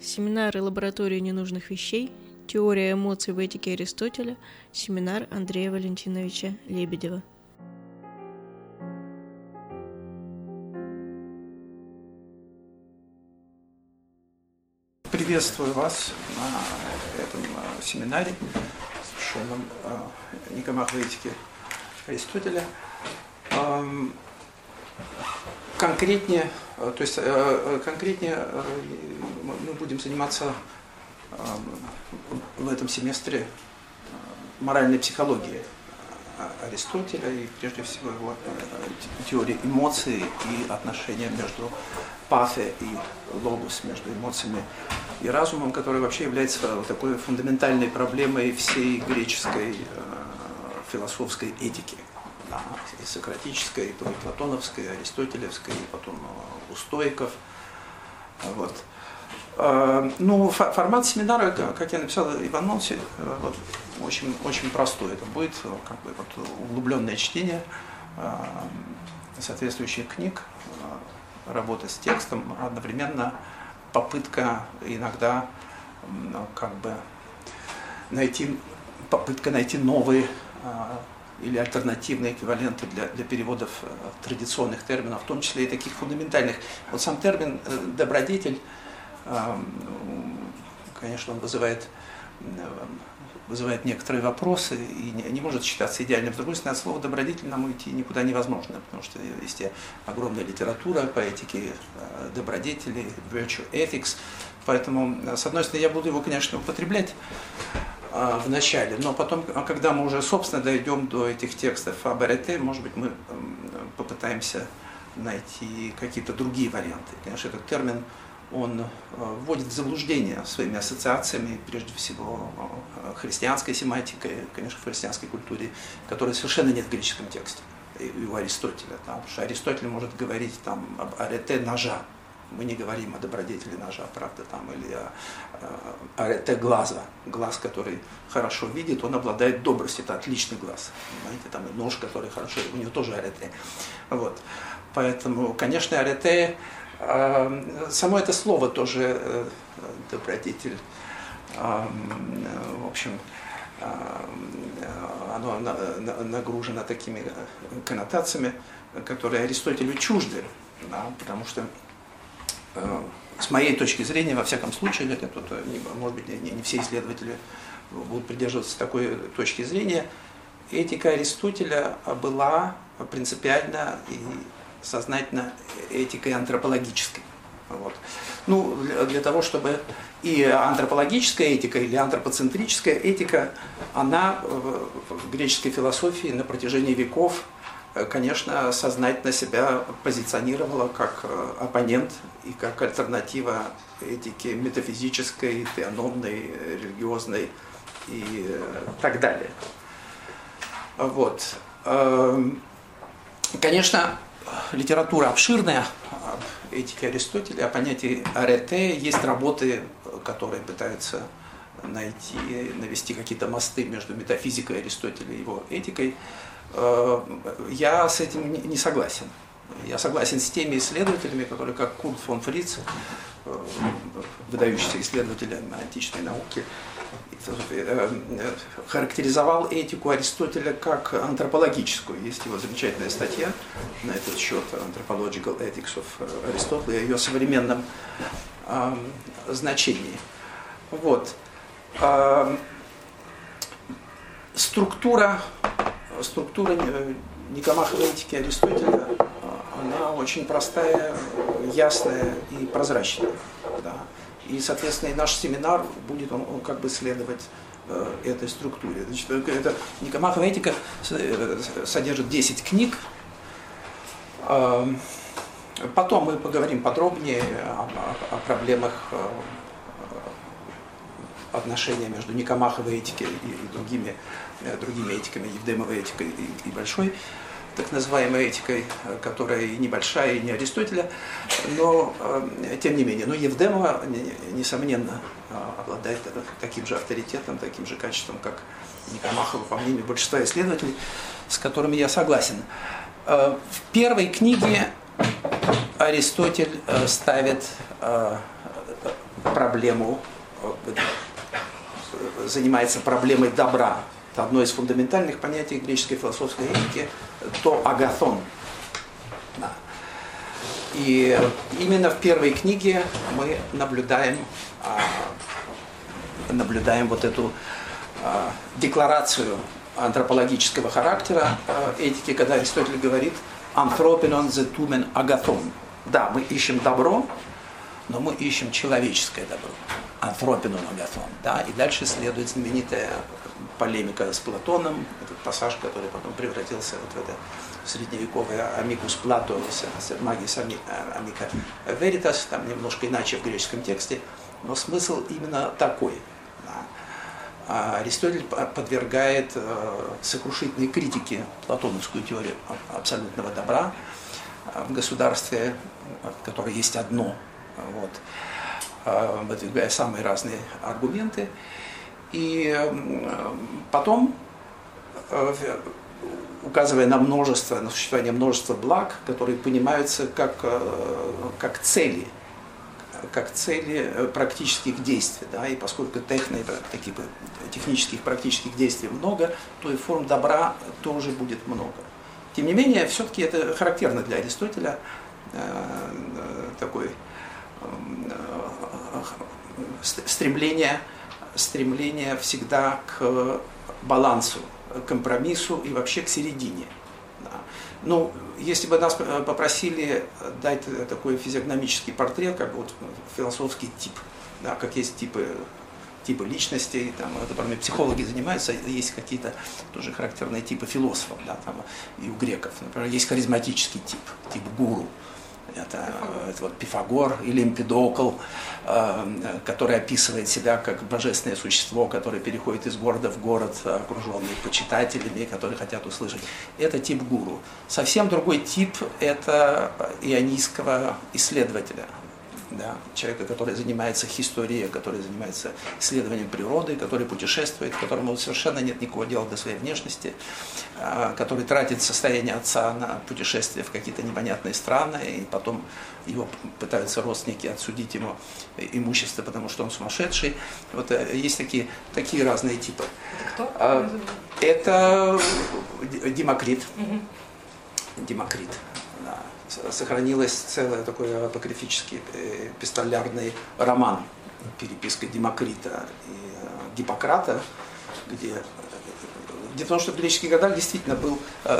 Семинары лаборатории ненужных вещей, теория эмоций в этике Аристотеля, семинар Андрея Валентиновича Лебедева. Приветствую вас на этом а, семинаре, посвященном а, Никомах в этике Аристотеля. Конкретнее, то есть конкретнее мы будем заниматься в этом семестре моральной психологией Аристотеля и прежде всего его теории эмоций и отношения между пафе и логос, между эмоциями и разумом, который вообще является такой фундаментальной проблемой всей греческой философской этики. Да, и сократической, и платоновской, и аристотелевской, и потом у стоиков. Вот. Ну, формат семинара, как я написал в анонсе, вот, очень, очень простой. Это будет как бы, вот, углубленное чтение соответствующих книг, работа с текстом, одновременно попытка иногда как бы найти, попытка найти новые или альтернативные эквиваленты для, для переводов традиционных терминов, в том числе и таких фундаментальных. Вот сам термин «добродетель» конечно, он вызывает, вызывает некоторые вопросы и не, не может считаться идеальным. С другой стороны, от слова добродетель нам уйти никуда невозможно, потому что есть огромная литература по этике э, добродетели, virtue ethics. Поэтому, с одной стороны, я буду его, конечно, употреблять э, в начале, но потом, а когда мы уже, собственно, дойдем до этих текстов Фаберете, может быть, мы попытаемся найти какие-то другие варианты. Конечно, этот термин он э, вводит в заблуждение своими ассоциациями, прежде всего христианской семантикой, конечно, в христианской культуре, которой совершенно нет в греческом тексте, и у Аристотеля. Там, потому что Аристотель может говорить там, об арете ножа, мы не говорим о добродетели ножа, правда, там, или о, о арете глаза, глаз, который хорошо видит, он обладает добростью, это отличный глаз, понимаете, там и нож, который хорошо, у него тоже арете. Вот. Поэтому, конечно, арете Само это слово тоже э, добродетель, в общем, оно нагружено такими коннотациями, которые Аристотелю чужды, да, потому что э, с моей точки зрения, во всяком случае, это тут, может быть, не, не все исследователи будут придерживаться такой точки зрения, этика Аристотеля была принципиально и сознательно этикой антропологической. Вот. Ну, для, для того, чтобы и антропологическая этика или антропоцентрическая этика, она в, в греческой философии на протяжении веков, э, конечно, сознательно себя позиционировала как э, оппонент и как альтернатива этике метафизической, теономной, религиозной и э, так далее. Вот. Эм, конечно, литература обширная этики Аристотеля, о понятии арете. Есть работы, которые пытаются найти, навести какие-то мосты между метафизикой Аристотеля и его этикой. Э, я с этим не согласен. Я согласен с теми исследователями, которые, как Курт фон Фриц, э, выдающийся исследователь античной науки, Э, характеризовал этику Аристотеля как антропологическую. Есть его замечательная статья на этот счет Anthropological Ethics of Aristotle и ее современном значении. Вот. Структура, структура Никомаховой этики Аристотеля, она очень простая, ясная и прозрачная. Да. И, соответственно, и наш семинар будет он, он как бы следовать э, этой структуре. Значит, это Никомахова этика э, содержит 10 книг. Э, потом мы поговорим подробнее о, о, о проблемах э, отношения между Никомаховой этикой и, и другими, э, другими этиками, Евдемовой этикой и, Большой так называемой этикой, которая и небольшая, и не Аристотеля, но э, тем не менее. Но Евдемова, несомненно, э, обладает таким же авторитетом, таким же качеством, как Никомахова, по мнению большинства исследователей, с которыми я согласен. Э, в первой книге Аристотель ставит проблему, занимается проблемой добра. Это одно из фундаментальных понятий греческой философской этики, то агатон. Да. И именно в первой книге мы наблюдаем, а, наблюдаем вот эту а, декларацию антропологического характера а, этики, когда Аристотель говорит «анthropinон зетумен агатон». Да, мы ищем добро, но мы ищем человеческое добро. Антропинон агатон. Да? И дальше следует знаменитая полемика с Платоном, этот пассаж, который потом превратился вот в это средневековое амикус Плато, магис амика веритас, там немножко иначе в греческом тексте, но смысл именно такой. А Аристотель подвергает э, сокрушительной критике платоновскую теорию абсолютного добра в государстве, в есть одно. Вот выдвигая самые разные аргументы. И потом, э, указывая на множество, на существование множества благ, которые понимаются как, э, как цели, как цели э, практических действий. Да? И поскольку техно, таких, технических практических действий много, то и форм добра тоже будет много. Тем не менее, все-таки это характерно для Аристотеля такой стремление, стремление всегда к балансу, к компромиссу и вообще к середине. Да. Ну, если бы нас попросили дать такой физиогномический портрет, как вот философский тип, да, как есть типы типы личностей, там, которыми психологи занимаются, есть какие-то тоже характерные типы философов, да, там, и у греков. Например, есть харизматический тип, тип гуру, это, это вот Пифагор или Эмпидокл, э, который описывает себя как божественное существо, которое переходит из города в город, окруженный почитателями, которые хотят услышать. Это тип гуру. Совсем другой тип – это ионийского исследователя, да, человека, который занимается историей, который занимается исследованием природы, который путешествует, которому совершенно нет никакого дела до своей внешности, а, который тратит состояние отца на путешествия в какие-то непонятные страны, и потом его пытаются родственники отсудить ему имущество, потому что он сумасшедший. Вот э, есть такие, такие разные типы. Это кто? А, это Демокрит. Угу. Демокрит сохранилось целый такой апокрифический э, пистолярный роман, переписка Демокрита и э, Гиппократа, где э, Дело в том, что в греческих годах действительно был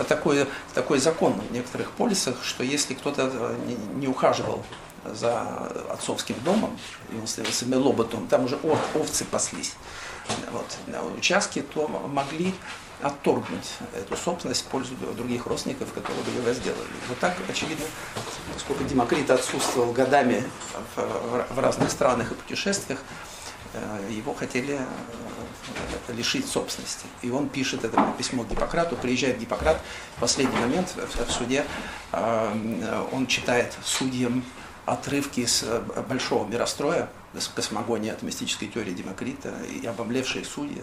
такой, такой закон в некоторых полисах, что если кто-то не, не ухаживал за отцовским домом, и он становился мелоботом, там уже овцы паслись. Вот, на участке, то могли отторгнуть эту собственность в пользу других родственников, которые бы ее сделали. Вот так, очевидно, поскольку Демокрит отсутствовал годами в, в разных странах и путешествиях, э, его хотели э, лишить собственности. И он пишет это письмо Гиппократу, приезжает Гиппократ, в последний момент в суде э, он читает судьям отрывки из большого миростроя, космогония от мистической теории Демокрита, и обомлевшие судьи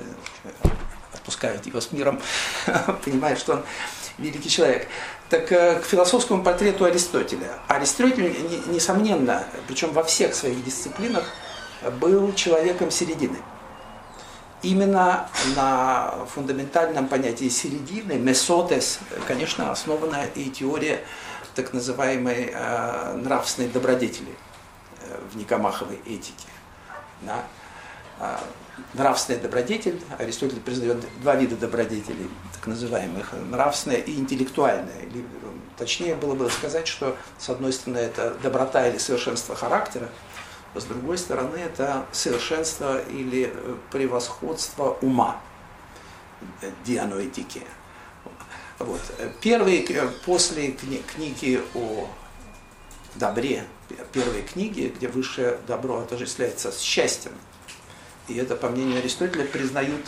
отпускают его с миром, понимают, что он великий человек. Так э, к философскому портрету Аристотеля. Аристотель, несомненно, причем во всех своих дисциплинах, был человеком середины. Именно на фундаментальном понятии середины, месотес, конечно, основана и теория так называемой э, нравственной добродетели э, в Никомаховой этике. Да? А, нравственная добродетель, Аристотель признает два вида добродетелей, так называемых, нравственная и интеллектуальная. Или, точнее было бы сказать, что с одной стороны это доброта или совершенство характера, с другой стороны это совершенство или э, превосходство ума, дианоэтики. Вот. Первые, э, после кни, книги о добре, первые книги, где высшее добро отождествляется с счастьем, и это, по мнению Аристотеля, признают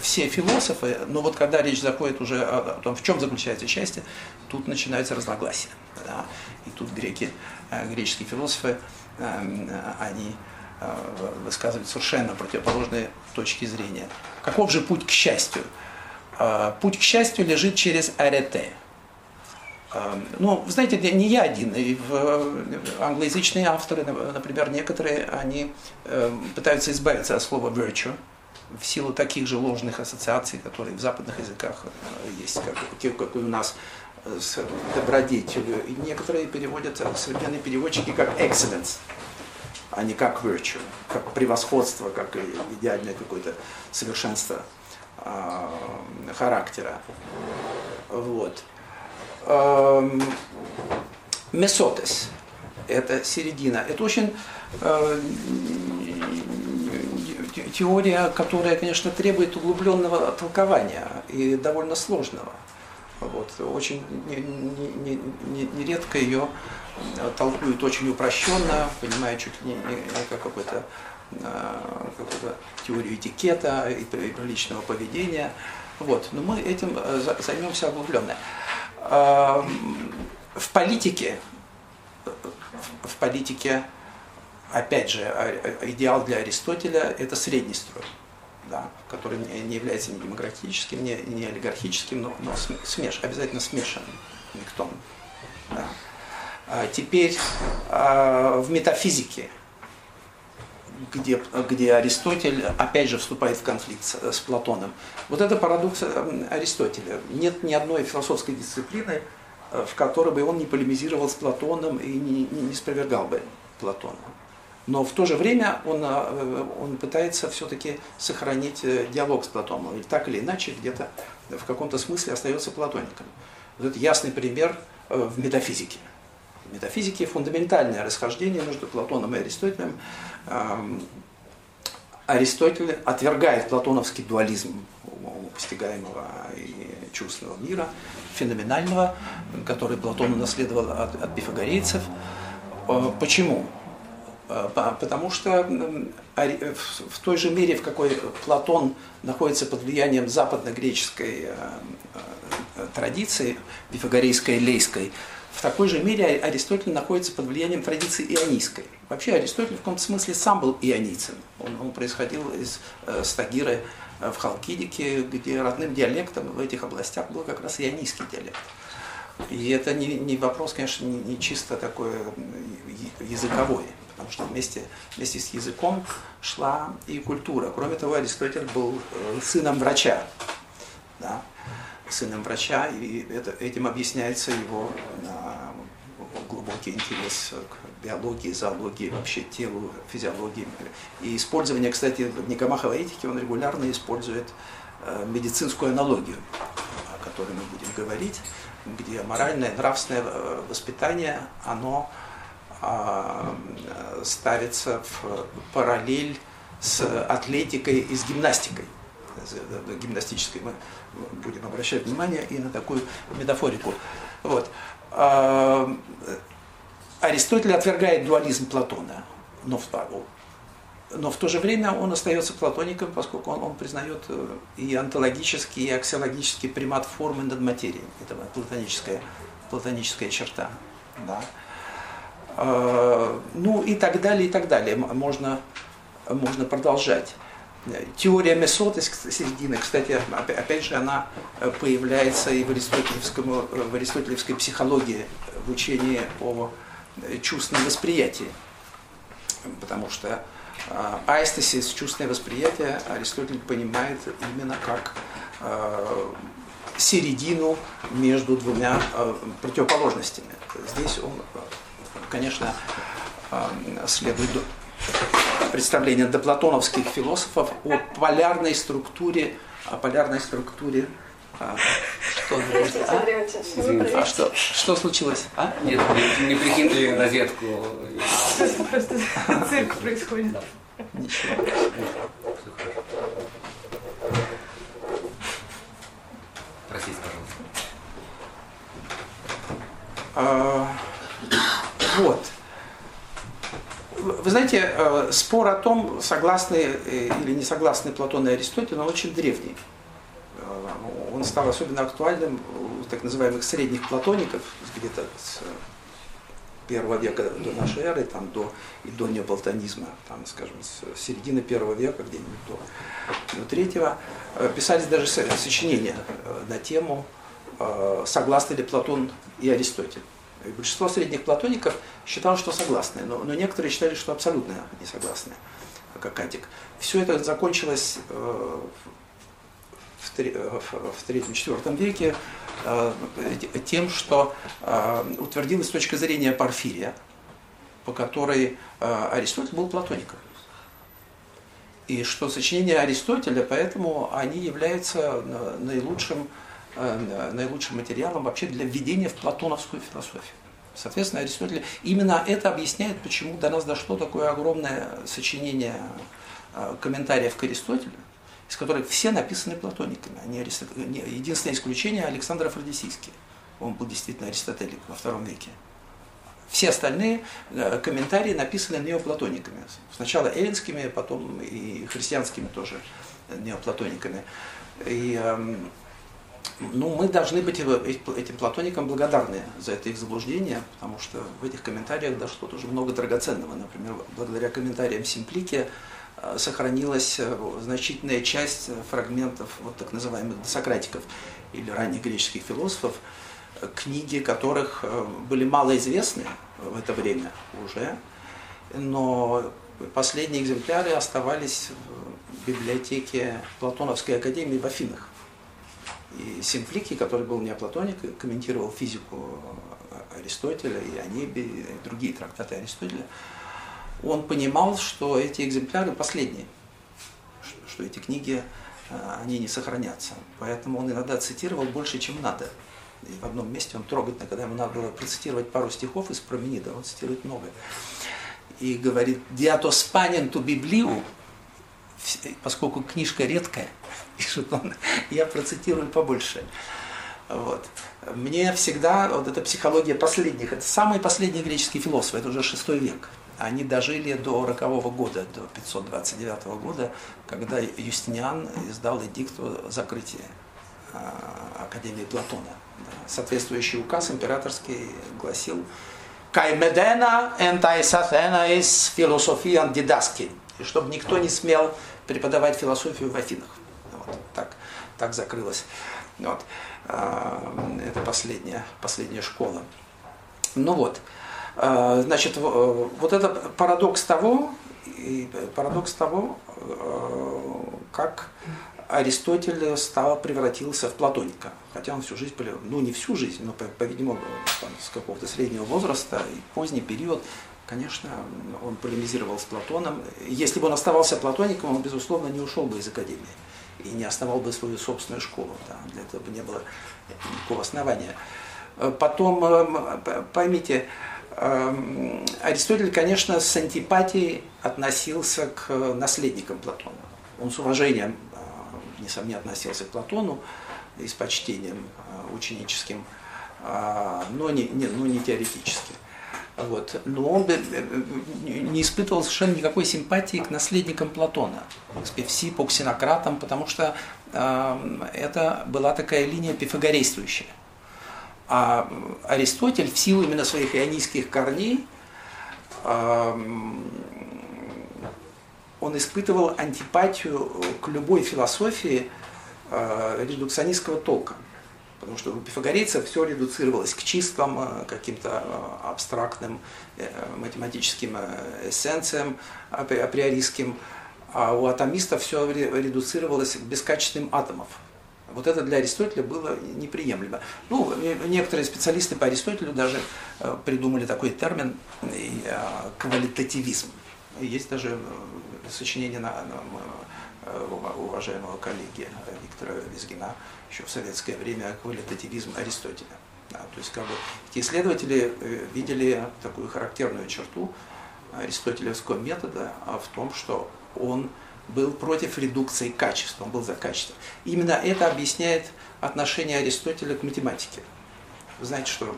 все философы, но вот когда речь заходит уже о том, в чем заключается счастье, тут начинаются разногласия. Да? И тут греки, э, греческие философы, эм, они э, высказывают совершенно противоположные точки зрения. Каков же путь к счастью? Э, путь к счастью лежит через арете. Ну, знаете, не я один. И англоязычные авторы, например, некоторые, они пытаются избавиться от слова virtue, в силу таких же ложных ассоциаций, которые в западных языках есть, как, те, как и у нас с добродетелью. И некоторые переводят, современные переводчики, как excellence, а не как virtue, как превосходство, как идеальное какое-то совершенство э, характера. Вот. Эм, месотес – это середина. Это очень э, теория, которая, конечно, требует углубленного толкования и довольно сложного. Вот. Очень нередко не, не, не ее э, толкуют очень упрощенно, понимая чуть ли не, как какой-то э, какую-то теорию этикета и приличного поведения. Вот. Но мы этим займемся углубленно. В политике, в политике, опять же, идеал для Аристотеля – это средний строй да, который не является ни демократическим, ни, ни олигархическим, но, но смеш, обязательно смешанным никто. Да. А теперь а, в метафизике, где, где Аристотель опять же вступает в конфликт с, с Платоном. Вот это парадокс Аристотеля. Нет ни одной философской дисциплины, э, в которой бы он не полемизировал с Платоном и не, не, не спровергал бы Платона но в то же время он, э, он пытается все-таки сохранить э, диалог с Платоном. И так или иначе где-то в каком-то смысле остается платоником. Вот это ясный пример э, в метафизике. В метафизике фундаментальное расхождение между Платоном и Аристотелем. Аристотель отвергает платоновский дуализм постигаемого и чувственного мира, феноменального, который Платон унаследовал от, от пифагорейцев. Почему? А, потому что в той же мере, в какой Платон находится под влиянием западно-греческой э, э, традиции, пифагорейской, лейской, в такой же мере Аристотель находится под влиянием традиции ионийской. Вообще Аристотель в каком-то смысле сам был ионийцем. Он, он происходил из э, Стагиры в Халкидике, где родным диалектом в этих областях был как раз ионийский диалект. И это не, не вопрос, конечно, не, не чисто такой языковой потому что вместе, вместе с языком шла и культура. Кроме того, Аристотель был э, сыном врача. Да? Сыном врача, и это, этим объясняется его а, глубокий интерес к биологии, зоологии, вообще телу, физиологии. И использование, кстати, в Никомаховой этике он регулярно использует э, медицинскую аналогию, о которой мы будем говорить, где моральное, нравственное э, воспитание, оно а, ставится в параллель с атлетикой и с гимнастикой. Гимнастической мы будем обращать внимание и на такую метафорику. Вот. А, Аристотель отвергает дуализм Платона, но в, но в то же время он остается платоником, поскольку он, он признает э, и онтологический, и аксиологический примат формы над материей. Это платоническая, платоническая черта. Да. А, ну и так далее, и так далее. Можно, можно продолжать. Теория Месоты середины, кстати, опять же, она появляется и в, аристотелевском, в аристотелевской психологии, в учении о чувственном восприятии. Потому что аэстесис, чувственное восприятие, Аристотель понимает именно как середину между двумя противоположностями. Здесь он конечно, следует представление доплатоновских философов о полярной структуре, о полярной структуре а, что, а? а что, что случилось? А? Нет, не, не прикинули на ветку. Просто цирк происходит. Ничего. Простите, пожалуйста. А, вот. Вы знаете, э, спор о том, согласны э, или не согласны Платон и Аристотель, он очень древний. Э, он стал особенно актуальным у так называемых средних платоников, где-то с первого века до нашей эры, там, до, и до неоплатонизма, там, скажем, с середины первого века, где-нибудь до, до третьего, писались даже сочинения на тему согласны ли Платон и Аристотель. Большинство средних платоников считало, что согласны, но, но некоторые считали, что абсолютно не согласны, как Атик. Все это закончилось э, в, в третьем-четвертом веке тем, что утвердилась точка зрения Порфирия, по которой Аристотель был платоником. И что сочинения Аристотеля, поэтому они являются наилучшим Э, наилучшим материалом вообще для введения в платоновскую философию. Соответственно, Аристотель именно это объясняет, почему до нас дошло такое огромное сочинение э, комментариев к Аристотелю, из которых все написаны платониками. Они аристот... Единственное исключение Александр Афродисийский. Он был действительно аристотелик во втором веке. Все остальные э, комментарии написаны неоплатониками. Сначала эллинскими, потом и христианскими тоже неоплатониками. И эм, ну, мы должны быть этим платоникам благодарны за это их заблуждение, потому что в этих комментариях дошло тоже много драгоценного. Например, благодаря комментариям Симплики э, сохранилась э, значительная часть фрагментов вот так называемых досократиков или ранних греческих философов, э, книги которых были малоизвестны в это время уже, но последние экземпляры оставались в библиотеке Платоновской академии в Афинах. И Симфлики, который был неоплатоник, комментировал физику Аристотеля и Анибе, и другие трактаты Аристотеля, он понимал, что эти экземпляры последние, что эти книги, э, они не сохранятся. Поэтому он иногда цитировал больше, чем надо. И в одном месте он трогательно, когда ему надо было процитировать пару стихов из Променида, он цитирует много. И говорит, «Диатос панен ту библию», поскольку книжка редкая, пишет он, я процитирую побольше. Вот. Мне всегда, вот эта психология последних, это самые последние греческие философы, это уже шестой век. Они дожили до рокового года, до 529 года, когда Юстиниан издал эдикт о закрытии а, Академии Платона. Соответствующий указ императорский гласил «Каймедена ентайсафена из философиан дидаски», и чтобы никто не смел преподавать философию в Афинах. Так, закрылась. Вот. А, это последняя, последняя школа. Ну вот, а, значит, вот это парадокс того, парадокс того, а, как Аристотель стал, превратился в платоника. Хотя он всю жизнь, ну не всю жизнь, но, по-видимому, с какого-то среднего возраста и поздний период конечно, он полемизировал с Платоном. Если бы он оставался платоником, он, безусловно, не ушел бы из академии и не основал бы свою собственную школу. Да, для этого бы не было никакого основания. Потом, э, поймите, э, Аристотель, конечно, с антипатией относился к наследникам Платона. Он с уважением, э, несомненно, относился к Платону и с почтением ученическим, но не, не, но не теоретически. Вот. Но он не испытывал совершенно никакой симпатии к наследникам Платона, к Певсипу, к синократам, потому что э, это была такая линия пифагорействующая. А Аристотель в силу именно своих ионийских корней э, он испытывал антипатию к любой философии э, редукционистского толка. Потому что у пифагорейцев все редуцировалось к чистым, э, каким-то э, абстрактным э, математическим эссенциям априорийским, а у атомистов все редуцировалось к бескачественным атомов. Вот это для Аристотеля было неприемлемо. Ну, некоторые специалисты по Аристотелю даже придумали такой термин квалитативизм. Есть даже сочинение на, на уважаемого коллеги Виктора Визгина еще в советское время квалитативизм Аристотеля. Да, то есть как бы эти исследователи э, видели такую характерную черту аристотелевского метода а в том, что он был против редукции качества, он был за качество. Именно это объясняет отношение Аристотеля к математике. Вы знаете, что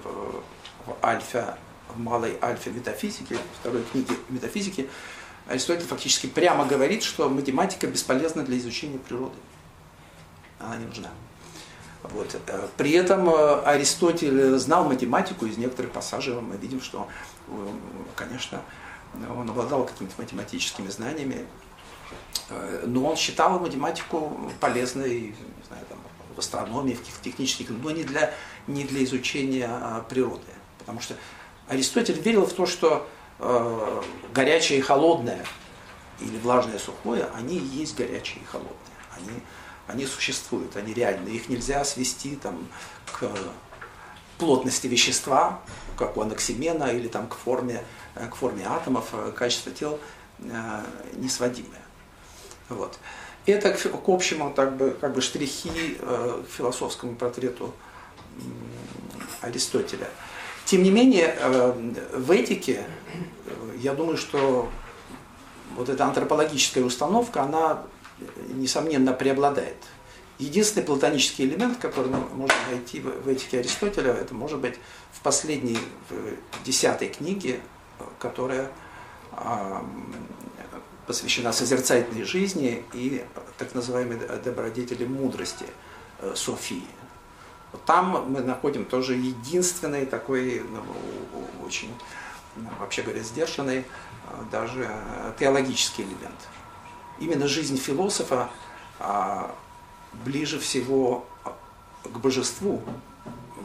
в альфа, в малой альфе метафизики, второй книге метафизики, Аристотель фактически прямо говорит, что математика бесполезна для изучения природы. Она не нужна. Вот. Э, при этом э, Аристотель знал математику, из некоторых пассажей мы видим, что, э, конечно, он обладал какими-то математическими знаниями, но он считал математику полезной, не знаю, там, в астрономии, в технических, но не для, не для изучения а, природы. Потому что Аристотель верил в то, что э, горячее и холодное, или влажное и сухое, они и есть горячие и холодные. Они, они существуют, они реальны. Их нельзя свести там, к плотности вещества, как у Анаксимена, или там, к, форме, э, к форме атомов, э, качество тел э, несводимое. Вот. Это к, общему так бы, как бы штрихи к философскому портрету Аристотеля. Тем не менее, в этике, я думаю, что вот эта антропологическая установка, она, несомненно, преобладает. Единственный платонический элемент, который можно найти в этике Аристотеля, это может быть в последней, в десятой книге, которая посвящена созерцательной жизни и так называемой добродетели мудрости, э, Софии. Там мы находим тоже единственный такой, ну, очень, ну, вообще говоря, сдержанный, э, даже теологический элемент. Именно жизнь философа а, ближе всего к божеству,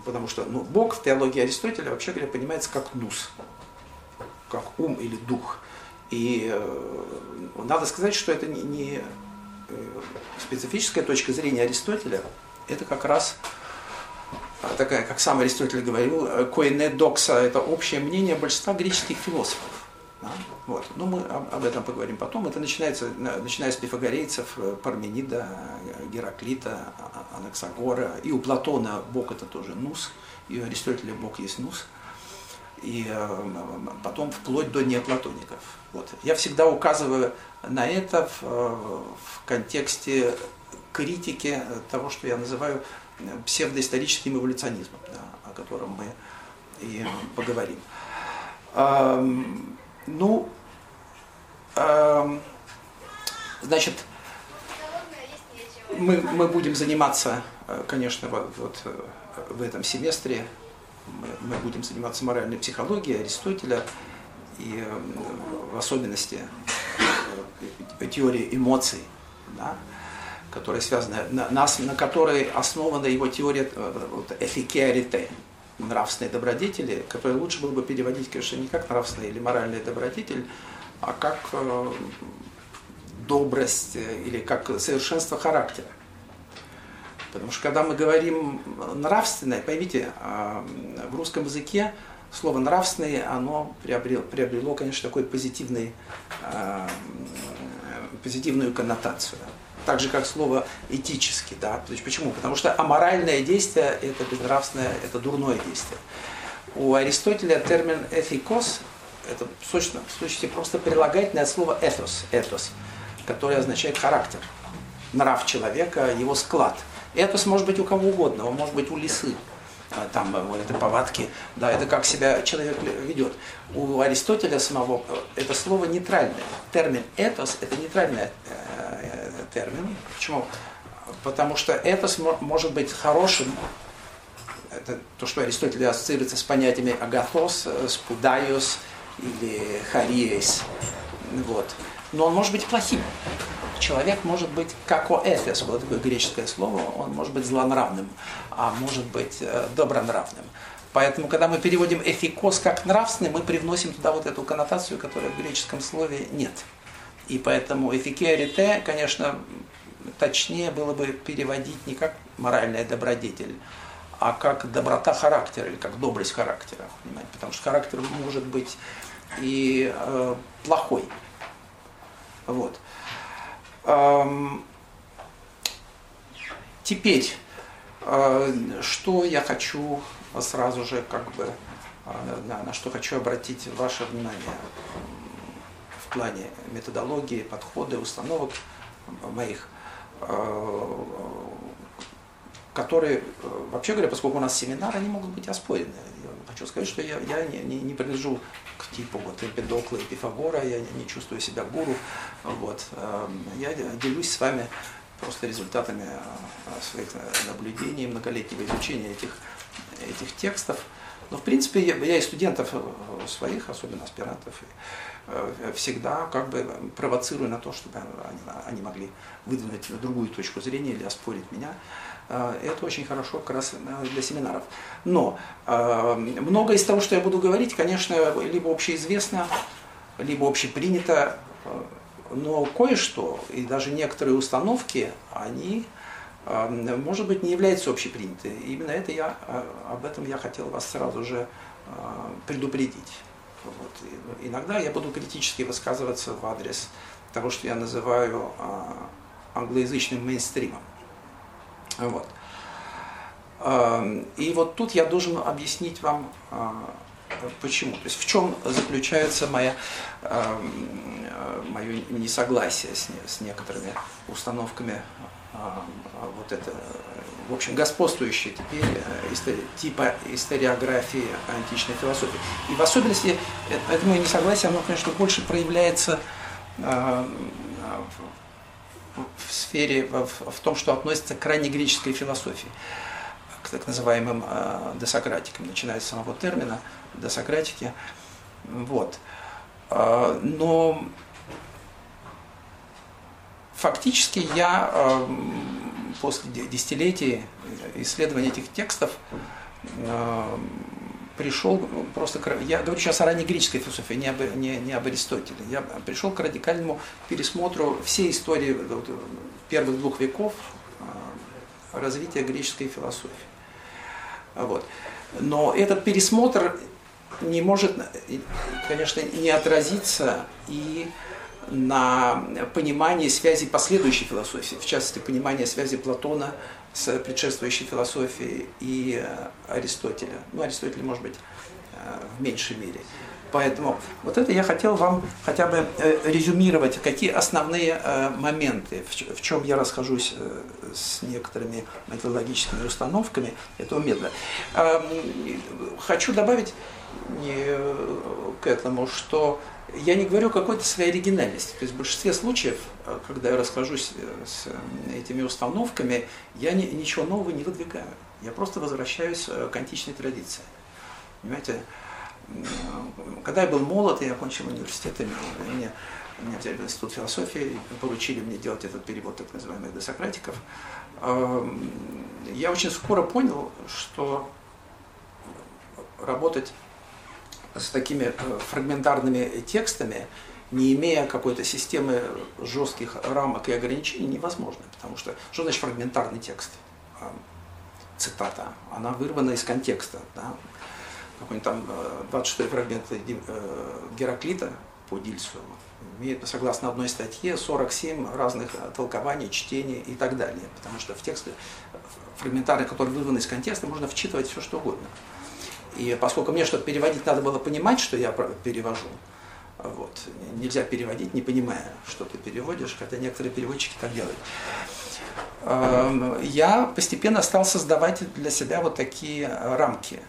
потому что ну, Бог в теологии Аристотеля, вообще говоря, понимается как нус, как ум или дух. И э, надо сказать, что это не, не э, специфическая точка зрения Аристотеля, это как раз такая, как сам Аристотель говорил, коине докса, это общее мнение большинства греческих философов. Да? Вот. Но мы об, об этом поговорим потом. Это начинается, начиная с пифагорейцев, э, Парменида, Гераклита, а, Анаксагора. И у Платона Бог это тоже нус, и у Аристотеля Бог есть нус. И э, потом вплоть до неоплатоников. Вот. Я всегда указываю на это в, э, в контексте критики того, что я называю псевдоисторическим эволюционизмом, да, о котором мы и поговорим. Ну, э, значит, мы, мы будем заниматься, э, конечно, вот, вот э, в этом семестре, мы, мы будем заниматься моральной психологией Аристотеля и э, в особенности теории эмоций, да, которая связана, на, на, на которой основана его теория вот, эфикерите, нравственные добродетели, которые лучше было бы переводить, конечно, не как нравственный или моральный добродетель, а как э, добрость э, или как совершенство характера. Потому что когда мы говорим нравственное, поймите, э, в русском языке слово нравственное, оно приобрело, приобрело конечно, такой позитивный, позитивную коннотацию так же как слово этически. Да? То есть почему? Потому что аморальное действие – это безнравственное, это дурное действие. У Аристотеля термин «эфикос» – это в сущности просто прилагательное от слова «эθос», «этос», которое означает характер, нрав человека, его склад. Этос может быть у кого угодно, он может быть у лисы, а, там это повадки, да, это как себя человек ведет. У Аристотеля самого э, это слово нейтральное. Термин «этос» – это нейтральное э, термин. Почему? Потому что это может быть хорошим, это то, что Аристотель ассоциируется с понятиями агатос, спудайос или хариес. Вот. Но он может быть плохим. Человек может быть как оэфес, было такое греческое слово, он может быть злонравным, а может быть э, добронравным. Поэтому, когда мы переводим эфикос как нравственный, мы привносим туда вот эту коннотацию, которая в греческом слове нет. И поэтому эфикерите, конечно, точнее было бы переводить не как моральная добродетель, а как доброта характера или как добрость характера. Понимаете? Потому что характер может быть и э, плохой. Вот. Эм, теперь, э, что я хочу сразу же как бы, э, на, на что хочу обратить ваше внимание в плане методологии, подхода, установок моих, э, которые, э, вообще говоря, поскольку у нас семинар, они могут быть оспорены. Я хочу сказать, что я, я не, не, не принадлежу к типу вот, Эмпедокла и Пифагора, я не чувствую себя гуру. Вот. Э, я делюсь с вами просто результатами своих наблюдений, многолетнего изучения этих, этих текстов. Но, в принципе, я, я и студентов своих, особенно аспирантов, всегда как бы провоцирую на то, чтобы они, могли выдвинуть другую точку зрения или оспорить меня. Это очень хорошо как раз для семинаров. Но многое из того, что я буду говорить, конечно, либо общеизвестно, либо общепринято, но кое-что, и даже некоторые установки, они, может быть, не являются общеприняты. Именно это я, об этом я хотел вас сразу же предупредить. Вот. Иногда я буду критически высказываться в адрес того, что я называю англоязычным мейнстримом. Вот. И вот тут я должен объяснить вам, почему. То есть в чем заключается моя, мое несогласие с, с некоторыми установками вот это, в общем, господствующие теперь истори, типа историографии античной философии. И в особенности это мое несогласие, оно, конечно, больше проявляется в сфере, в, в том, что относится к крайне греческой философии, к так называемым э, досократикам, начиная с самого термина досократики. Вот. Э, но фактически я э, после десятилетий исследования этих текстов э, пришел просто, я говорю сейчас о ранней греческой философии, не об, не, не об Аристотеле, я пришел к радикальному пересмотру всей истории первых двух веков а, развития греческой философии. Вот. Но этот пересмотр не может, конечно, не отразиться и на понимании связи последующей философии, в частности, понимание связи Платона с предшествующей философией и э, Аристотеля. Ну, Аристотеля, может быть, э, в меньшей мере. Поэтому вот это я хотел вам хотя бы э, резюмировать, какие основные моменты, в чем я расхожусь с некоторыми методологическими установками этого метода. Эм, хочу добавить к этому, что я не говорю о какой-то своей оригинальности. То есть в большинстве случаев, э, когда я расхожусь э, с э, этими установками, я ни, ничего нового не выдвигаю. Я просто возвращаюсь к античной традиции. Понимаете, когда я был молод, я окончил университет, и меня, меня взяли в институт философии, поручили мне делать этот перевод так называемых досократиков. Эм, я очень скоро понял, что работать с такими э, фрагментарными текстами, не имея какой-то системы жестких рамок и ограничений, невозможно. Потому что что значит фрагментарный текст? А, цитата, она вырвана из контекста. Да? Какой-нибудь там 26 э, фрагмент э, Гераклита по Дильсу имеет, согласно одной статье, 47 разных толкований, чтений и так далее. Потому что в тексте фрагментарный, который вырван из контекста, можно вчитывать все, что угодно. И поскольку мне что-то переводить надо было понимать, что я перевожу, вот, нельзя переводить, не понимая, что ты переводишь, хотя некоторые переводчики так делают. Эм, я постепенно стал создавать для себя вот такие рамки.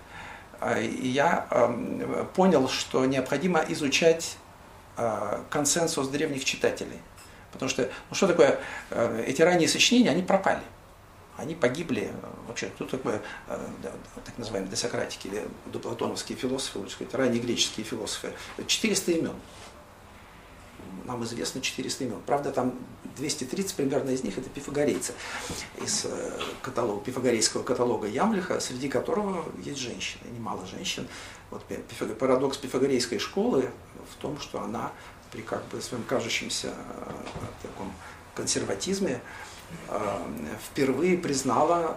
Э, и я эм, понял, что необходимо изучать э, консенсус древних читателей. Потому что, ну что такое, э, эти ранние сочинения, они пропали они погибли, вообще, кто такое, э, так называемые досократики или доплатоновские философы, лучше сказать, ранние греческие философы, 400 имен. Нам известно 400 имен. Правда, там 230 примерно из них это пифагорейцы из э, каталога, пифагорейского каталога Ямлиха, среди которого есть женщины, немало женщин. Вот парадокс пифагорейской школы в том, что она при как бы своем кажущемся э, таком консерватизме Э, впервые признала,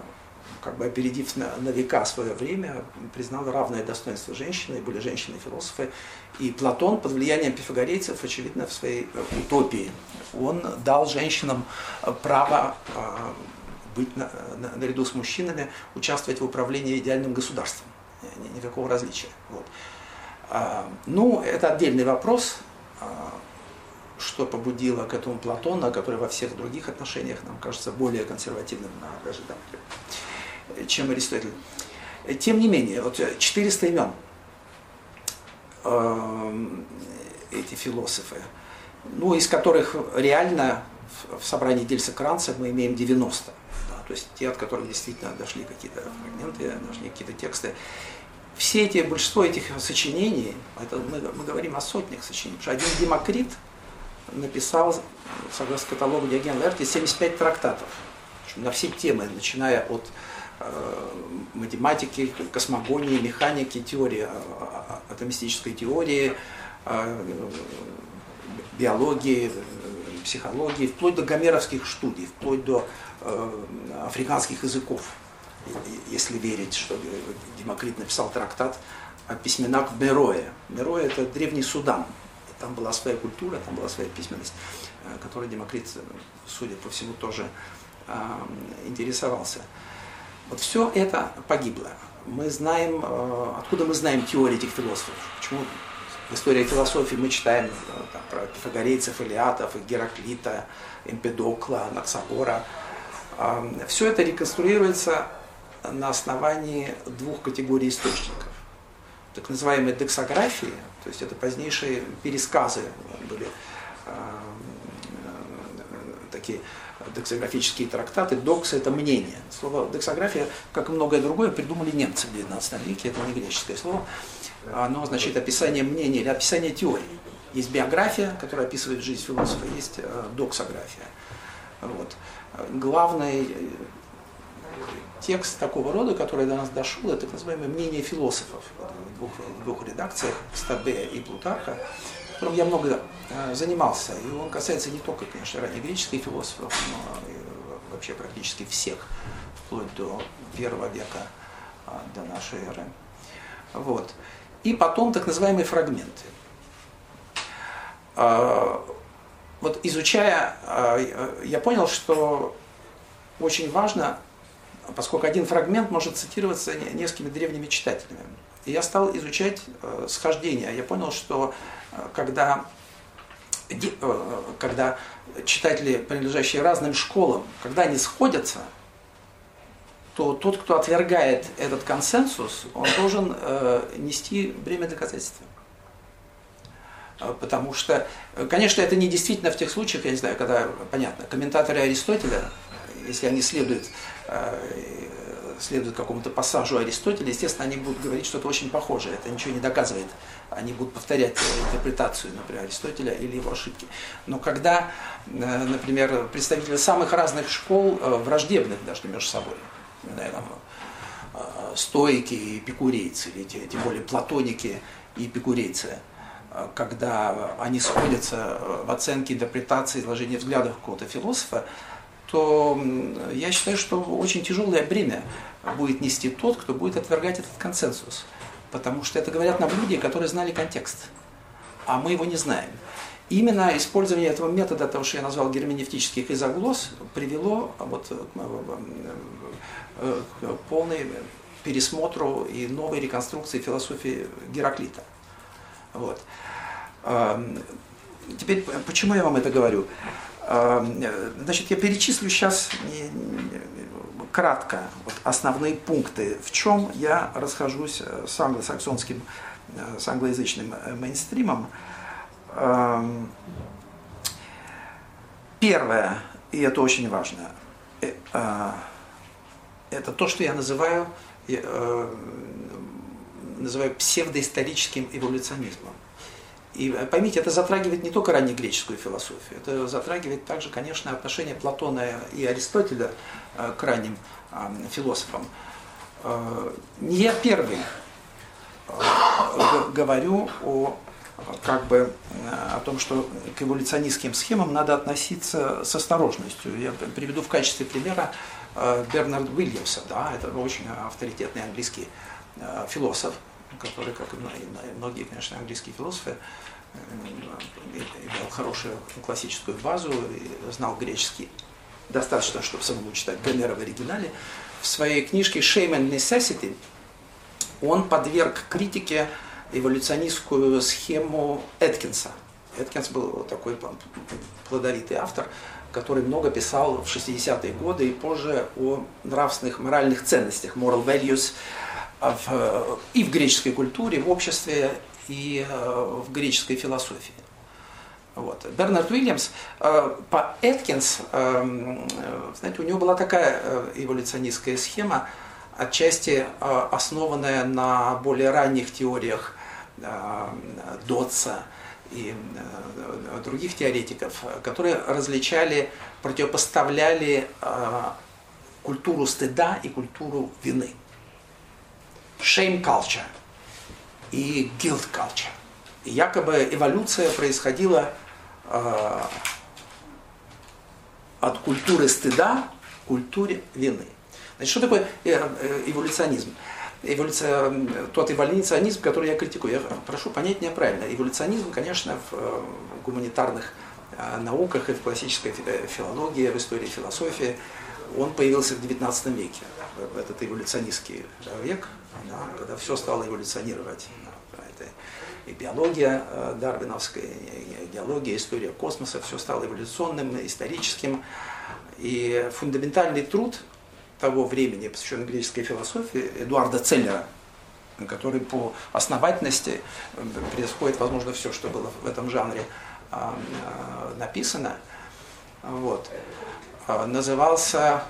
как бы опередив на, на века свое время, признала равное достоинство женщины, и были женщины-философы. И Платон под влиянием пифагорейцев, очевидно, в своей э, утопии, он дал женщинам э, право быть на, на, наряду с мужчинами, участвовать в управлении идеальным государством. Никакого различия. Вот. Ну, это отдельный вопрос что побудило к этому Платона, который во всех других отношениях нам кажется более консервативным на даже там, чем Аристотель. Тем не менее, вот 400 имен эм, эти философы, ну, из которых реально в собрании Дельса Кранца мы имеем 90. Да, то есть те, от которых действительно дошли какие-то фрагменты, дошли какие-то тексты. Все эти, большинство этих сочинений, это мы, мы говорим о сотнях сочинений, потому что один Демокрит – написал, согласно каталогу Диогена Лаэрти, 75 трактатов. на все темы, начиная от математики, космогонии, механики, теории, атомистической теории, биологии, психологии, вплоть до гомеровских студий, вплоть до африканских языков, если верить, что Демокрит написал трактат о письменах Мерое. Мерое – это древний Судан. Там была своя культура, там была своя письменность, э, которой Демокрит, судя по всему, тоже э, интересовался. Вот все это погибло. Мы знаем, э, откуда мы знаем теории этих философов? Почему в истории философии мы читаем там, про пифагорейцев, Илиатов, Гераклита, Эмпедокла, Наксагора. Все это реконструируется на основании двух категорий источников так называемые дексографии, то есть это позднейшие пересказы были э, такие дексографические трактаты. Докс – это мнение. Слово дексография, как и многое другое, придумали немцы в XIX веке, это не греческое слово. Оно означает описание мнения или описание теории. Есть биография, которая описывает жизнь философа, есть э, доксография. Вот. Главный текст такого рода, который до нас дошел, это так называемое мнение философов двух, двух редакциях, Стабе и Плутарха, которым я много э, занимался. И он касается не только, конечно, раннегреческих философов, но и вообще практически всех, вплоть до первого века э, до нашей эры. Вот. И потом так называемые фрагменты. Э, вот изучая, я понял, что очень важно поскольку один фрагмент может цитироваться несколькими древними читателями. И я стал изучать э, схождение. Я понял, что э, когда, э, когда читатели, принадлежащие разным школам, когда они сходятся, то тот, кто отвергает этот консенсус, он должен э, нести бремя доказательства. Потому что, конечно, это не действительно в тех случаях, я не знаю, когда, понятно, комментаторы Аристотеля, если они следуют Э, следуют какому-то пассажу Аристотеля, естественно, они будут говорить что-то очень похожее. Это ничего не доказывает. Они будут повторять интерпретацию, например, Аристотеля или его ошибки. Но когда, э, например, представители самых разных школ, э, враждебных даже между собой, наверное, стоики и эпикурейцы, или тем более платоники и эпикурейцы, когда они сходятся в оценке интерпретации, изложении взглядов какого-то философа, то я считаю, что очень тяжелое бремя будет нести тот, кто будет отвергать этот консенсус. Потому что это говорят нам люди, которые знали контекст, а мы его не знаем. Именно использование этого метода, того, что я назвал герменевтических изоглос, привело вот к полной пересмотру и новой реконструкции философии Гераклита. Вот. Теперь, почему я вам это говорю? Значит, я перечислю сейчас кратко вот основные пункты, в чем я расхожусь э, с англосаксонским, э, с англоязычным э, мейнстримом. Первое, и это очень важно, это то, что я называю, называю псевдоисторическим эволюционизмом. И поймите, это затрагивает не только раннегреческую философию, это затрагивает также, конечно, отношение Платона и Аристотеля э, к ранним философам. Э, не я первый э, говорю о как бы о том, что к эволюционистским схемам надо относиться с осторожностью. Я приведу в качестве примера Бернард Уильямса, да, это очень авторитетный английский философ, который, как и многие, конечно, английские философы, э, имел хорошую классическую базу, и знал греческий достаточно, чтобы самому читать Гомера в оригинале. В своей книжке «Shame and Necessity» он подверг критике эволюционистскую схему Эткинса. Эткинс был такой плодовитый автор, который много писал в 60-е годы и позже о нравственных, моральных ценностях, moral values, в, и в греческой культуре, в обществе, и э, в греческой философии. Вот. Бернард Уильямс, э, по Эткинс, э, знаете, у него была такая эволюционистская схема, отчасти основанная на более ранних теориях Дотса и других теоретиков, которые различали, противопоставляли культуру стыда и культуру вины. Shame culture и guilt culture. И якобы эволюция происходила э, от культуры стыда к культуре вины. Значит, что такое э, э, эволюционизм? Эволюция, тот эволюционизм, который я критикую, я прошу понять меня правильно. Эволюционизм, конечно, в э, гуманитарных науках и в классической филологии, в истории философии, он появился в XIX веке, этот эволюционистский век, да, когда все стало эволюционировать. Это и биология дарвиновская, и геология, история космоса, все стало эволюционным, историческим. И фундаментальный труд того времени, посвященный греческой философии, Эдуарда Целлера, который по основательности э, происходит, возможно, все, что было в этом жанре а, а, написано, вот, а, назывался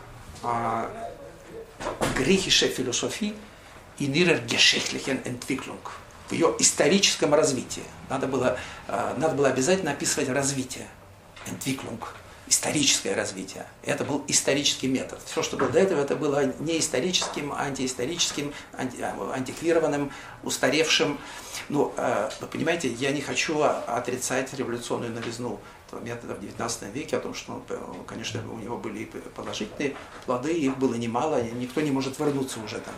«Греческая философия in ihrer geschichtlichen Entwicklung» в ее историческом развитии. Надо было, надо было обязательно описывать развитие, Entwicklung – историческое развитие. Это был исторический метод. Все, что было до этого, это было не историческим, антиисторическим, анти, антиквированным, устаревшим. Ну, э, вы понимаете, я не хочу отрицать революционную новизну метода в XIX веке, о том, что, э, конечно, у него были положительные плоды, их было немало, никто не может вернуться уже там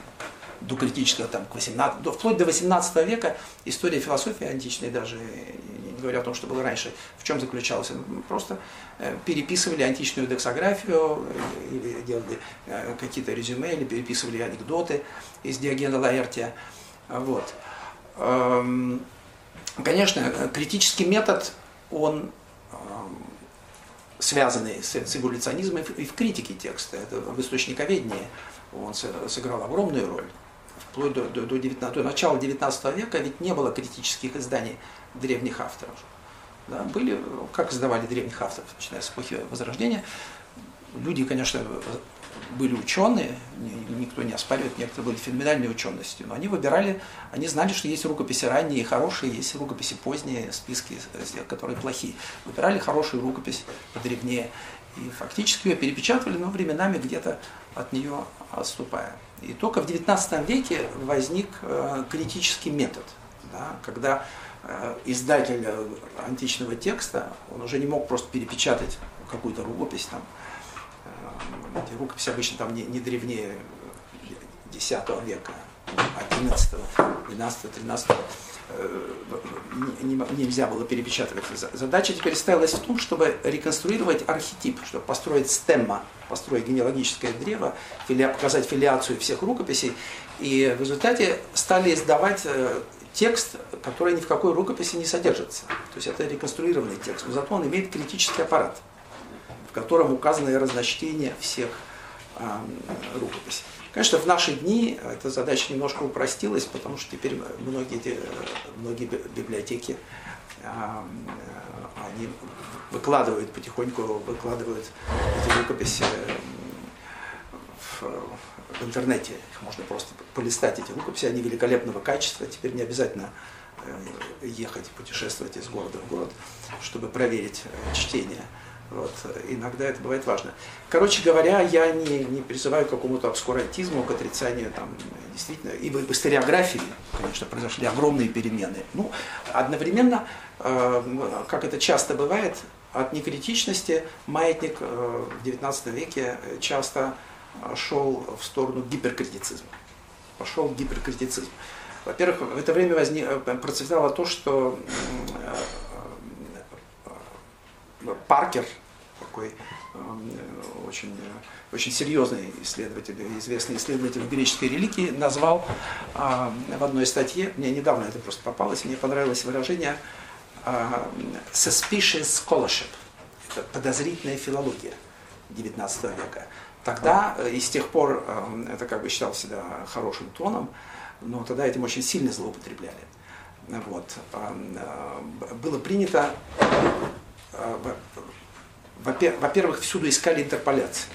до критического, там, к 18, до, вплоть до 18 века история философии античной даже, не говоря о том, что было раньше, в чем заключалась? Просто э, переписывали античную дексографию, э, или делали э, какие-то резюме, или переписывали анекдоты из Диогена Лаэртия. Вот. Эм, конечно, критический метод, он эм, связанный с, с эволюционизмом и в критике текста, это в источниковедении он сыграл огромную роль вплоть до, до, до, 19, до начала 19 века ведь не было критических изданий древних авторов. Да, были, как издавали древних авторов, начиная с эпохи Возрождения. Люди, конечно, были ученые, никто не оспаривает, некоторые были феноменальной ученостью, но они выбирали, они знали, что есть рукописи ранние и хорошие, есть рукописи поздние, списки, которые плохие. Выбирали хорошую рукопись, подревнее, и фактически ее перепечатывали, но временами где-то от нее отступая. И только в XIX веке возник э, критический метод, да, когда э, издатель э, античного текста, он уже не мог просто перепечатать какую-то рукопись, там, эти рукописи обычно там не, не древнее X века, 11, 12, 13 нельзя было перепечатывать. Задача теперь ставилась в том, чтобы реконструировать архетип, чтобы построить стемма, построить генеалогическое древо, показать филиацию всех рукописей. И в результате стали издавать э, текст, который ни в какой рукописи не содержится. То есть это реконструированный текст, но зато он имеет критический аппарат, в котором указаны разночтения всех рукописей. Конечно, в наши дни эта задача немножко упростилась, потому что теперь многие, многие библиотеки они выкладывают потихоньку, выкладывают эти рукописи в, в интернете. Их можно просто полистать, эти рукописи, они великолепного качества. Теперь не обязательно э, ехать, путешествовать из города в город, чтобы проверить э, чтение. Вот. Иногда это бывает важно. Короче говоря, я не, не призываю к какому-то обскурантизму, к отрицанию там, действительно, и в историографии, конечно, произошли огромные перемены. Ну, одновременно, э, как это часто бывает, от некритичности маятник э, в XIX веке часто шел в сторону гиперкритицизма. Пошел гиперкритицизм. Во-первых, в это время возник, э, процветало то, что Паркер, такой очень, очень серьезный исследователь, известный исследователь греческой религии, назвал в одной статье, мне недавно это просто попалось, мне понравилось выражение эм, suspicious scholarship, это подозрительная филология XIX века. Тогда э, и с тех пор это как бы считалось всегда хорошим тоном, но тогда этим очень сильно злоупотребляли. Вот. Э, было принято во-первых, всюду искали интерполяции.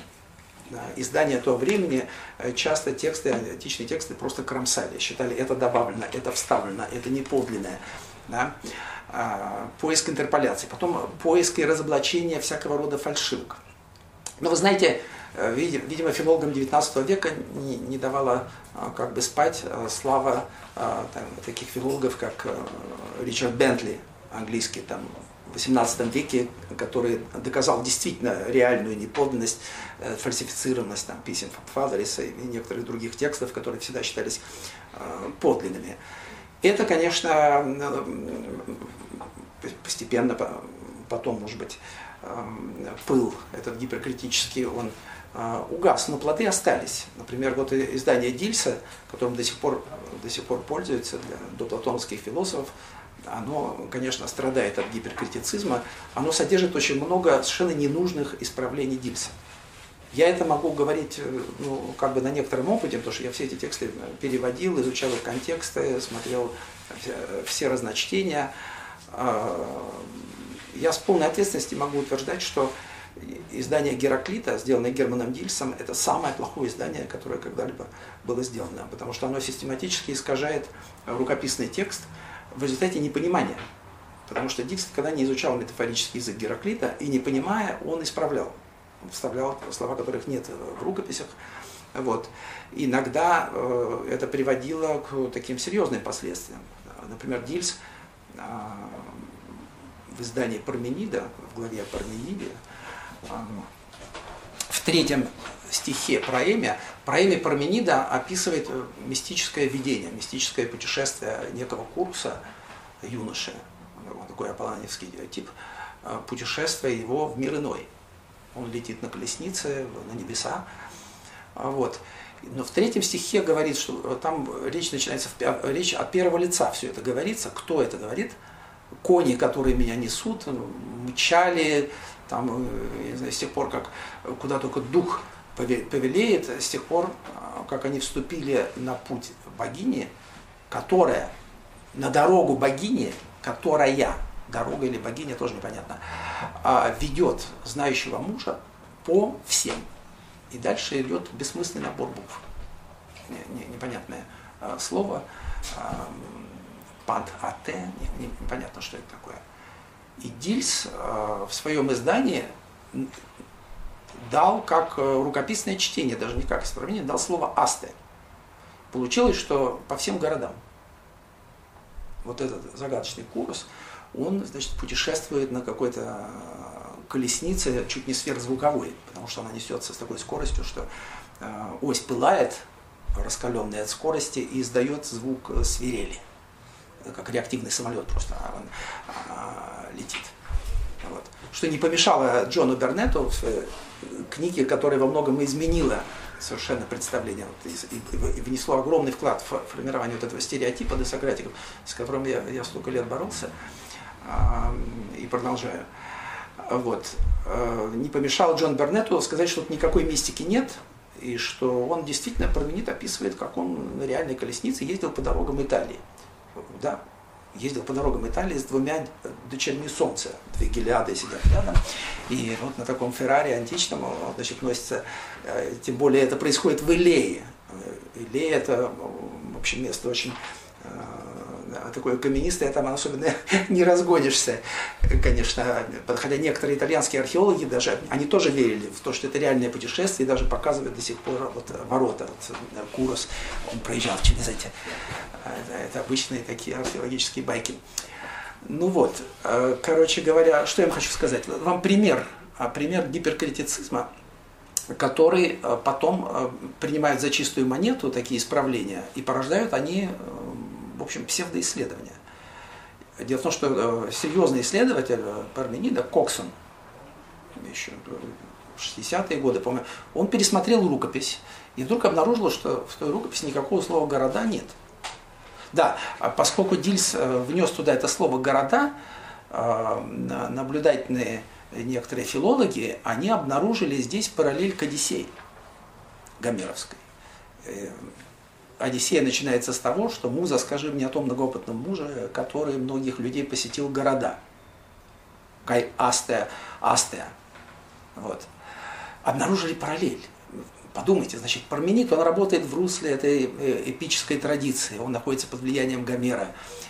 Издания того времени э, часто тексты, античные тексты просто кромсали, считали это добавлено, это вставлено, это не подлинное. Да? А, поиск интерполяции, потом поиск и разоблачение всякого рода фальшивок. Но вы знаете, э, видимо, филологам XIX века не, не давала как бы спать слава там, таких филологов, как Ричард Бентли, английский там, в XVIII веке, который доказал действительно реальную неподлинность, э, фальсифицированность там, писем Фадлериса и некоторых других текстов, которые всегда считались э, подлинными. Это, конечно, постепенно потом, может быть, пыл этот гиперкритический, он угас, но плоды остались. Например, вот издание Дильса, которым до сих пор, до сих пор пользуются для доплатоновских философов, оно, конечно, страдает от гиперкритицизма, оно содержит очень много совершенно ненужных исправлений Дильса. Я это могу говорить э, ну, как бы на некотором опыте, потому что я все эти тексты переводил, изучал их контексты, смотрел все, все разночтения. А, я с полной ответственностью могу утверждать, что издание Гераклита, сделанное Германом Дильсом, это самое плохое издание, которое когда-либо было сделано, потому что оно систематически искажает рукописный текст – в результате непонимания. Потому что Дикс когда не изучал метафорический язык Гераклита, и не понимая, он исправлял. Вставлял слова, которых нет в рукописях. Вот. Иногда э, это приводило к таким серьезным последствиям. Например, Дильс э, в издании Парменида, в главе Пармениде, э, в третьем стихе проэме, проэме Парменида описывает мистическое видение, мистическое путешествие некого курса юноши, такой аполлоневский тип, э, путешествие его в мир иной. Он летит на колеснице, на небеса. А вот. Но в третьем стихе говорит, что там речь начинается, речь от первого лица все это говорится. Кто это говорит? Кони, которые меня несут, мчали, там, э, знаю, с тех пор, как куда только дух повелеет с тех пор, а, как они вступили на путь богини, которая, на дорогу богини, которая, дорога или богиня, тоже непонятно, а, ведет знающего мужа по всем. И дальше идет бессмысленный набор букв. Непонятное а, слово. Пад АТ, непонятно, что это такое. И Дильс в своем издании дал как э, рукописное чтение, даже не как исправление, дал слово «асте». Получилось, что по всем городам вот этот загадочный курс, он, значит, путешествует на какой-то э, колеснице, чуть не сверхзвуковой, потому что она несется с такой скоростью, что э, ось пылает, раскаленная от скорости, и издает звук свирели. Это как реактивный самолет просто а он, а, летит. Вот. Что не помешало Джону Бернету книги, которая во многом изменила совершенно представление вот, и, и внесло огромный вклад в формирование вот этого стереотипа десократиков, с которым я, я столько лет боролся и продолжаю. Вот. А, не помешал Джон Бернету сказать, что тут никакой мистики нет, и что он действительно променит описывает, как он на реальной колеснице ездил по дорогам Италии. Да, ездил по дорогам Италии с двумя дочерьми солнца. Две гелиады сидят рядом. И вот на таком Феррари античном значит, носится, э, тем более это происходит в Илее. Илея это, в общем, место очень э, такое каменистое, там особенно не разгонишься, конечно. Хотя некоторые итальянские археологи даже, они тоже верили в то, что это реальное путешествие, и даже показывают до сих пор вот ворота, вот, э, Курос, он проезжал через эти это, это обычные такие археологические байки. Ну вот, э, короче говоря, что я вам хочу сказать. Вам пример, а, пример гиперкритицизма, который э, потом э, принимают за чистую монету такие исправления, и порождают они, общем, псевдоисследования. Дело в том, что серьезный исследователь Парменида, Коксон, еще в 60-е годы, помню, он пересмотрел рукопись и вдруг обнаружил, что в той рукописи никакого слова «города» нет – да, а поскольку Дильс э, внес туда это слово «города», э, наблюдательные некоторые филологи, они обнаружили здесь параллель к Одиссее Гомеровской. Одиссея начинается с того, что муза, скажи мне о том многоопытном муже, который многих людей посетил города. Кай Астея, Астея. Вот. Обнаружили параллель. Подумайте, значит, Парменид, он работает в русле этой э, эпической традиции, он находится под влиянием Гомера.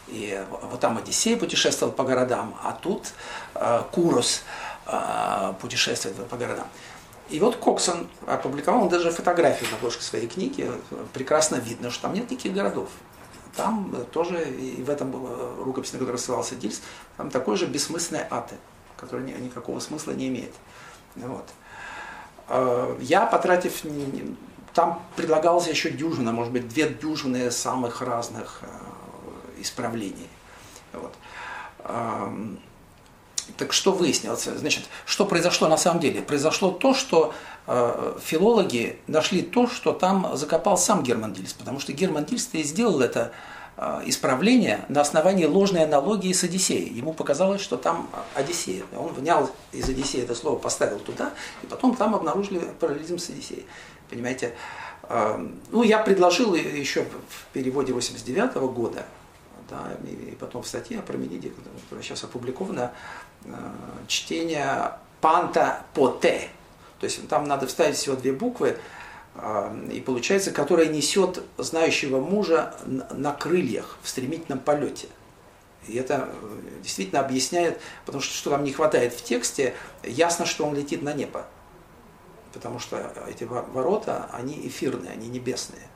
И вот там Одиссей путешествовал по городам, а тут э, Курос э, путешествует по городам. И вот Коксон опубликовал, даже фотографию на обложке своей книги, прекрасно видно, что там нет никаких городов. Там тоже, и в этом рукописи, на которой ссылался Дильс, там такой же бессмысленный аты, который никакого смысла не имеет. Вот. А, я, потратив, там предлагалось еще дюжина, может быть, две дюжины самых разных а, исправлений. Вот. Так что выяснилось? Значит, что произошло на самом деле? Произошло то, что э, филологи нашли то, что там закопал сам Герман Дильс, потому что Герман Дильс и сделал это э, исправление на основании ложной аналогии с Одиссеей. Ему показалось, что там Одиссея. Он внял из Одиссея это слово, поставил туда, и потом там обнаружили параллелизм с Одиссеей. Понимаете? Э, ну, я предложил еще в переводе 89 года да, и потом в статье о Пармениде, которая сейчас опубликована, чтение панта по т. То есть там надо вставить всего две буквы, э, и получается, которая несет знающего мужа на крыльях в стремительном полете. И это э, действительно объясняет, потому что что там не хватает в тексте, ясно, что он летит на небо. Потому что эти ворота, они эфирные, они небесные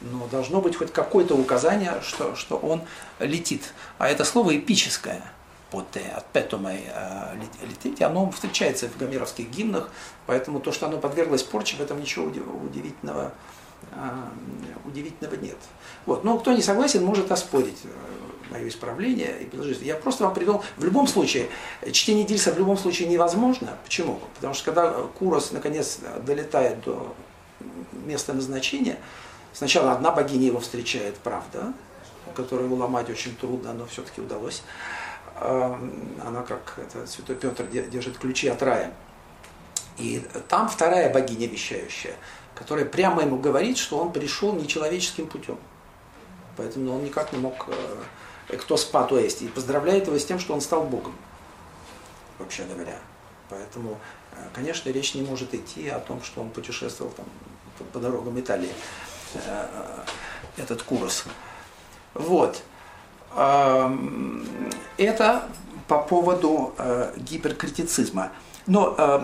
но должно быть хоть какое-то указание, что, что он летит. А это слово эпическое, поте, от петумой э, лететь, оно встречается в гомеровских гимнах, поэтому то, что оно подверглось порче, в этом ничего удивительного, э, удивительного нет. Вот. Но кто не согласен, может оспорить э, мое исправление и предложить. Я просто вам привел, в любом случае, чтение Дильса в любом случае невозможно. Почему? Потому что когда Курос наконец долетает до места назначения, Сначала одна богиня его встречает, правда, которую уломать очень трудно, но все-таки удалось. Она, как это, святой Петр, держит ключи от рая. И там вторая богиня вещающая, которая прямо ему говорит, что он пришел нечеловеческим путем. Поэтому он никак не мог, э, кто спа, то есть, и поздравляет его с тем, что он стал Богом, вообще говоря. Поэтому, э, конечно, речь не может идти о том, что он путешествовал там, по дорогам Италии. Э, этот курс. Вот. Это по поводу э, гиперкритицизма. Но э,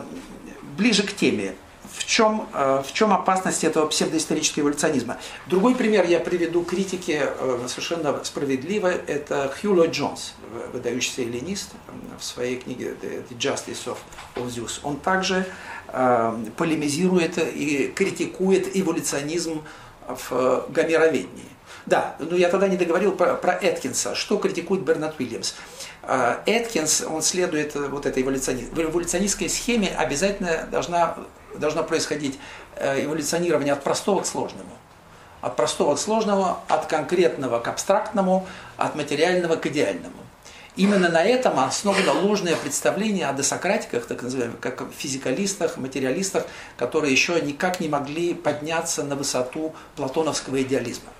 ближе к теме. В чем, в чем опасность этого псевдоисторического эволюционизма? Другой пример я приведу критики совершенно справедливо. Это Хью Ллойд Джонс, выдающийся эллинист, в своей книге The Justice of, of Zeus. Он также полемизирует и критикует эволюционизм в гомероведении. Да, но я тогда не договорил про, про Эткинса. Что критикует Бернард Уильямс? А, Эткинс, он следует вот этой эволюциони... в эволюционистской схеме обязательно должна, должно происходить э, эволюционирование от простого к сложному. От простого к сложному, от конкретного к абстрактному, от материального к идеальному. Именно на этом основано ложное представление о досократиках, так называемых, как физикалистах, материалистах, которые еще никак не могли подняться на высоту платоновского идеализма.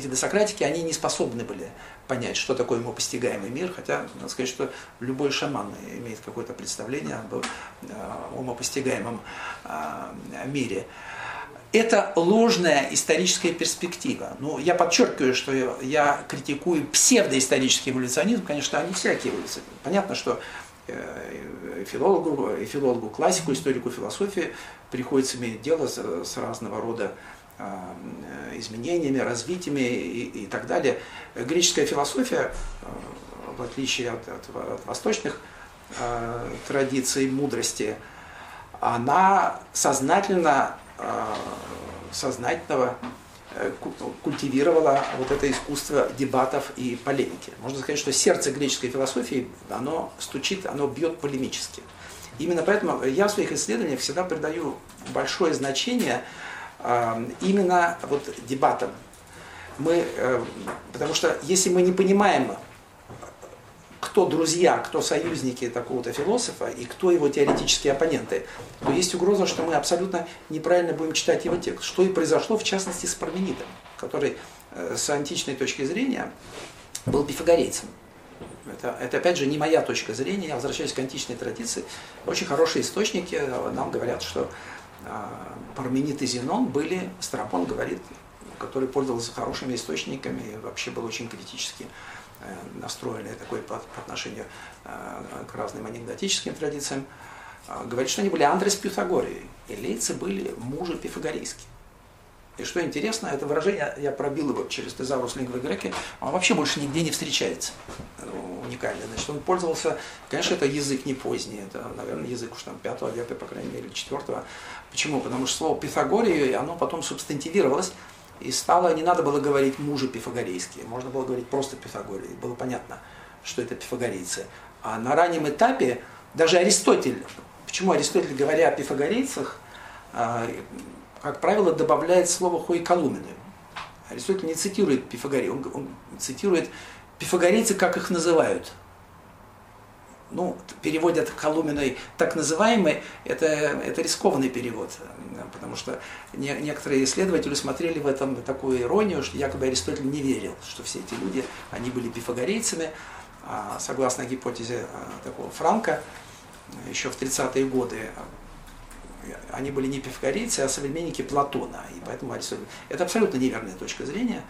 Эти досократики, они не способны были понять, что такое ему постигаемый мир, хотя, надо сказать, что любой шаман имеет какое-то представление об э, умопостигаемом э, мире это ложная историческая перспектива. Ну, я подчеркиваю, что я критикую псевдоисторический эволюционизм, конечно, они всякие эволюционизм. Понятно, что э, филологу, филологу, классику, историку философии приходится иметь дело с, с разного рода э, изменениями, развитиями и, и так далее. Греческая философия, э, в отличие от, от, от восточных традиций мудрости, она сознательно Э, сознательного э, культивировала вот это искусство дебатов и полемики. Можно сказать, что сердце греческой философии, оно стучит, оно бьет полемически. Именно поэтому я в своих исследованиях всегда придаю большое значение э, именно вот дебатам. Мы, потому что если мы не понимаем кто друзья, кто союзники такого-то философа и кто его теоретические оппоненты, то есть угроза, что мы абсолютно неправильно будем читать его текст. Что и произошло, в частности, с Парменидом, который э, с античной точки зрения был пифагорейцем. Это, это, опять же, не моя точка зрения, я возвращаюсь к античной традиции. Очень хорошие источники э, нам говорят, что э, Парменид и Зенон были, Страпон говорит, который пользовался хорошими источниками и вообще был очень критически Э, настроенные такой по, по отношению э, к разным анекдотическим традициям. а, говорит, что они были Андрес Пифагорией. Элейцы были мужи пифагорейские. И что интересно, это выражение, я пробил его через тезаурус лингвы греки, он вообще больше нигде не встречается. Уникально. Значит, он пользовался, конечно, это язык не поздний, это, наверное, язык уж там 5 века, по крайней мере, 4 Почему? Потому что слово Пифагорию, оно потом субстантивировалось, и стало, не надо было говорить мужи пифагорейские, можно было говорить просто Пифагории. Было понятно, что это пифагорейцы. А на раннем этапе даже Аристотель, почему Аристотель, говоря о пифагорейцах, а, как правило, добавляет слово «хоиколумены». Аристотель не цитирует Пифагорей, он, он цитирует пифагорейцы, как их называют. Ну, переводят колуменой так называемый, это, это рискованный перевод, потому что не, некоторые исследователи смотрели в этом такую иронию, что якобы Аристотель не верил, что все эти люди, они были пифагорейцами, а, согласно гипотезе а, такого Франка, еще в 30-е годы они были не пифагорейцы, а современники Платона. И поэтому Аристотель... Это абсолютно неверная точка зрения,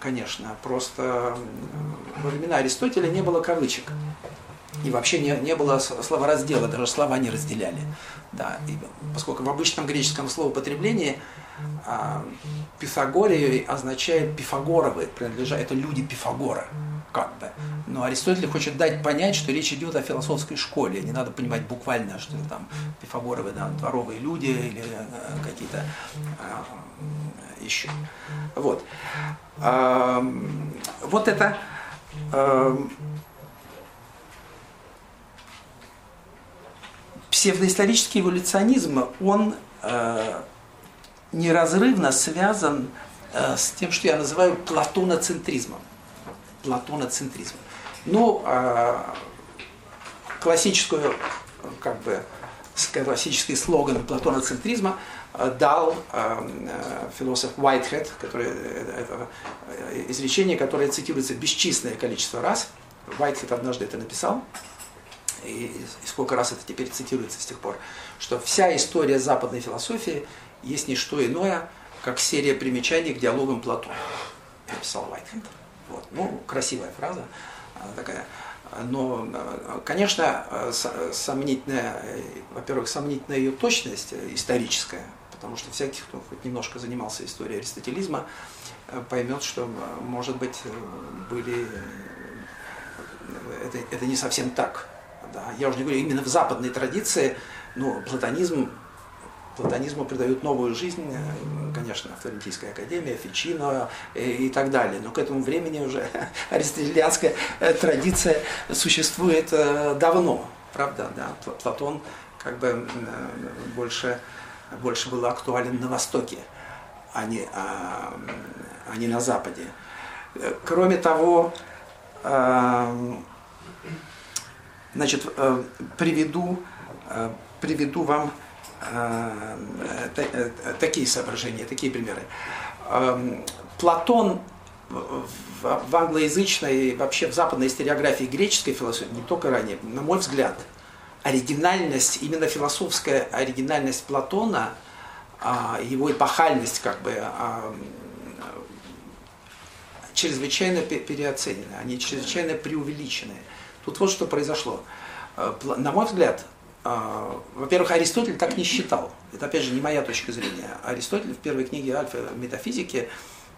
конечно. Просто во времена Аристотеля не было кавычек. И вообще не, не было словораздела, даже слова не разделяли. Да, и поскольку в обычном греческом словоупотреблении а, Пифагорию означает Пифагоровы, принадлежат, это люди Пифагора, как бы. Но Аристотель хочет дать понять, что речь идет о философской школе. Не надо понимать буквально, что там Пифагоровы, да, дворовые люди или э, какие-то а, еще. Вот. А, вот это псевдоисторический эволюционизм, он э, неразрывно связан э, с тем, что я называю платоноцентризмом. Платоноцентризм. Ну, э, классическую, как бы, классический слоган платоноцентризма э, дал э, э, философ Уайтхед, который, это изречение, которое цитируется бесчисленное количество раз. Уайтхед однажды это написал и, сколько раз это теперь цитируется с тех пор, что вся история западной философии есть не что иное, как серия примечаний к диалогам Платона, написал Уайтхед. Вот. Ну, красивая фраза такая. Но, конечно, сомнительная, во-первых, сомнительная ее точность историческая, потому что всякий, кто хоть немножко занимался историей аристотелизма, поймет, что, может быть, были это, это не совсем так. Да, я уже не говорю, именно в западной традиции, ну, платонизм, платонизму придают новую жизнь, э, конечно, Флорентийская академия, Фичино и, э, и так далее. Но к этому времени уже аристотелианская э, традиция существует давно, правда, да. Платон как бы больше, больше был актуален на Востоке, а не, а, а не на Западе. Кроме того, Значит, э, приведу, э, приведу вам э, такие соображения, такие примеры. Эм, Платон в англоязычной, вообще в западной историографии греческой философии, не только ранее, на мой взгляд, оригинальность, именно философская оригинальность Платона, а, его эпохальность как бы а, чрезвычайно переоценены, они чрезвычайно преувеличены. Тут вот что произошло. Э, на мой взгляд, э, во-первых, Аристотель так не считал. Это, опять же, не моя точка зрения. Аристотель в первой книге «Альфа метафизики»,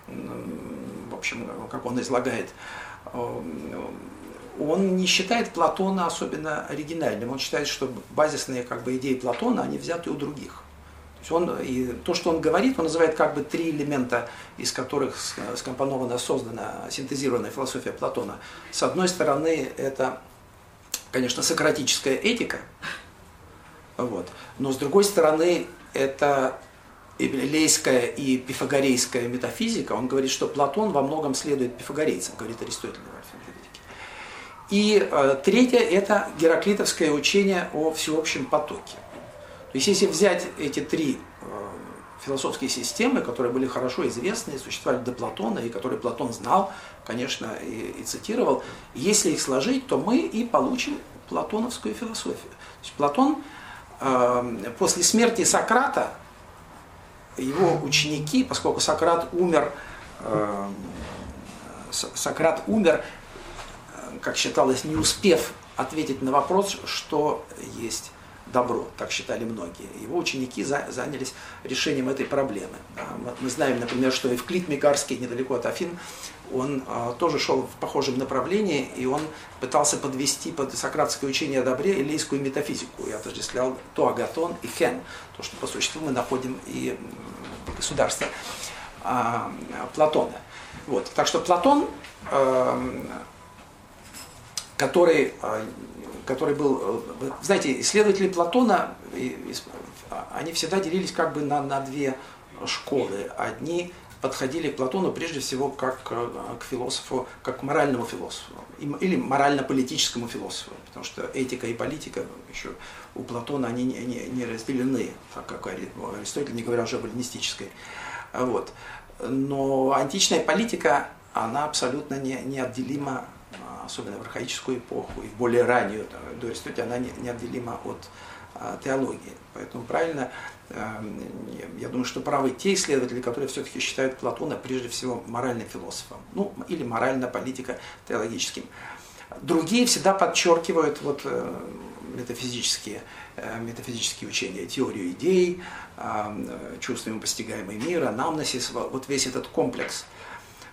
в общем, как он излагает, э, он не считает Платона особенно оригинальным. Он считает, что базисные как бы, идеи Платона, они взяты у других. Он, и то, что он говорит, он называет как бы три элемента, из которых скомпонована, создана, синтезирована философия Платона. С одной стороны, это, конечно, сократическая этика, вот. но с другой стороны, это Лейская и пифагорейская метафизика, он говорит, что Платон во многом следует пифагорейцам, говорит Аристотель И э, третье – это гераклитовское учение о всеобщем потоке. То если взять эти три э, философские системы, которые были хорошо известны, существовали до Платона, и которые Платон знал, конечно, и, и цитировал, если их сложить, то мы и получим платоновскую философию. То есть Платон э, после смерти Сократа, его ученики, поскольку Сократ умер, э, Сократ умер, э, как считалось, не успев ответить на вопрос, что есть добро, так считали многие. Его ученики занялись решением этой проблемы. Мы знаем, например, что Евклид Мигарский, недалеко от Афин, он а, тоже шел в похожем направлении, и он пытался подвести под сократское учение о добре элейскую метафизику и отождествлял то агатон и хен, то, что по существу мы находим и государство а, Платона. Вот. Так что Платон, э, который а, который был, э, знаете, исследователи Платона, они всегда делились как бы на, на две школы. Одни подходили к Платону прежде всего как э, к философу, как к моральному философу или морально-политическому философу, потому что этика и политика еще у Платона они не, не, не разделены, так как Аристотель не говоря уже об эллинистической. Вот. Но античная политика, она абсолютно не, неотделима особенно в архаическую эпоху и в более раннюю, до Аристотеля, она неотделима от а, теологии. Поэтому правильно, эм, я думаю, что правы те исследователи, которые все-таки считают Платона прежде всего моральным философом, ну или морально-политико-теологическим. Другие всегда подчеркивают вот э, метафизические, э, метафизические учения, теорию идей, чувствуем постигаемый мир, анамнесис, вот весь этот комплекс –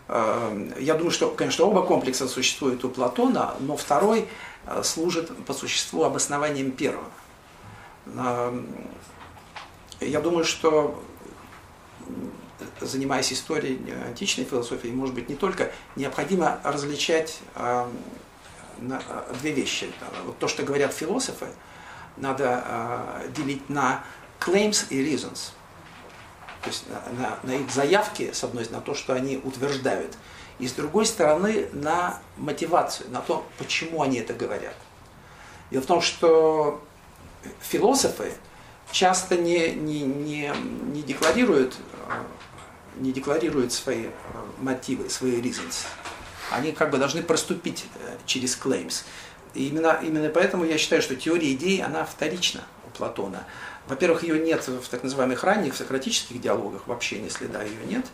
я думаю, что, конечно, оба комплекса существуют у Платона, но второй э, служит по существу обоснованием первого. Эм, я думаю, что занимаясь историей античной философии, может быть, не только необходимо различать эм, две вещи. Вот то, что говорят философы, надо э, делить на claims и reasons – то есть на, на их заявки, с одной стороны, на то, что они утверждают, и с другой стороны на мотивацию, на то, почему они это говорят. Дело в том, что философы часто не, не, не, не декларируют не декларируют свои мотивы, свои reasons. Они как бы должны проступить э, через claims. И именно, именно поэтому я считаю, что теория идей, она вторична у Платона. Во-первых, ее нет в так называемых ранних сократических диалогах, вообще ни следа ее нет.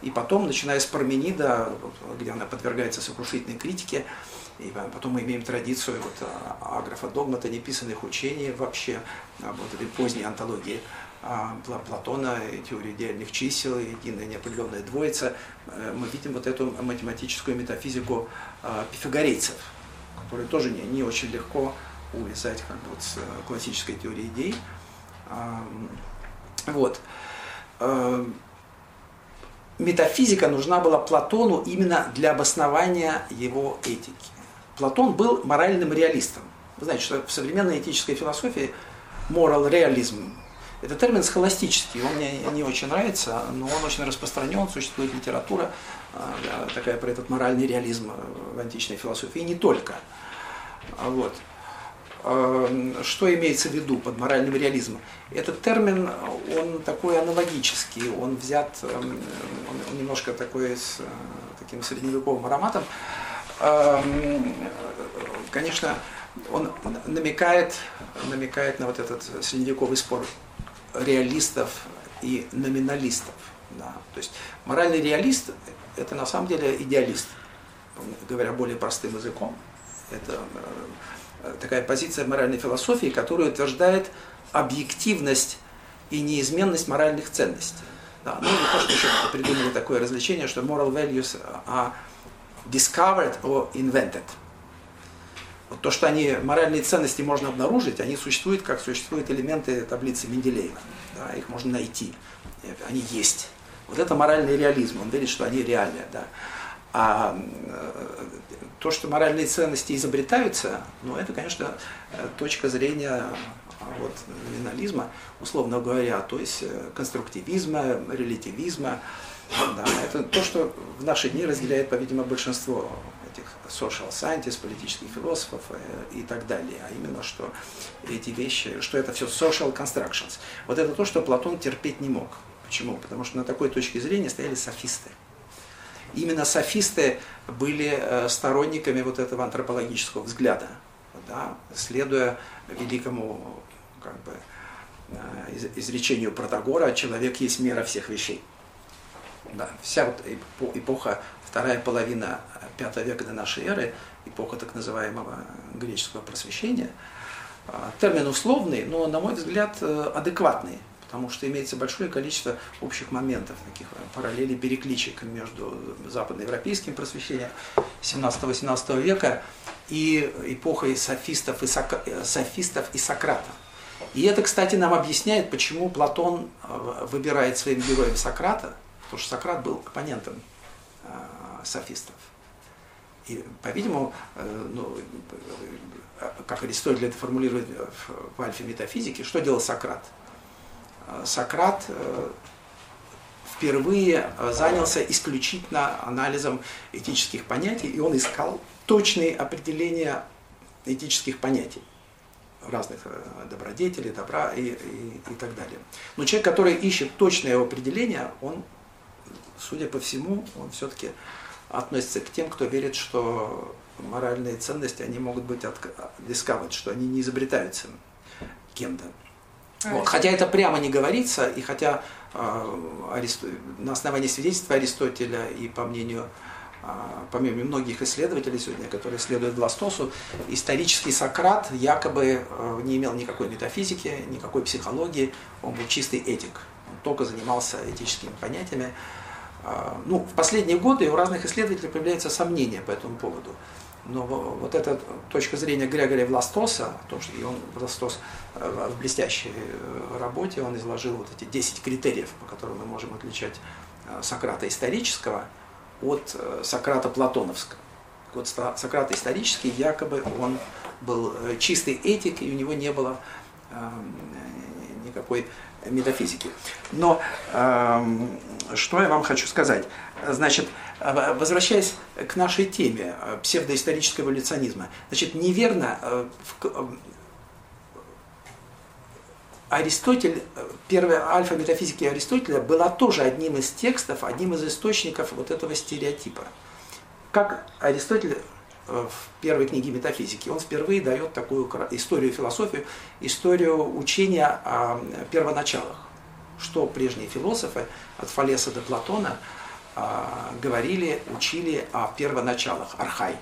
И потом, начиная с Парменида, где она подвергается сокрушительной критике, и потом мы имеем традицию вот, а, аграфа догмата, неписанных учений вообще, а, вот этой поздней антологии а, Платона, теории идеальных чисел, единая неопределенная двоица, э, мы видим вот эту математическую метафизику пифагорейцев, которую тоже не, не очень легко увязать как бы, вот, с классической теорией идей. Вот. Метафизика нужна была Платону именно для обоснования его этики. Платон был моральным реалистом. Вы знаете, что в современной этической философии moral реализм – это термин схоластический, он мне не очень нравится, но он очень распространен, существует литература а, такая про этот моральный реализм в античной философии, и не только. Вот. Эм, что имеется в виду под моральным реализмом? Этот термин, он такой аналогический, он взят, эм, он немножко такой с э, таким средневековым ароматом. Конечно, он намекает, намекает на вот этот средневековый спор реалистов и номиналистов. Да. То есть моральный реалист – это на самом деле идеалист, говоря более простым языком. Это э, такая позиция моральной философии, которая утверждает объективность и неизменность моральных ценностей. Да, ну что еще придумали такое развлечение, что moral values are discovered or invented. Вот то, что они, моральные ценности можно обнаружить, они существуют, как существуют элементы таблицы Менделеева. Да, их можно найти, они есть. Вот это моральный реализм, он верит, что они реальные. Да. А э, то, что моральные ценности изобретаются, ну, это, конечно, э, точка зрения а, вот, номинализма, условно говоря, то есть э, конструктивизма, релятивизма. Да, это то, что в наши дни разделяет, по-видимому, большинство этих social scientists, политических философов и так далее. А именно, что эти вещи, что это все social constructions. Вот это то, что Платон терпеть не мог. Почему? Потому что на такой точке зрения стояли софисты именно софисты были э, сторонниками вот этого антропологического взгляда, да, следуя великому как бы, э, изречению Протагора «человек есть мера всех вещей». Да, вся вот эпоха, вторая половина V века до нашей эры, эпоха так называемого греческого просвещения, термин условный, но, на мой взгляд, адекватный потому что имеется большое количество общих моментов, таких параллелей, перекличек между западноевропейским просвещением 17-18 века и эпохой софистов и, Сок... софистов и Сократа. И это, кстати, нам объясняет, почему Платон э, выбирает своим героем Сократа, потому что Сократ был оппонентом э, софистов. И, по-видимому, э, ну, как Аристотель это формулирует в Альфе метафизики, что делал Сократ? Сократ впервые занялся исключительно анализом этических понятий, и он искал точные определения этических понятий разных э, добродетелей, добра и, и, и так далее. Но человек, который ищет точное определение, он, судя по всему, он все-таки относится к тем, кто верит, что моральные ценности, они могут быть discovered, что они не изобретаются кем-то. А вот. Хотя это прямо не говорится, и хотя э, Аристо... на основании свидетельства Аристотеля и по мнению а, помимо многих исследователей сегодня, которые исследуют Властосу, исторический Сократ якобы э, не имел никакой метафизики, никакой психологии, он был чистый этик, он только занимался этическими понятиями. А, ну, в последние годы у разных исследователей появляются сомнения по этому поводу. Но вот эта точка зрения Грегория Властоса, о том, что и он, Властос, э, в блестящей э, работе, он изложил вот эти 10 критериев, по которым мы можем отличать Сократа исторического – от э, Сократа Платоновского. Вот Сократ исторический, якобы он был э, чистый этик, и у него не было э, никакой метафизики. Но что я вам хочу сказать? Значит, возвращаясь к нашей теме псевдоисторического эволюционизма, значит, неверно Аристотель, первая альфа метафизики Аристотеля была тоже одним из текстов, одним из источников вот этого стереотипа. Как Аристотель э, в первой книге метафизики, он впервые дает такую историю философию, историю учения о первоначалах. Что прежние философы, от Фалеса до Платона, а, говорили, учили о первоначалах, архай.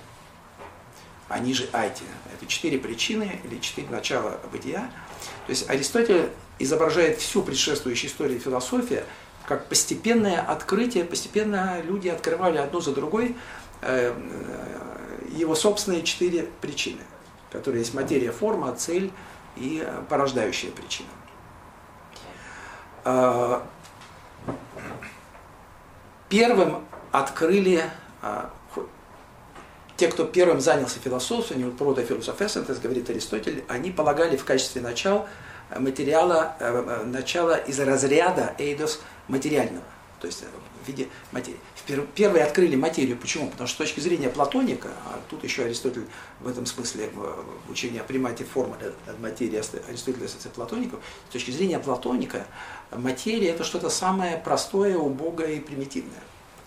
Они же айти. Это четыре причины или четыре начала бытия – то есть Аристотель изображает всю предшествующую историю философии как постепенное открытие, постепенно люди открывали одну за другой э, э, его собственные четыре причины, которые есть материя, форма, цель и порождающая причина. Э, первым открыли те, кто первым занялся философией, протофилософес, это говорит Аристотель, они полагали в качестве начала э, материала, э, э, начала из разряда эйдос материального, то есть в виде материи. Первые открыли материю. Почему? Потому что с точки зрения платоника, а тут еще Аристотель в этом смысле в учении о примате формы материи Аристотеля с платоников, с точки зрения платоника, материя это что-то самое простое, убогое и примитивное.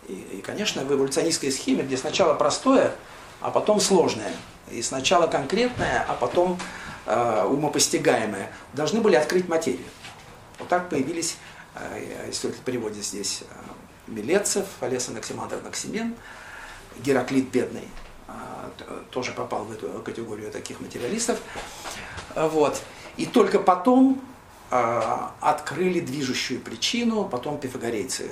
И, и, конечно, в эволюционистской схеме, где сначала простое, а потом сложное. И сначала конкретное, а потом э, умопостигаемое. Должны были открыть материю. Вот так появились, э, Аристотель переводит здесь э, Милецев, Олеса Наксимандр Наксимен, Гераклит Бедный, э, тоже попал в эту категорию таких материалистов. Вот. И только потом э, открыли движущую причину, потом пифагорейцы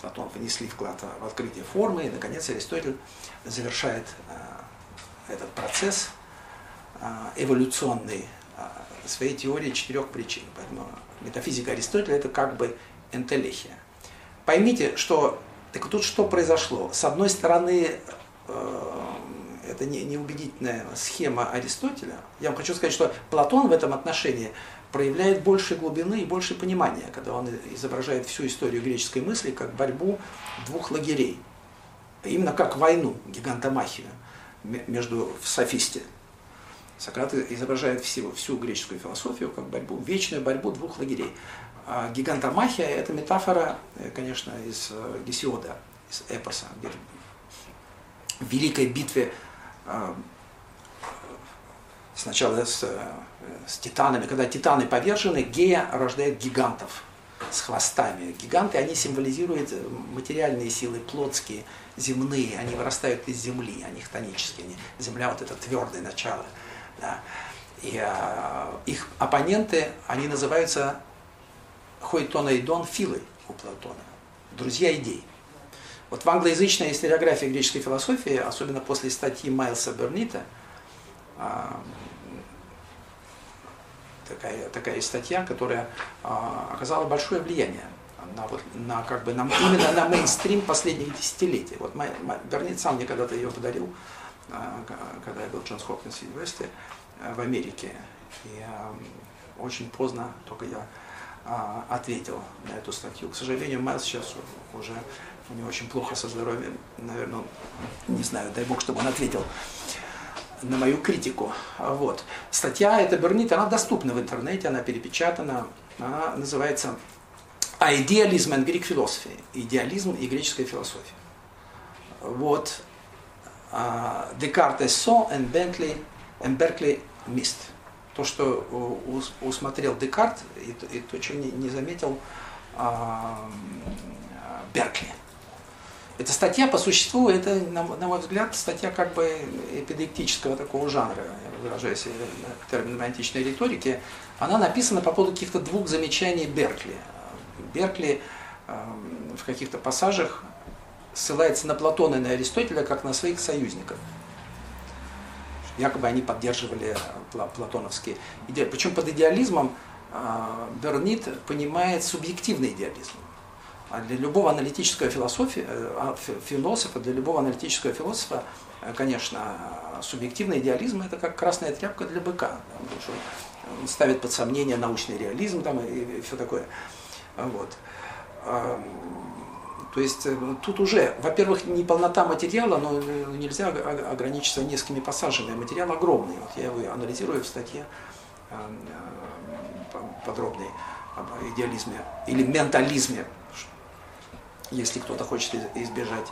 Платон внесли вклад в открытие формы, и, наконец, Аристотель завершает э, этот процесс э, эволюционный э, своей теории четырех причин. Поэтому метафизика Аристотеля – это как бы энтелехия. Поймите, что так тут что произошло? С одной стороны, это не, неубедительная схема Аристотеля. Я вам хочу сказать, что Платон в этом отношении проявляет больше глубины и больше понимания, когда он изображает всю историю греческой мысли как борьбу двух лагерей. Именно как войну, гигантомахию между в софисте. Сократ изображает всю, всю греческую философию как борьбу, вечную борьбу двух лагерей. А гигантомахия – это метафора, э, конечно, из э, Гесиода, из эпоса, где в великой битве а, сначала с, с титанами, когда титаны повержены, Гея рождает гигантов с хвостами. Гиганты, они символизируют материальные силы, плотские, земные, они вырастают из земли, они хтонические, они, земля вот это твердое начало. Да. И а, их оппоненты, они называются Хойтона и Дон Филы у Платона, друзья идей. Вот в англоязычной историографии греческой философии, особенно после статьи Майлса Бернита, а, такая, такая статья, которая а, оказала большое влияние на, вот, на, как бы, на, именно на мейнстрим последних десятилетий. Вот мой, мой, Бернит сам мне когда-то ее подарил, а, когда я был в Джонс Хопкинс Университете в Америке. И очень поздно только я ответил на эту статью. К сожалению, Майлз сейчас уже у него очень плохо со здоровьем, наверное, не знаю, дай бог, чтобы он ответил на мою критику. Вот. Статья эта Бернит, она доступна в интернете, она перепечатана, она называется «Idealism and Greek Philosophy» – «Идеализм и греческая философия». Вот. Декарте со and Bentley and Berkeley missed. То, что усмотрел Декарт, и то, чего не заметил Беркли. Эта статья по существу, это, на, на мой взгляд, статья как бы эпидектического такого жанра, выражаясь термином античной риторики. Она написана по поводу каких-то двух замечаний Беркли. Беркли э, в каких-то пассажах ссылается на Платона и на Аристотеля как на своих союзников. Якобы они поддерживали платоновские идеи. Причем под идеализмом э, Бернит понимает субъективный идеализм. А для любого аналитического философии, э, а, философа, для любого аналитического философа, э, конечно, субъективный идеализм это как красная тряпка для быка. Он ставит под сомнение научный реализм там, и все такое. Вот. То есть э, тут уже, во-первых, не полнота материала, но нельзя ограничиться несколькими пассажами. Материал огромный. Вот я его анализирую в статье подробной об идеализме или ментализме если кто-то хочет избежать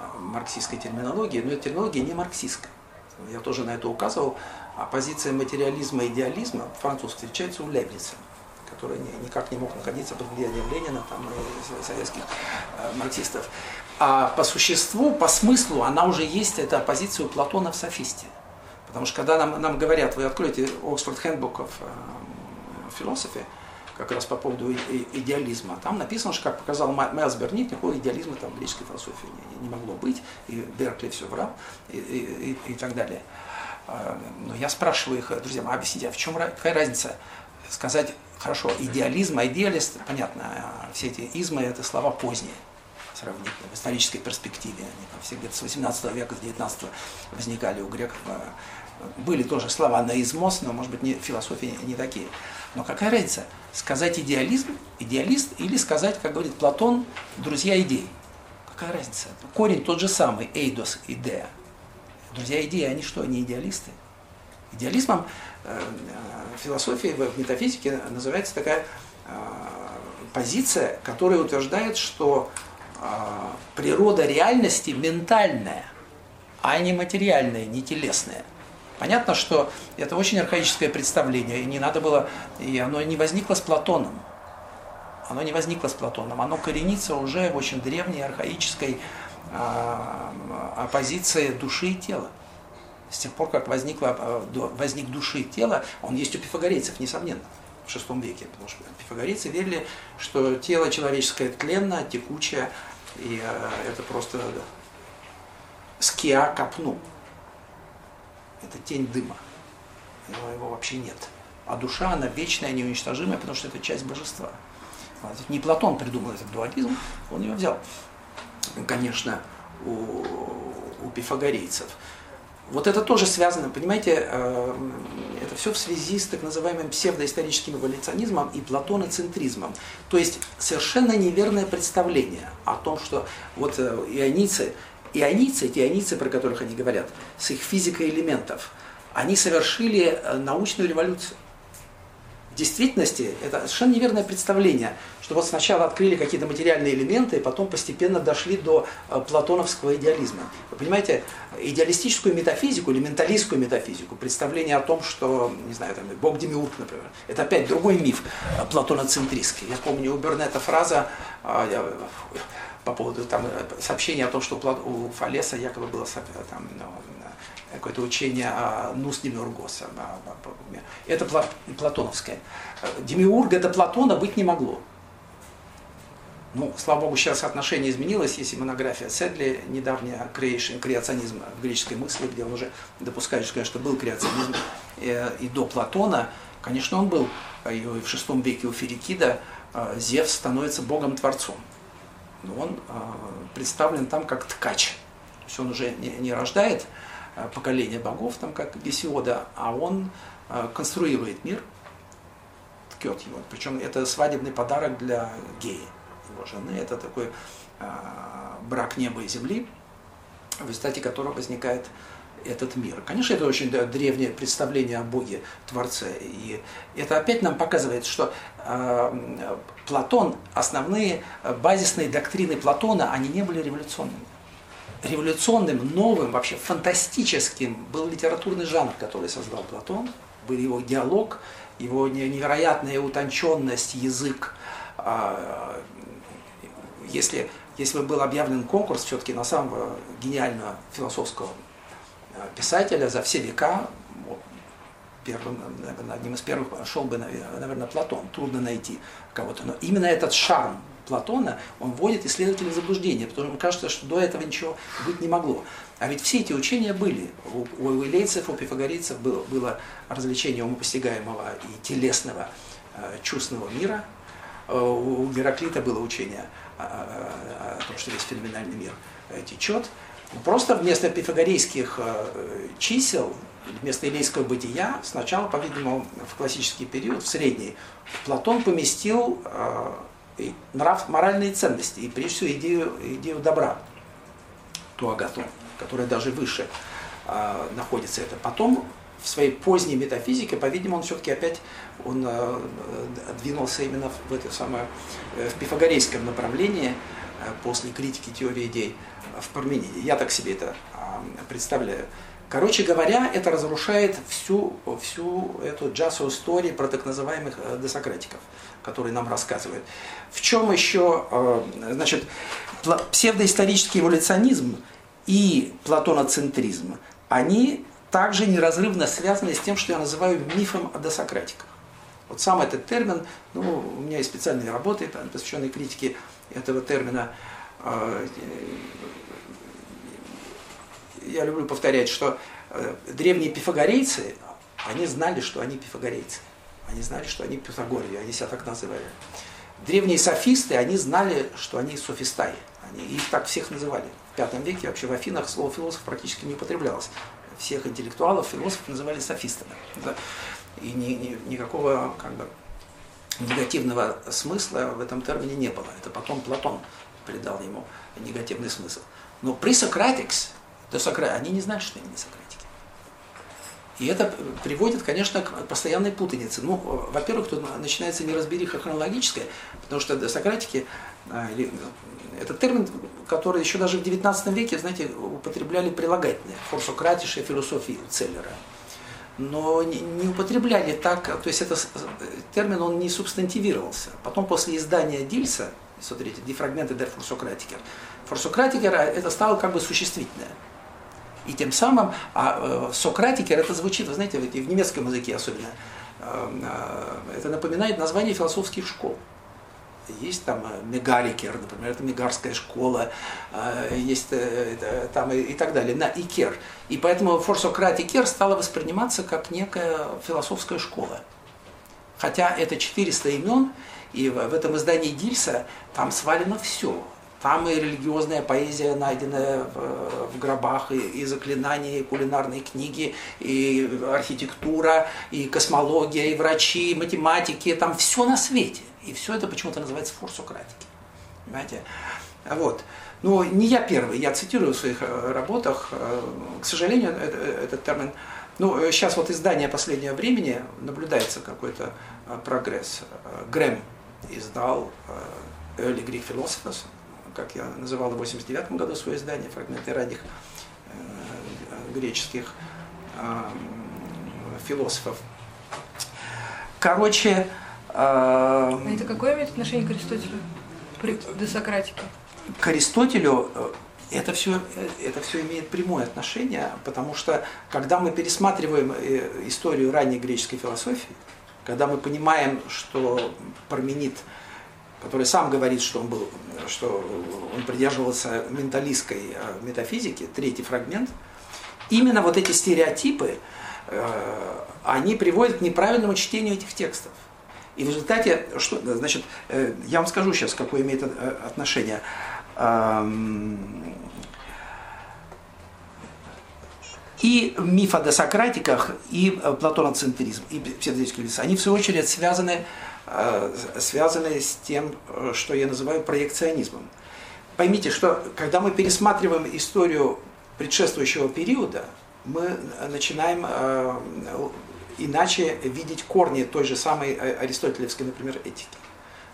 а, марксистской терминологии, но эта терминология не марксистская. Я тоже на это указывал. А позиция материализма и идеализма французский встречается у Лейбница, который никак не мог находиться под влиянием Ленина там, и советских а, марксистов. А по существу, по смыслу, она уже есть, эта позиция у Платона в софисте. Потому что когда нам, нам говорят, вы откроете Oxford Handbook of Philosophy, как раз по поводу идеализма. Там написано, что, как показал Майлз Бернит, никакого идеализма там в греческой философии не, не могло быть, и Беркли все врал, и, и, и, и так далее. А, но я спрашиваю их, друзья, объясните, а в чем какая разница сказать, хорошо, идеализм, идеалист, понятно, а все эти измы – это слова поздние, сравнительно, в исторической перспективе. Они там все где-то с 18 века, с 19 возникали у греков. А, были тоже слова на измос, но, может быть, не, философии не такие. Но какая разница? Сказать идеализм, идеалист, или сказать, как говорит Платон, друзья идей. Какая разница? Корень тот же самый, эйдос, идея. Друзья идеи, они что, они идеалисты? Идеализмом э, в философии, в метафизике называется такая э, позиция, которая утверждает, что э, природа реальности ментальная, а не материальная, не телесная. Понятно, что это очень архаическое представление, и не надо было, и оно не возникло с Платоном. Оно не возникло с Платоном, оно коренится уже в очень древней архаической оппозиции души и тела. С тех пор, как возникла, а, возник души и тела, он есть у пифагорейцев, несомненно, в VI веке. Потому что пифагорейцы верили, что тело человеческое тленно, текучее, и а, это просто скиа капну это тень дыма. Его, его вообще нет. А душа, она вечная, неуничтожимая, потому что это часть божества. Не Платон придумал этот дуализм, он его взял, конечно, у, у пифагорейцев. Вот это тоже связано, понимаете, э, это все в связи с так называемым псевдоисторическим эволюционизмом и платоноцентризмом. То есть совершенно неверное представление о том, что вот э, ионийцы ионийцы, эти ионийцы, про которых они говорят, с их физикой элементов, они совершили э, научную революцию. Действительности это совершенно неверное представление, что вот сначала открыли какие-то материальные элементы, и потом постепенно дошли до э, платоновского идеализма. Вы понимаете, идеалистическую метафизику или менталистскую метафизику, представление о том, что, не знаю, там, Бог Демиург, например, это опять другой миф э, платоноцентристский. Я помню у Бернета фраза, я по поводу там, сообщения о том, что у Фалеса якобы было там, какое-то учение о нус демиургоса. Это платоновское. Демиург это Платона быть не могло. Ну, слава богу, сейчас отношение изменилось. Есть и монография Седли, недавняя creation, креационизм в греческой мысли, где он уже допускает, что, конечно, был креационизм э, и до Платона. Конечно, он был. И в шестом веке у Ферикида э, Зевс становится богом-творцом. Но он э, представлен там как ткач. То есть он уже не рождает поколение богов, там как Гесиода, а он конструирует мир, ткет его. Причем это свадебный подарок для геи его жены. Это такой а, брак неба и земли, в результате которого возникает этот мир. Конечно, это очень древнее представление о Боге, Творце. И это опять нам показывает, что э, Платон, основные базисные доктрины Платона, они не были революционными. Революционным, новым, вообще фантастическим был литературный жанр, который создал Платон, был его диалог, его невероятная утонченность, язык, э, если, если бы был объявлен конкурс все-таки на самого гениального философского э, писателя за все века, первым, наверное, одним из первых шел бы, наверное, Платон. Трудно найти кого-то. Но именно этот шарм Платона, он вводит исследователей в заблуждение, потому что кажется, что до этого ничего быть не могло. А ведь все эти учения были. У, у илейцев, у пифагорейцев было, было развлечение умопостигаемого и телесного э, чувственного мира. Э, у Гераклита было учение о том, что весь феноменальный мир э, течет. Просто вместо пифагорейских э, чисел, вместо илейского бытия, сначала, по-видимому, в классический период, в средний, Платон поместил э, нрав, моральные ценности, и прежде всего идею, идею добра, ту агату, которая даже выше находится. Это потом в своей поздней метафизике, по-видимому, он все-таки опять он, э, двинулся именно в это самое э, в пифагорейском направлении э, после критики теории идей в Пармениде. Я так себе это представляю. Короче говоря, это разрушает всю, всю эту джазовую историю про так называемых десократиков, которые нам рассказывают. В чем еще, значит, псевдоисторический эволюционизм и платоноцентризм, они также неразрывно связаны с тем, что я называю мифом о досократиках. Вот сам этот термин, ну, у меня есть специальные работы, посвященные критике этого термина. А, я люблю повторять, что э, древние пифагорейцы, они знали, что они пифагорейцы. Они знали, что они пифагории, они себя так называли. Древние софисты, они знали, что они софистаи. Они, их так всех называли. В пятом веке вообще в Афинах слово философ практически не употреблялось всех интеллектуалов, философов называли софистами. И ни, ни, никакого как бы, негативного смысла в этом термине не было. Это потом Платон придал ему негативный смысл. Но при Сократикс, до Сократ, они не знают, что они не Сократики. И это приводит, конечно, к постоянной путанице. Ну, во-первых, тут начинается неразбериха хронологическая, потому что Сократики а, это термин, который еще даже в XIX веке, знаете, употребляли прилагательные, форсократиша философии Целлера. Но не, употребляли так, то есть это термин, он не субстантивировался. Потом после издания Дильса, смотрите, дифрагменты der Форсократикер, Форсократикер это стало как бы существительное. И тем самым, а э, Сократикер это звучит, вы знаете, в немецком языке особенно, э, э, это напоминает название философских школ. Есть там э, Мегарикер, например, это Мегарская школа, э, есть там и, так далее, на Икер. И поэтому Форсократ Икер стала восприниматься как некая философская школа. Хотя это 400 имен, и в этом издании Дильса там свалено все. Там и религиозная поэзия, найденная в, в гробах, и, и заклинания, и кулинарные книги, и архитектура, и космология, и врачи, и математики, там все на свете. И все это почему-то называется форсократики. Понимаете? Вот. Но не я первый, я цитирую в своих э, работах. Э, к сожалению, э, этот термин ну, сейчас вот издание последнего времени наблюдается какой-то прогресс. Грэм издал Early Greek Philosophers, как я называл в 89 году свое издание, фрагменты ранних греческих философов. Короче, а это какое имеет отношение к Аристотелю? При Десократике? К Аристотелю, э, это все, это все имеет прямое отношение, потому что когда мы пересматриваем э, историю ранней греческой философии, когда мы понимаем, что Парменид, который сам говорит, что он, был, что он придерживался менталистской э, метафизики, третий фрагмент, именно вот эти стереотипы, э, они приводят к неправильному чтению этих текстов. И в результате, что, значит, я вам скажу сейчас, какое имеет отношение. И миф о досократиках, и э, платоноцентризм, и псевдоические лица, они в свою очередь связаны, э, связаны с тем, э, что я называю проекционизмом. Поймите, что когда мы пересматриваем историю предшествующего периода, мы начинаем иначе видеть корни той же самой аристотелевской, например, этики.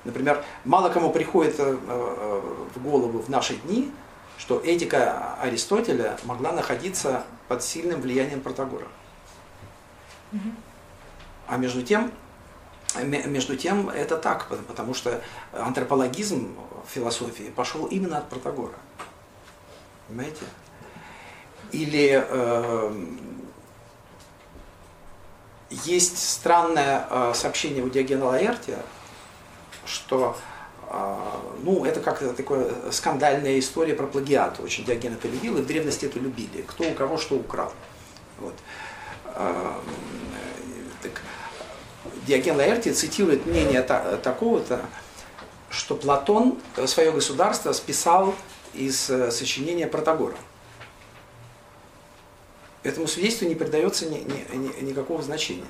Например, мало кому приходит в голову в наши дни, что этика Аристотеля могла находиться под сильным влиянием Протагора. А между тем, между тем это так, потому что антропологизм в философии пошел именно от Протагора. Понимаете? Или э, есть странное э, сообщение у Диогена Лаэртия, что а, ну, это как такая скандальная история про плагиат. Очень Диоген это любил, и в древности это любили. Кто у кого что украл. Вот. А, так, Диоген Лаэрти цитирует мнение такого-то, что Платон свое государство списал из э, сочинения Протагора. Этому свидетельству не придается ни, ни, ни, никакого значения.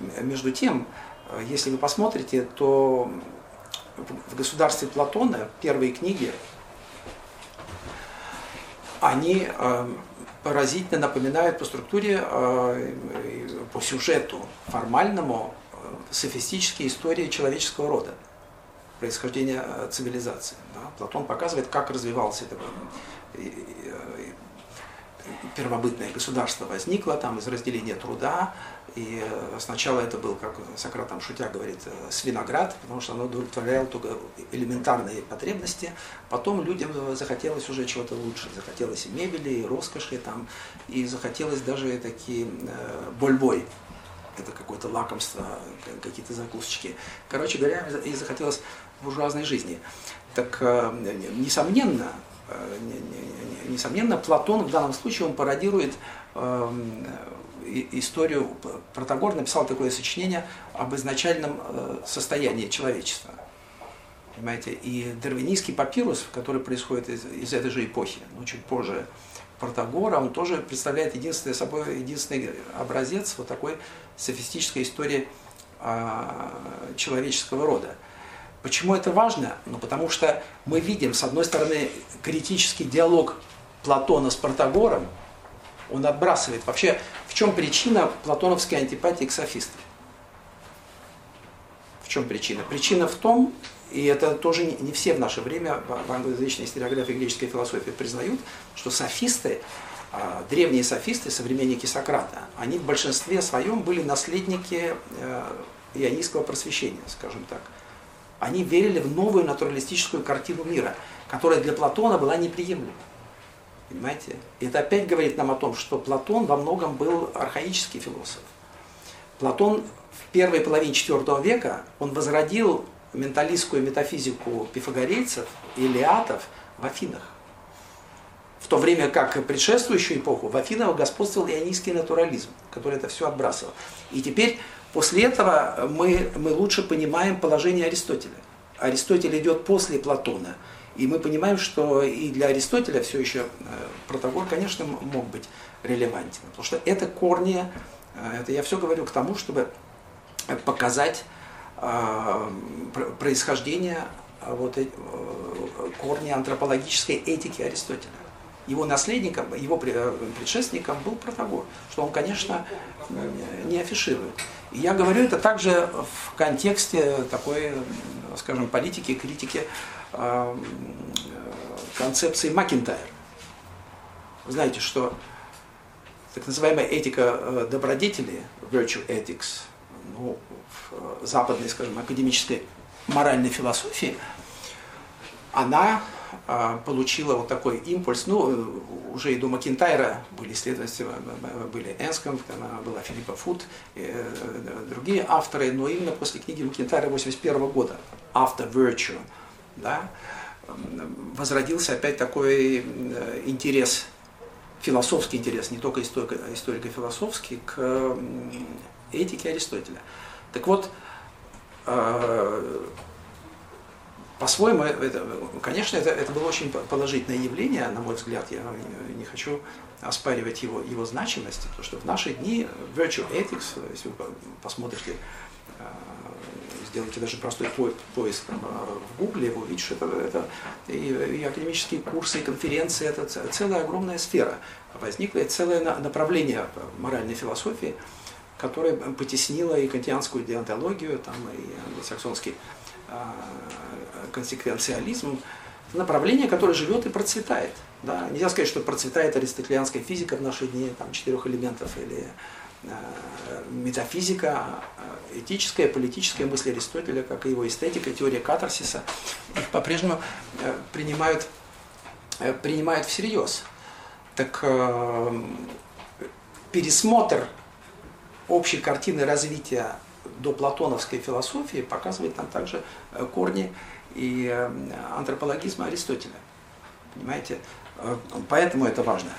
Между тем, э, если вы посмотрите, то в государстве Платона, первые книги, они э, поразительно напоминают по структуре, э, по сюжету формальному, э, софистические истории человеческого рода, происхождения цивилизации. Да? Платон показывает, как развивался это первобытное государство возникло там из разделения труда, и э, сначала это был, как Сократ там шутя говорит, э, свиноград, потому что оно удовлетворяло только элементарные потребности. Потом людям захотелось уже чего-то лучше, захотелось и мебели, и роскоши, там, и захотелось даже такие э, больбой. Это какое-то лакомство, какие-то закусочки. Короче говоря, и захотелось буржуазной жизни. Так, несомненно, несомненно, Платон в данном случае он пародирует эм, историю, Протагор написал такое сочинение об изначальном э, состоянии человечества. Понимаете? И дарвинийский папирус, который происходит из, из этой же эпохи, но чуть позже Протагора, он тоже представляет единственный собой единственный образец вот такой софистической истории а, человеческого рода. Почему это важно? Ну, потому что мы видим, с одной стороны, критический диалог Платона с Протагором, он отбрасывает. Вообще, в чем причина платоновской антипатии к софистам? В чем причина? Причина в том, и это тоже не все в наше время в англоязычной историографии греческой философии признают, что софисты, а, древние софисты, современники Сократа, они в большинстве своем были наследники э, ионийского просвещения, скажем так. Они верили в новую натуралистическую картину мира, которая для Платона была неприемлема. Понимаете? Это опять говорит нам о том, что Платон во многом был архаический философ. Платон в первой половине IV века, он возродил менталистскую метафизику пифагорейцев и леатов в Афинах. В то время как предшествующую эпоху в Афинах господствовал ионийский натурализм, который это все отбрасывал. И теперь после этого мы, мы лучше понимаем положение Аристотеля. Аристотель идет после Платона – и мы понимаем, что и для Аристотеля все еще э, Протагор, конечно, мог быть релевантен. Потому что это корни, э, это я все говорю к тому, чтобы показать э, происхождение вот, корни антропологической этики Аристотеля. Его наследником, его предшественником был Протагор, что он, конечно, не афиширует. И я говорю это также в контексте такой, скажем, политики, критики концепции Макинтайр. Вы знаете, что так называемая этика э, добродетели, virtue ethics, ну, в западной, скажем, академической моральной философии, она получила вот такой импульс. Ну, уже и до Макинтайра были исследователи, были Энском, была Филиппа Фуд, э, другие авторы, но именно после книги Макинтайра 81 года, After Virtue, да, возродился опять такой э, интерес, философский интерес, не только историко-философский, к этике Аристотеля. Так вот, а, по-своему, это, конечно, это, это было очень положительное явление, на мой взгляд. Я не хочу оспаривать его, его значимость, потому что в наши дни virtual ethics, если вы посмотрите, а, сделаете даже простой поиск а, в Гугле, вы увидите, что это, это и, и академические курсы, и конференции, это целая огромная сфера. Возникло целое направление моральной философии, которое потеснило и кантианскую деонтологию, там, и англосаксонский консеквенциализм, направление, которое живет и процветает. Да? Нельзя сказать, что процветает аристотелианская физика в наши дни, там, четырех элементов, или метафизика, э, этическая, политическая мысль Аристотеля, как и его эстетика, теория катарсиса, их по-прежнему э, принимают, э, принимают всерьез. Так э, пересмотр общей картины развития до платоновской философии показывает нам также э, корни и э, антропологизма Аристотеля. Понимаете? Э, поэтому это важно.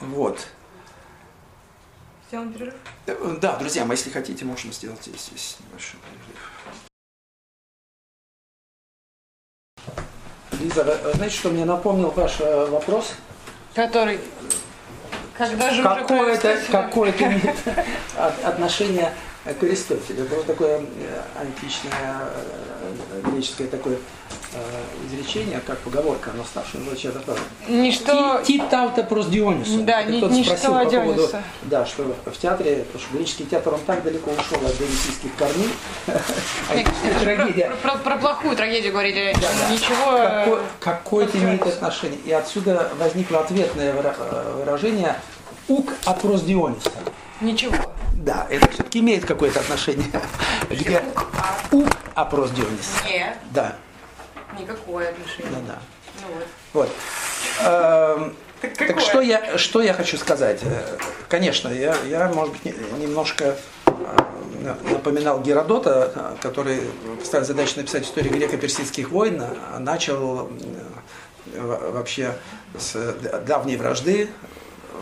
Вот. Сделаем перерыв? Да, друзья, мы, если хотите, можем сделать здесь, здесь небольшой перерыв. Лиза, знаете, что мне напомнил ваш вопрос? Который? Когда же какое-то, какое-то имеет отношение к Аристотелю. Было такое э, античное э, греческое такое э, изречение, как поговорка, оно ставшее уже чья-то правда. Ничто... Ти тавта прос Дионису. Да, ни, ничто спросил по поводу, Диониса. да, что в театре, потому что греческий театр, он так далеко ушел от дионисийских корней. Трагедия. Про, про плохую трагедию говорили. Ничего... Какое-то имеет отношение. И отсюда возникло ответное выражение «ук опрос Диониса». Ничего. Да, это все-таки имеет какое-то отношение. Где ук опрос Диониса. Нет. Да. Никакое отношение. Да, да. Ну вот. Вот. Эм, Так, Так что я, что я хочу сказать? Э, Конечно, я, я может быть, не- немножко э, напоминал Геродота, который поставил задачу написать историю греко-персидских войн, а начал э, во- вообще с давней вражды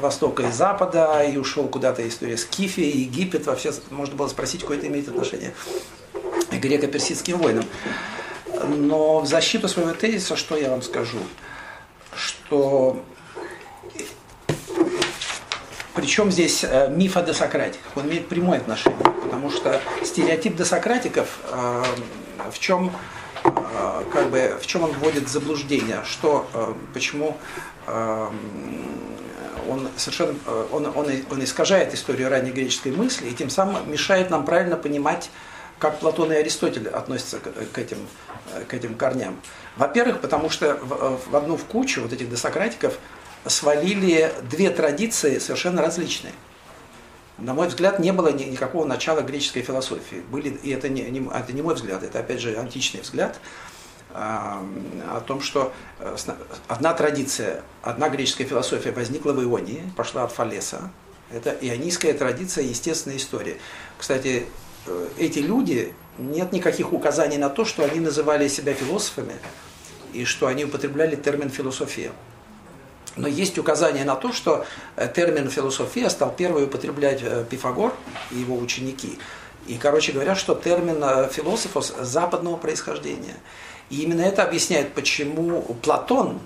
Востока и Запада, и ушел куда-то история с Кифией, Египет, вообще можно было спросить, какое это имеет отношение к греко-персидским войнам. Но в защиту своего тезиса, что я вам скажу? Что причем здесь э, миф о досократиках? Он имеет прямое отношение, потому что стереотип досократиков э, в чем э, как бы в чем он вводит в заблуждение, что почему он совершенно он, он, он искажает историю ранней греческой мысли и тем самым мешает нам правильно понимать, как Платон и Аристотель относятся к, этим, к этим корням. Во-первых, потому что в, одну в кучу вот этих досократиков свалили две традиции совершенно различные. На мой взгляд, не было ни- никакого начала греческой философии. Были, и это не, не- это не мой взгляд, это опять же античный взгляд а, о том, что э, одна традиция, одна греческая философия возникла в Ионии, пошла от Фалеса. Это ионийская традиция естественной истории. Кстати, эти люди, нет никаких указаний на то, что они называли себя философами и что они употребляли термин философия. Но есть указание на то, что э, термин философия стал первый употреблять э, Пифагор и его ученики. И, короче говоря, что термин э, философос западного происхождения. И именно это объясняет, почему Платон,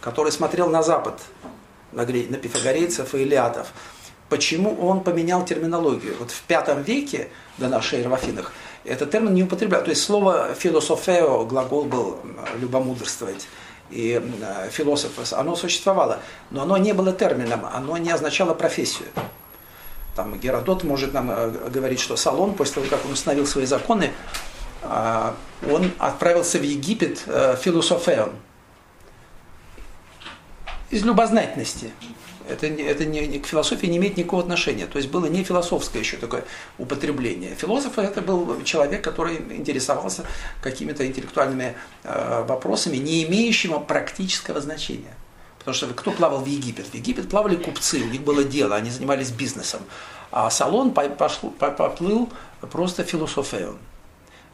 который смотрел на Запад, на, пифагорейцев и илиатов, почему он поменял терминологию. Вот в пятом веке до нашей эры в Афинах этот термин не употреблял. То есть слово философео, глагол был э, любомудрствовать, и э, философос, оно существовало, но оно не было термином, оно не означало профессию. Там Геродот может нам э, говорить, что Салон, после того, как он установил свои законы, он отправился в Египет философеон. Из любознательности. Это, это не, к философии не имеет никакого отношения. То есть было не философское еще такое употребление. Философ это был человек, который интересовался какими-то интеллектуальными э, вопросами, не имеющими практического значения. Потому что кто плавал в Египет? В Египет плавали купцы, у них было дело, они занимались бизнесом. А салон пошло, поплыл просто философией.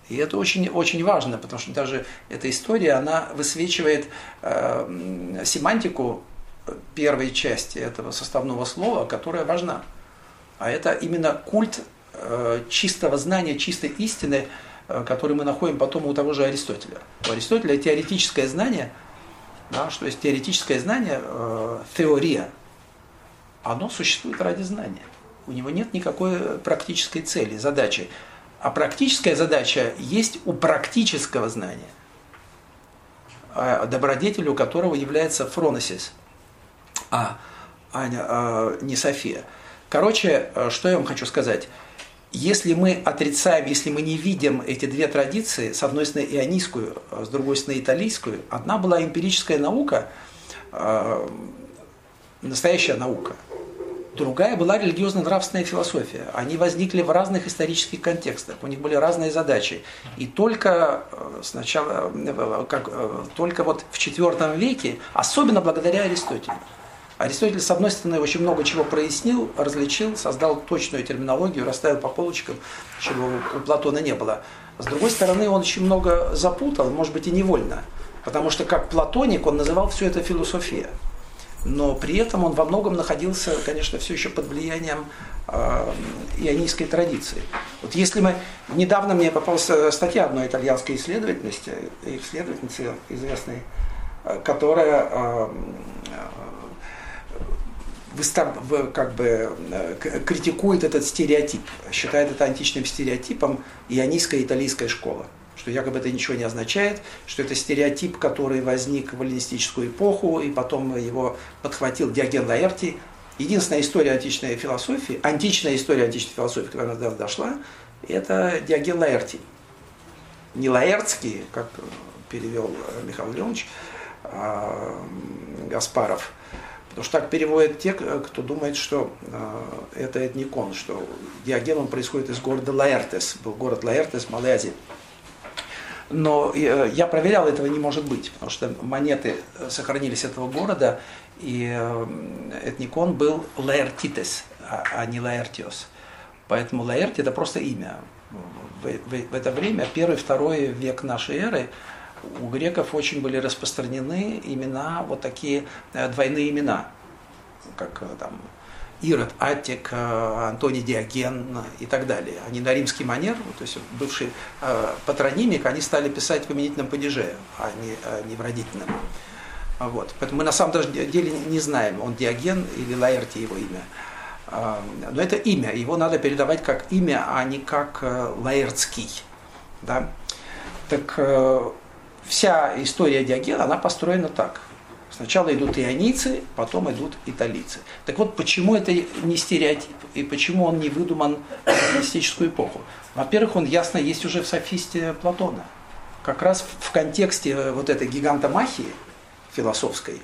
И это очень, очень важно, потому что даже эта история, она высвечивает э, семантику первой части этого составного слова, которая важна. А это именно культ э, чистого знания, чистой истины, э, который мы находим потом у того же Аристотеля. У Аристотеля теоретическое знание, да, что есть теоретическое знание, э, теория, оно существует ради знания. У него нет никакой практической цели, задачи. А практическая задача есть у практического знания, добродетелю которого является фроносис – а, Аня, а, не София. Короче, э, что я вам хочу сказать. Если мы отрицаем, если мы не видим эти две традиции, с одной стороны ионийскую, а с другой стороны италийскую, одна была эмпирическая наука, э, настоящая наука, другая была религиозно-нравственная философия. Они возникли в разных исторических контекстах, у них были разные задачи. И только э, сначала, как, только вот в IV веке, особенно благодаря Аристотелю, Аристотель, с одной стороны, очень много чего прояснил, различил, создал точную терминологию, расставил по полочкам, чего у Платона не было. С другой стороны, он очень много запутал, может быть, и невольно. Потому что как платоник он называл все это философия. Но при этом он во многом находился, конечно, все еще под влиянием э, ионийской традиции. Вот если мы... Недавно мне попалась статья одной итальянской исследовательности, исследовательницы известной, э, которая э, как бы э, критикует этот стереотип, считает это античным стереотипом ионийская италийская школа что якобы это ничего не означает, что это стереотип, который возник в эллинистическую эпоху, и потом его подхватил Диоген Лаэртий. Единственная история античной философии, античная история античной философии, которая до нас дошла, это Диоген Лаэртий. Не Лаэртский, как перевел Михаил Леонович а Гаспаров – Потому что так переводят те, кто думает, что э, это этникон, что Диоген он происходит из города Лаэртес, был город Лаэртес в Малайзии. Но э, я проверял, этого не может быть, потому что монеты э, сохранились этого города, и э, этникон был Лаэртитес, а, а не Лаэртиос. Поэтому Лаэрти это просто имя. В, в, в это время, первый, второй век нашей эры, у греков очень были распространены имена, вот такие э, двойные имена, как э, там Ирод, Аттик, э, Антоний Диоген и так далее. Они на римский манер, то есть бывший патронимик, они стали писать в именительном падеже, а не, не в родительном. Вот. Поэтому мы на самом деле не знаем, он Диоген или Лаэрти его имя. Но это имя, его надо передавать как имя, а не как Лаэртский. Да? Так вся история Диогена, она построена так. Сначала идут ионийцы, потом идут италийцы. Так вот, почему это не стереотип и почему он не выдуман в эллинистическую эпоху? Во-первых, он ясно есть уже в софисте Платона. Как раз в контексте вот этой гигантомахии философской,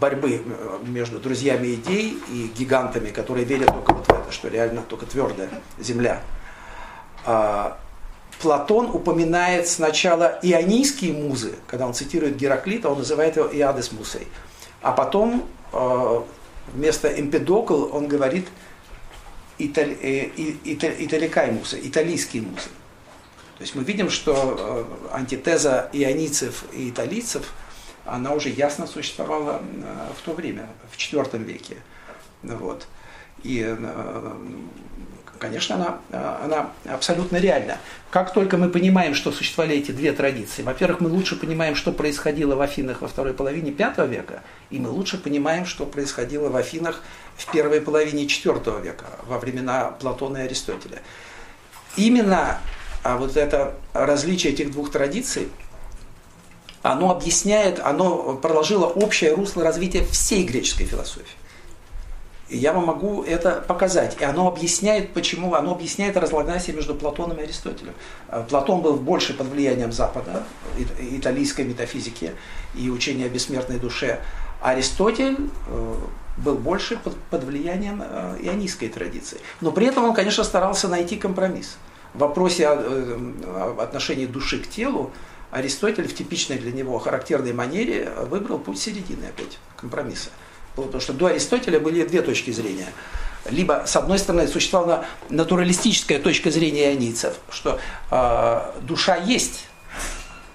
борьбы э, между друзьями идей и гигантами, которые верят только вот в это, что реально только твердая земля. Платон упоминает сначала ионийские музы, когда он цитирует Гераклита, он называет его Иадес Мусей. А потом э, вместо Эмпедокл он говорит италь, э, италикай музы, италийские музы. То есть мы видим, что э, антитеза ионийцев и италийцев, она уже ясно существовала в то время, в IV веке. Вот. И конечно, она, э, она абсолютно реальна. Как только мы понимаем, что существовали эти две традиции, во-первых, мы лучше понимаем, что происходило в Афинах во второй половине V века, и мы лучше понимаем, что происходило в Афинах в первой половине IV века, во времена Платона и Аристотеля. Именно а вот это различие этих двух традиций, оно объясняет, оно проложило общее русло развития всей греческой философии я вам могу это показать. И оно объясняет, почему, оно объясняет разногласие между Платоном и Аристотелем. Э, Платон был больше под влиянием Запада, италийской метафизики и учения о бессмертной душе. Аристотель э, был больше под, под влиянием э, ионийской традиции. Но при этом он, конечно, старался найти компромисс. В вопросе о, о отношении души к телу Аристотель в типичной для него характерной манере выбрал путь середины опять, компромисса. Потому что до Аристотеля были две точки зрения. Либо, с одной стороны, существовала натуралистическая точка зрения ионийцев, что э, душа есть,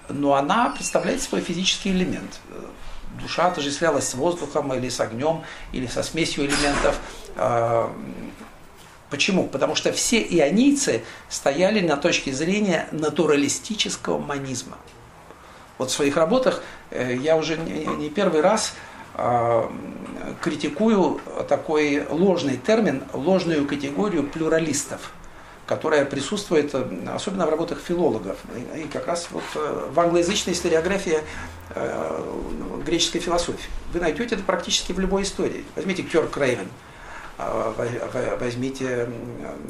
но она представляет свой физический элемент. Душа отождествлялась с воздухом или с огнем, или со смесью элементов. Э, почему? Потому что все ионийцы стояли на точке зрения натуралистического манизма. Вот в своих работах э, я уже не первый раз критикую такой ложный термин, ложную категорию плюралистов, которая присутствует особенно в работах филологов. И как раз вот э, в англоязычной историографии э, греческой философии. Вы найдете это практически в любой истории. Возьмите Кёрк Рейвен, возьмите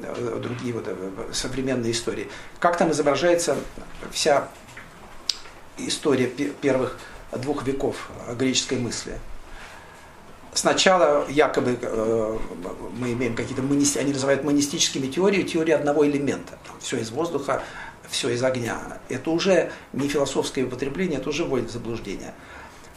э, другие вот современные истории. Как там изображается вся история первых двух веков греческой мысли? Сначала якобы э, мы имеем какие-то, монисти, они называют монистическими теориями, теории одного элемента. Все из воздуха, все из огня. Это уже не философское употребление, это уже вводит в заблуждение.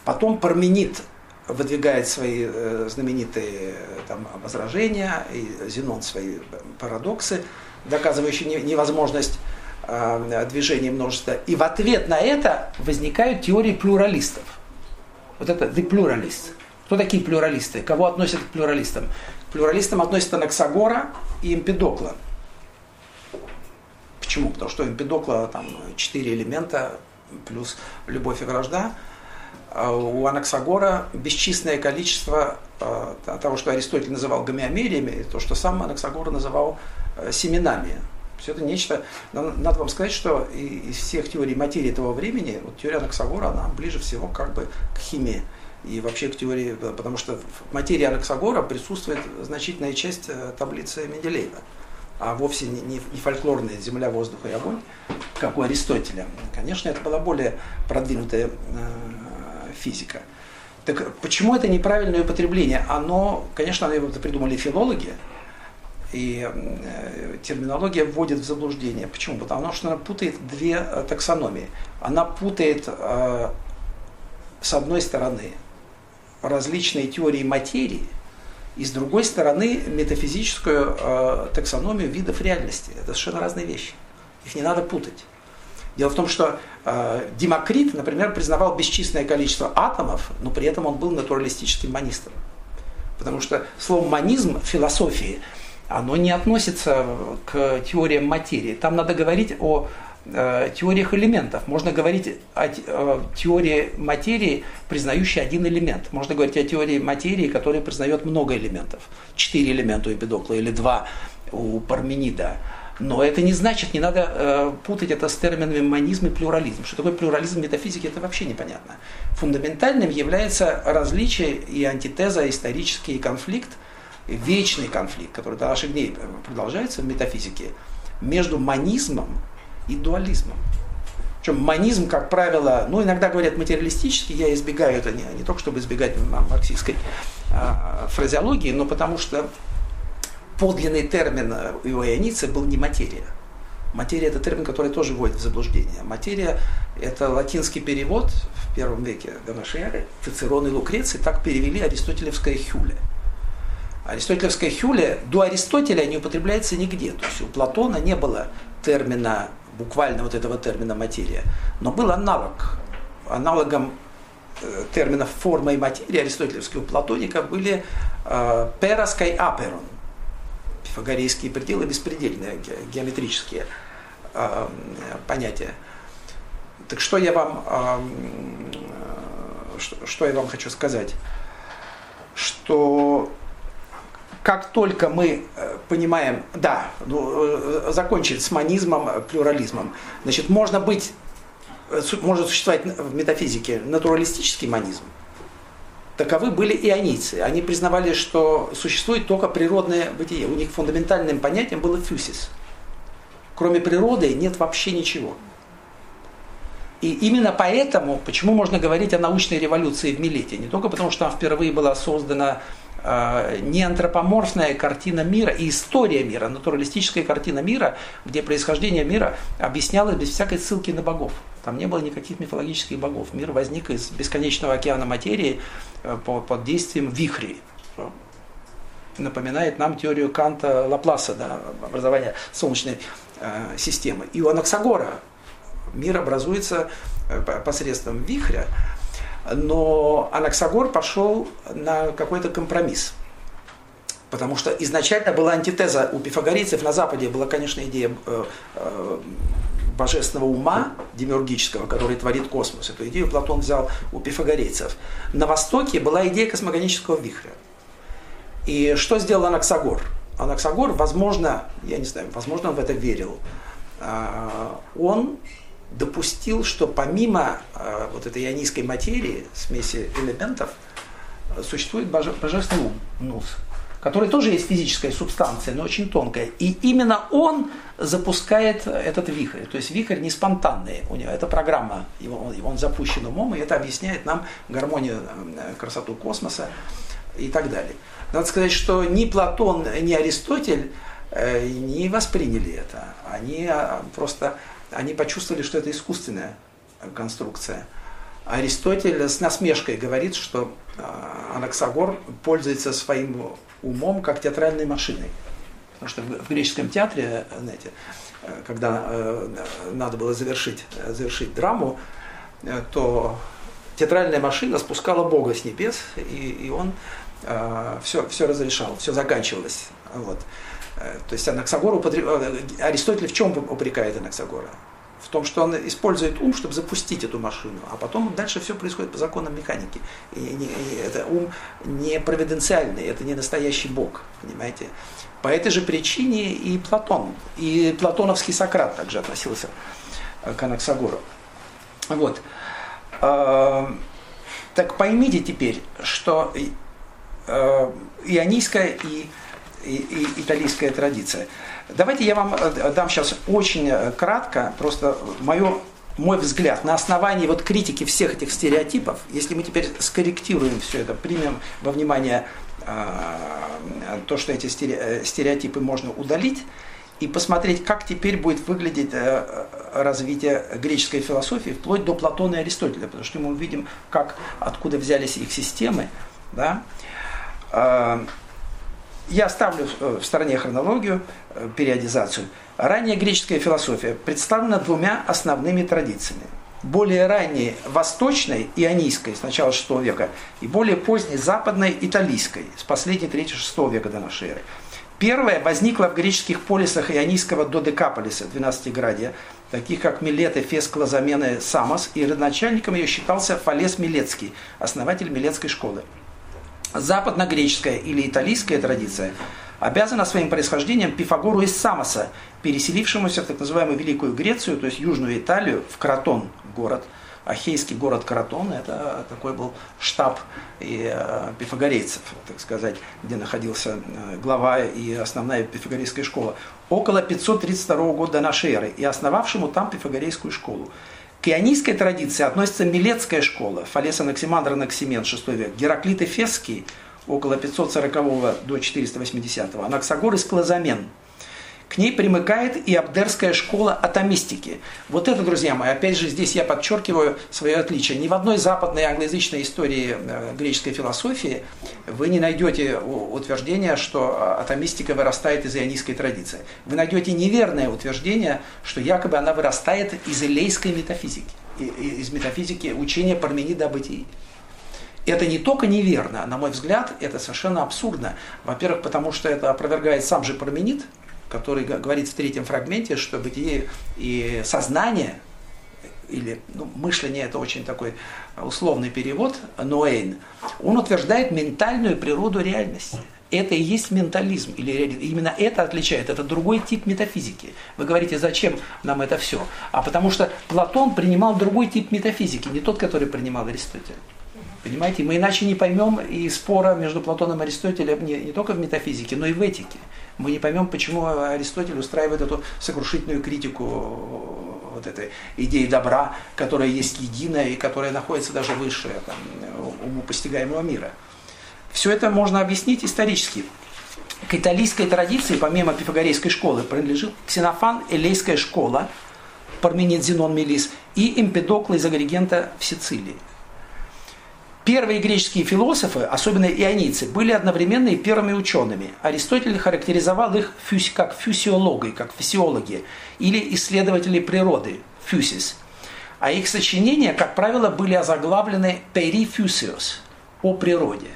Потом Парменид выдвигает свои э, знаменитые там, возражения, и Зенон свои парадоксы, доказывающие невозможность э, движения множества. И в ответ на это возникают теории плюралистов. Вот это the pluralist. Кто такие плюралисты? Кого относят к плюралистам? К плюралистам относятся Наксагора и Эмпидокла. Почему? Потому что Эмпидокла там четыре элемента плюс любовь и вражда. А у Анаксагора бесчисленное количество а, того, что Аристотель называл гомеомериями, то, что сам Анаксагор называл э, семенами. Все это нечто... Надо вам сказать, что из всех теорий материи того времени, вот теория Анаксагора, она ближе всего как бы к химии и вообще к теории, потому что в материи Анаксагора присутствует значительная часть э, таблицы Менделеева, а вовсе не, не, фольклорная земля, воздух и огонь, как у Аристотеля. Конечно, это была более продвинутая э, физика. Так почему это неправильное употребление? Оно, конечно, это придумали филологи, и э, терминология вводит в заблуждение. Почему? Потому что она путает две таксономии. Она путает с одной стороны различные теории материи, и с другой стороны метафизическую э, таксономию видов реальности. Это совершенно разные вещи. Их не надо путать. Дело в том, что э, Демокрит, например, признавал бесчисленное количество атомов, но при этом он был натуралистическим манистом. Потому что слово манизм в философии, оно не относится к теориям материи. Там надо говорить о теориях элементов. Можно говорить о теории материи, признающей один элемент. Можно говорить о теории материи, которая признает много элементов. Четыре элемента у Эпидокла или два у Парменида. Но это не значит, не надо э, путать это с терминами монизм и плюрализм. Что такое плюрализм в метафизике, это вообще непонятно. Фундаментальным является различие и антитеза, исторический конфликт, вечный конфликт, который до наших дней продолжается в метафизике, между монизмом и дуализмом. Причем монизм, как правило, ну, иногда говорят материалистический, я избегаю это не, не только, чтобы избегать марксистской а, фразеологии, но потому что подлинный термин у ионицы был не материя. Материя – это термин, который тоже вводит в заблуждение. Материя – это латинский перевод в первом веке до нашей эры. Цицерон и Лукреций так перевели аристотелевское «хюле». Аристотелевское «хюле» до Аристотеля не употребляется нигде. То есть у Платона не было термина буквально вот этого термина материя. Но был аналог. Аналогом э, терминов форма и материя аристотелевского платоника были э, пероской аперон, пифагорейские пределы, беспредельные геометрические э, понятия. Так что я вам, что я вам хочу сказать? Что как только мы э, понимаем, да, ну, э, закончить с манизмом, э, плюрализмом, значит, можно быть, может существовать в метафизике натуралистический манизм. Таковы были ионийцы. Они признавали, что существует только природное бытие. У них фундаментальным понятием было фюсис. Кроме природы нет вообще ничего. И именно поэтому, почему можно говорить о научной революции в Милете, не только потому, что там впервые была создана э, не антропоморфная картина мира и история мира, натуралистическая картина мира, где происхождение мира объяснялось без всякой ссылки на богов. Там не было никаких мифологических богов. Мир возник из бесконечного океана материи э, под действием вихрей напоминает нам теорию Канта Лапласа, да, образования Солнечной э, системы. И у Анаксагора мир образуется э, посредством вихря, но Анаксагор пошел на какой-то компромисс. Потому что изначально была антитеза у пифагорейцев, на Западе была, конечно, идея э, э, божественного ума демиургического, который творит космос. Эту идею Платон взял у пифагорейцев. На Востоке была идея космогонического вихря. И что сделал Анаксагор? Анаксагор, возможно, я не знаю, возможно, он в это верил. А, он допустил, что помимо а, вот этой ионийской материи, смеси элементов, существует боже, божественный ум, нус, который тоже есть физическая субстанция, но очень тонкая. И именно он запускает этот вихрь. То есть вихрь не спонтанный, у него это программа, его, он запущен умом, и это объясняет нам гармонию, э, красоту космоса и так далее. Надо сказать, что ни Платон, ни Аристотель э, не восприняли это. Они а, просто они почувствовали, что это искусственная конструкция. Аристотель с насмешкой говорит, что а, Анаксагор пользуется своим умом как театральной машиной. Потому что в греческом театре, знаете, когда э, надо было завершить, завершить драму, э, то театральная машина спускала Бога с небес, и, и он все, все разрешал, все заканчивалось. Вот. Э, то есть Анаксагор употреб... Э, Аристотель в чем упрекает Анаксагора? В том, что он использует ум, чтобы запустить эту машину, а потом дальше все происходит по законам механики. И, и, и это ум не провиденциальный, это не настоящий Бог, понимаете? По этой же причине и Платон, и платоновский Сократ также относился э, к Анаксагору. Вот. Так поймите теперь, что ионийская и и, и итальянская традиция. Давайте я вам э, дам сейчас очень э, кратко, просто мое, мой взгляд на основании вот критики всех этих стереотипов, если мы теперь скорректируем все это, примем во внимание э, то, что эти э, стереотипы можно удалить, и посмотреть, как теперь будет выглядеть развитие греческой философии вплоть до Платона и Аристотеля, потому что мы увидим, как, откуда взялись их системы. Да? Я оставлю э, в стороне хронологию, э, периодизацию. Ранняя греческая философия представлена двумя основными традициями. Более ранней восточной, ионийской, с начала VI века, и более поздней западной, италийской, с последней 3-6 века до нашей эры. Первая возникла в греческих полисах ионийского Додекаполиса, 12-градия, таких как Милет, Эфес, Клозамены, Самос, и родоначальником ее считался Фалес Милецкий, основатель Милетской школы западно-греческая или италийская традиция обязана своим происхождением Пифагору из Самоса, переселившемуся в так называемую Великую Грецию, то есть Южную Италию, в Кратон город. Ахейский город Кратон, это такой был штаб и, э, пифагорейцев, так сказать, где находился э, глава и основная пифагорейская школа, около 532 года до нашей эры, и основавшему там пифагорейскую школу. К ионийской традиции относится Милетская школа, Фалес Анаксимандр Анаксимен, 6 век, Гераклит Эфесский, около 540 до 480, Анаксагор из Клазамен, к ней примыкает и Абдерская школа атомистики. Вот это, друзья мои, опять же, здесь я подчеркиваю свое отличие. Ни в одной западной англоязычной истории э, греческой философии вы не найдете утверждения, что атомистика вырастает из ионийской традиции. Вы найдете неверное утверждение, что якобы она вырастает из элейской метафизики, из метафизики учения Парменида о бытии. Это не только неверно, на мой взгляд, это совершенно абсурдно. Во-первых, потому что это опровергает сам же Парменид, который говорит в третьем фрагменте, что бытие и сознание, или ну, мышление это очень такой условный перевод, ноэйн, он утверждает ментальную природу реальности. Это и есть ментализм, или именно это отличает, это другой тип метафизики. Вы говорите, зачем нам это все? А потому что Платон принимал другой тип метафизики, не тот, который принимал Аристотель. Понимаете, мы иначе не поймем и спора между Платоном и Аристотелем не, не только в метафизике, но и в этике мы не поймем, почему Аристотель устраивает эту сокрушительную критику вот этой идеи добра, которая есть единая и которая находится даже выше там, уму постигаемого мира. Все это можно объяснить исторически. К италийской традиции, помимо пифагорейской школы, принадлежит Ксенофан, Элейская школа, Парменид Зенон Мелис и Эмпедокла из Агригента в Сицилии. Первые греческие философы, особенно ионийцы, были одновременно и первыми учеными. Аристотель характеризовал их как фюсиологи, как физиологи, или исследователи природы, фюсис. А их сочинения, как правило, были озаглавлены «перифюсиос» – «о природе».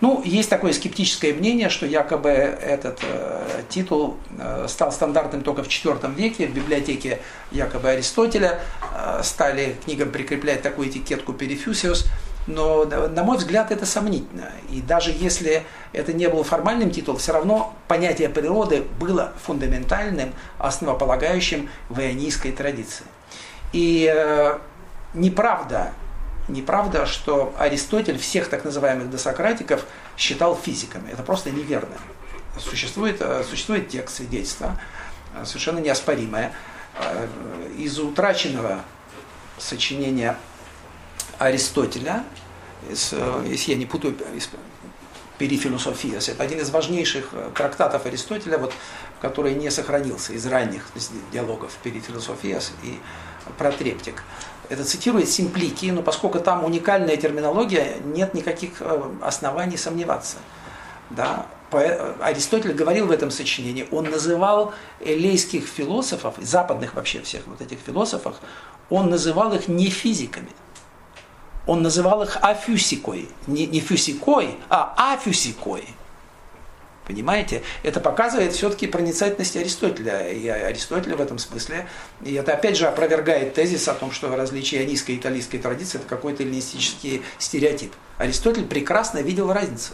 Ну, есть такое скептическое мнение, что якобы этот э, титул э, стал стандартным только в IV веке. В библиотеке якобы Аристотеля э, стали книгам прикреплять такую этикетку «перифюсиос», но, на мой взгляд, это сомнительно. И даже если это не был формальным титулом, все равно понятие природы было фундаментальным, основополагающим в ионийской традиции. И э, неправда, неправда, что Аристотель всех так называемых досократиков считал физиками. Это просто неверно. Существует, э, существует текст свидетельства, э, совершенно неоспоримое, э, из утраченного сочинения Аристотеля, из, если я не путаю, из Перифилософиас. Это один из важнейших трактатов Аристотеля, вот, который не сохранился из ранних диалогов Перифилософиас и Протрептик. Это цитирует Симплики, но поскольку там уникальная терминология, нет никаких э, оснований сомневаться. Да? Аристотель говорил в этом сочинении, он называл элейских философов, западных вообще всех вот этих философов, он называл их не физиками. Он называл их афюсикой. Не, не фюсикой, а афюсикой. Понимаете? Это показывает все-таки проницательность Аристотеля. И Аристотель в этом смысле, и это опять же опровергает тезис о том, что различие ионийской и италийской традиции – это какой-то эллинистический стереотип. Аристотель прекрасно видел разницу.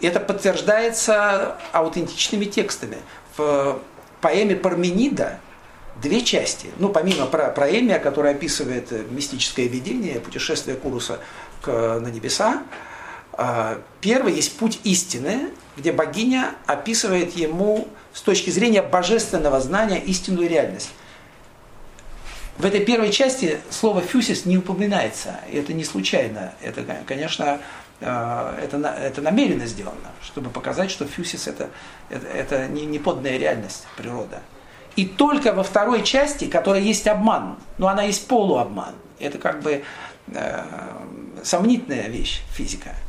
Это подтверждается аутентичными текстами. В поэме Парменида две части. Ну, помимо про, проэмия, которая описывает мистическое видение, путешествие Куруса к, на небеса, а, первый есть путь истины, где богиня описывает ему с точки зрения божественного знания истинную реальность. В этой первой части слово «фюсис» не упоминается, это не случайно. Это, конечно, а, это, это намеренно сделано, чтобы показать, что фюсис это, это, это не, не подная реальность, природа. И только во второй части, которая есть обман, но она есть полуобман, это как бы э, сомнительная вещь физика –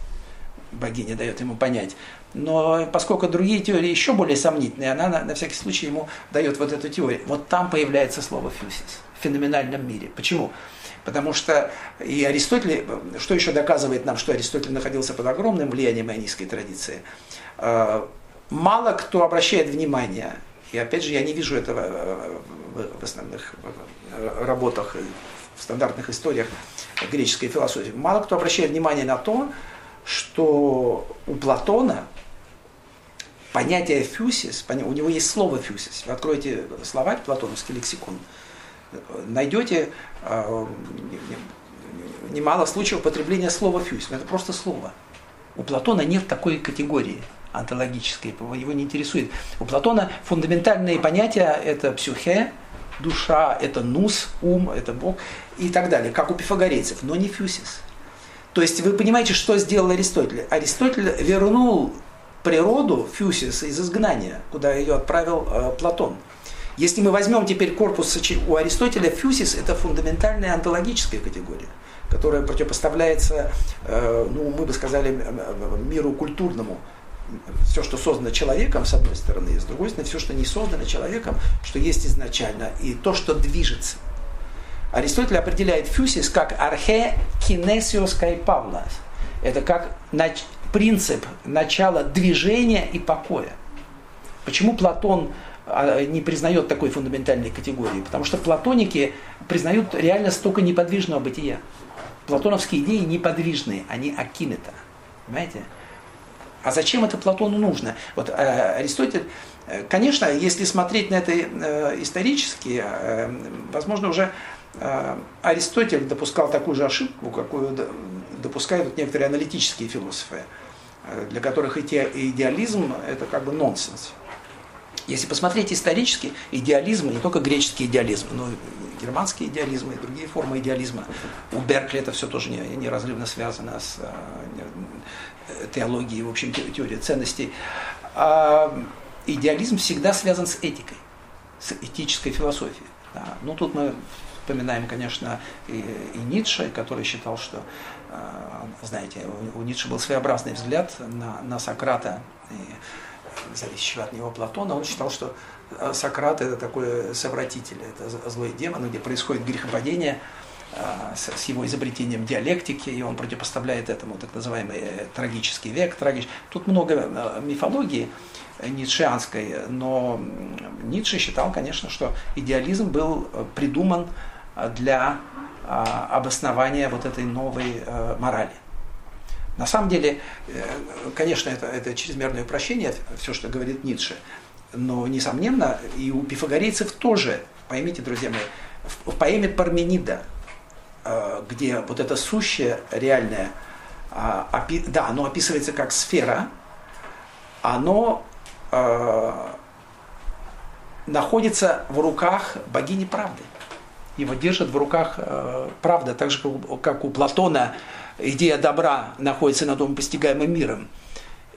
богиня дает ему понять. Но поскольку другие теории еще более сомнительные, она на, на всякий случай ему дает вот эту теорию. Вот там появляется слово фьюсис в феноменальном мире. Почему? Потому что и Аристотель, что еще доказывает нам, что Аристотель находился под огромным влиянием ионийской традиции, э, мало кто обращает внимание, и опять же я не вижу этого в основных работах, в стандартных историях греческой философии, мало кто обращает внимание на то, что у Платона понятие фюсис, у него есть слово фюсис. Вы откроете словарь, платоновский лексикон, найдете э, немало случаев употребления слова фюсис. Это просто слово. У Платона нет такой категории онтологической, его не интересует. У Платона фундаментальные понятия – это псюхе, душа, это нус, ум, это Бог и так далее, как у пифагорейцев, но не фюсис. То есть вы понимаете, что сделал Аристотель? Аристотель вернул природу Фюсис из изгнания, куда ее отправил э, Платон. Если мы возьмем теперь корпус у Аристотеля, Фюсис – это фундаментальная онтологическая категория, которая противопоставляется, э, ну, мы бы сказали, миру культурному. Все, что создано человеком, с одной стороны, и с другой стороны, все, что не создано человеком, что есть изначально, и то, что движется – Аристотель определяет фюсис как архе кинесиос кайпавлас. Это как нач- принцип начала движения и покоя. Почему Платон а, не признает такой фундаментальной категории? Потому что платоники признают реально столько неподвижного бытия. Платоновские идеи неподвижные, они акинета. Понимаете? А зачем это Платону нужно? Вот э, Аристотель, э, конечно, если смотреть на это э, исторически, возможно, уже Аристотель допускал такую же ошибку, какую допускают некоторые аналитические философы, для которых идеализм – это как бы нонсенс. Если посмотреть исторически, идеализм, не только греческий идеализм, но и германский идеализм и другие формы идеализма. У Беркли это все тоже неразрывно связано с теологией, в общем, теорией ценностей. А идеализм всегда связан с этикой, с этической философией. Да. Ну, тут мы вспоминаем, конечно, и, и Ницше, который считал, что, э, знаете, у, у Ницше был своеобразный взгляд на, на Сократа, и, зависящего от него Платона. Он считал, что э, Сократ это такой совратитель, это злой демон, где происходит грехопадение с, с его изобретением диалектики, и он противопоставляет этому так называемый трагический век. Трагич... Тут много мифологии, ницшеанской, но Ницше считал, конечно, что идеализм был э, придуман э, для а, обоснования вот этой новой э, морали. На самом деле, конечно, это, это чрезмерное упрощение, все, что говорит Ницше, но, несомненно, и у пифагорейцев тоже, поймите, друзья мои, в поэме Парменида, где вот это сущее, реальное, а, да, оно описывается как сфера, оно э, находится в руках богини правды. Его держит в руках э, правда, так же, как у Платона идея добра находится над постигаемым миром.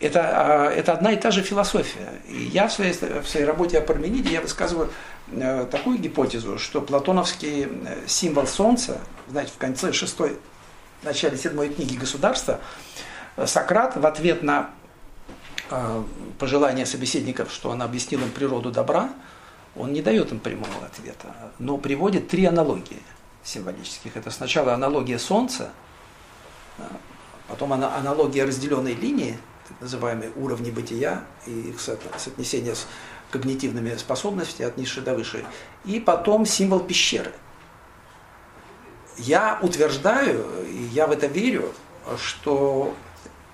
Это, э, это одна и та же философия. И я в своей, в своей работе о Пармениде я высказываю э, такую гипотезу, что платоновский э, символ Солнца, знаете, в конце шестой, начале седьмой книги «Государства», э, Сократ в ответ на пожелания собеседников, что он объяснил им природу добра, он не дает им прямого ответа, но приводит три аналогии символических. Это сначала аналогия Солнца, потом аналогия разделенной линии, так называемые уровни бытия и их соотнесение с когнитивными способностями от низшей до высшей, и потом символ пещеры. Я утверждаю, и я в это верю, что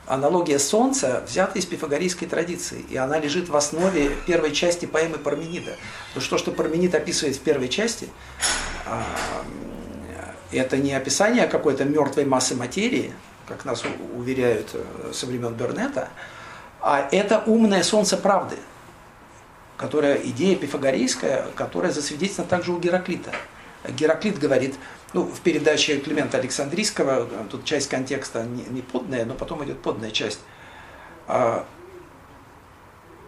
аналогия Солнца взята из пифагорейской традиции, и она лежит в основе первой части поэмы Парменида. Потому что то, что Парменид описывает в первой части, а, это не описание какой-то мертвой массы материи, как нас уверяют э, со времен Бернета, а это умное солнце правды, которая идея пифагорейская, которая засвидетельствована также у Гераклита. Гераклит говорит, ну, в передаче Климента Александрийского, э, тут часть контекста не, не подная, но потом идет подная часть. А,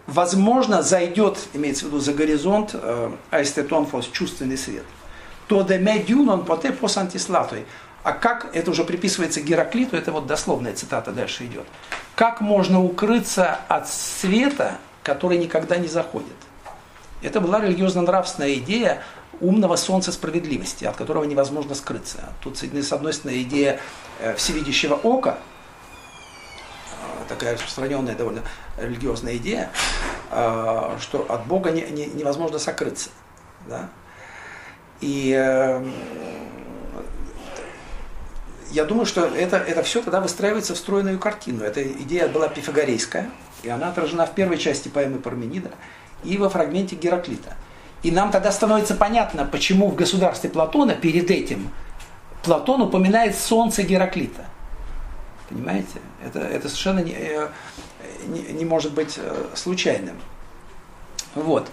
возможно, зайдет, имеется в виду за горизонт, э, аэстетонфос, чувственный свет. То де медюнон поте пос антислатой. А как, это уже приписывается Гераклиту, это вот дословная цитата дальше идет. Как можно укрыться от света, который никогда не заходит? Это была религиозно-нравственная идея умного солнца справедливости, от которого невозможно скрыться. Тут, с одной стороны, идея э, всевидящего ока, э, такая распространенная довольно религиозная идея, э, что от Бога не, не, невозможно сокрыться. Да? И я думаю, что это, это все тогда выстраивается в стройную картину. Эта идея была пифагорейская, и она отражена в первой части поэмы Парменида и во фрагменте Гераклита. И нам тогда становится понятно, почему в государстве Платона перед этим Платон упоминает солнце Гераклита. Понимаете? Это, это совершенно не, э, не, не может быть э, случайным. Вот.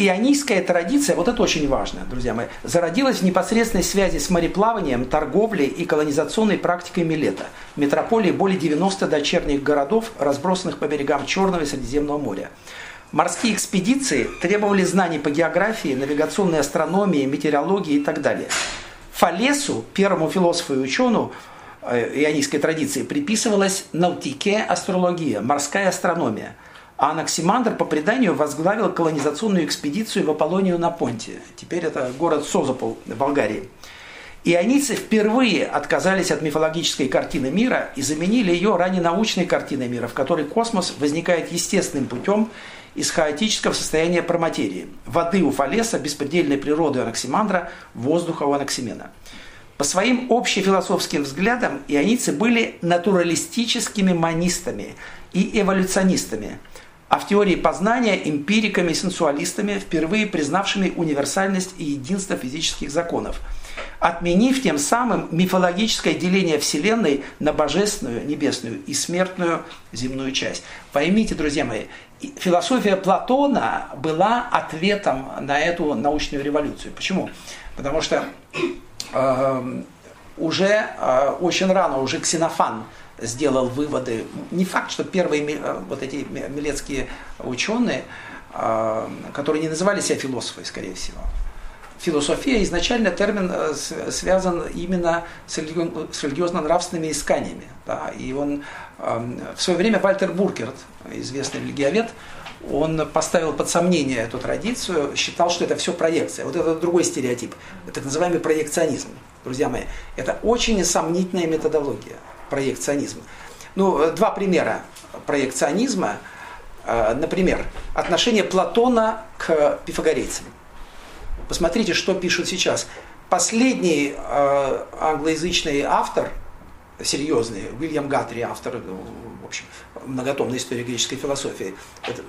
Ионийская традиция, вот это очень важно, друзья мои, зародилась в непосредственной связи с мореплаванием, торговлей и колонизационной практикой Милета. Метрополии более 90 дочерних городов, разбросанных по берегам Черного и Средиземного моря. Морские экспедиции требовали знаний по географии, навигационной астрономии, метеорологии и так далее. Фалесу, первому философу и ученому э, ионийской традиции, приписывалась наутике астрология, морская астрономия. А Анаксимандр по преданию возглавил колонизационную экспедицию в Аполлонию на Понте. Теперь это город Созопол в Болгарии. Ионийцы впервые отказались от мифологической картины мира и заменили ее ранее научной картиной мира, в которой космос возникает естественным путем из хаотического состояния проматерии. Воды у Фалеса, беспредельной природы у Анаксимандра, воздуха у Анаксимена. По своим общефилософским взглядам ионийцы были натуралистическими монистами и эволюционистами, а в теории познания эмпириками и сенсуалистами, впервые признавшими универсальность и единство физических законов. отменив тем самым мифологическое деление Вселенной на божественную, небесную и смертную земную часть. Поймите, друзья мои, философия Платона была ответом на эту научную революцию. Почему? Потому что э, уже э, очень рано, уже Ксенофан сделал выводы. Не факт, что первые э, вот эти милецкие ученые, э, которые не называли себя философами, скорее всего, философия изначально термин э, связан именно с религиозно-нравственными исканиями. Да, и он эм, в свое время Вальтер Буркерт, известный религиовед, он поставил под сомнение эту традицию, считал, что это все проекция. Вот это другой стереотип, так называемый проекционизм. Друзья мои, это очень сомнительная методология, проекционизм. Ну, э, два примера проекционизма. Э, например, отношение Платона к пифагорейцам. Посмотрите, что пишут сейчас. Последний э, англоязычный автор, серьезный, Уильям Гатри, автор, в общем, многотомной истории греческой философии,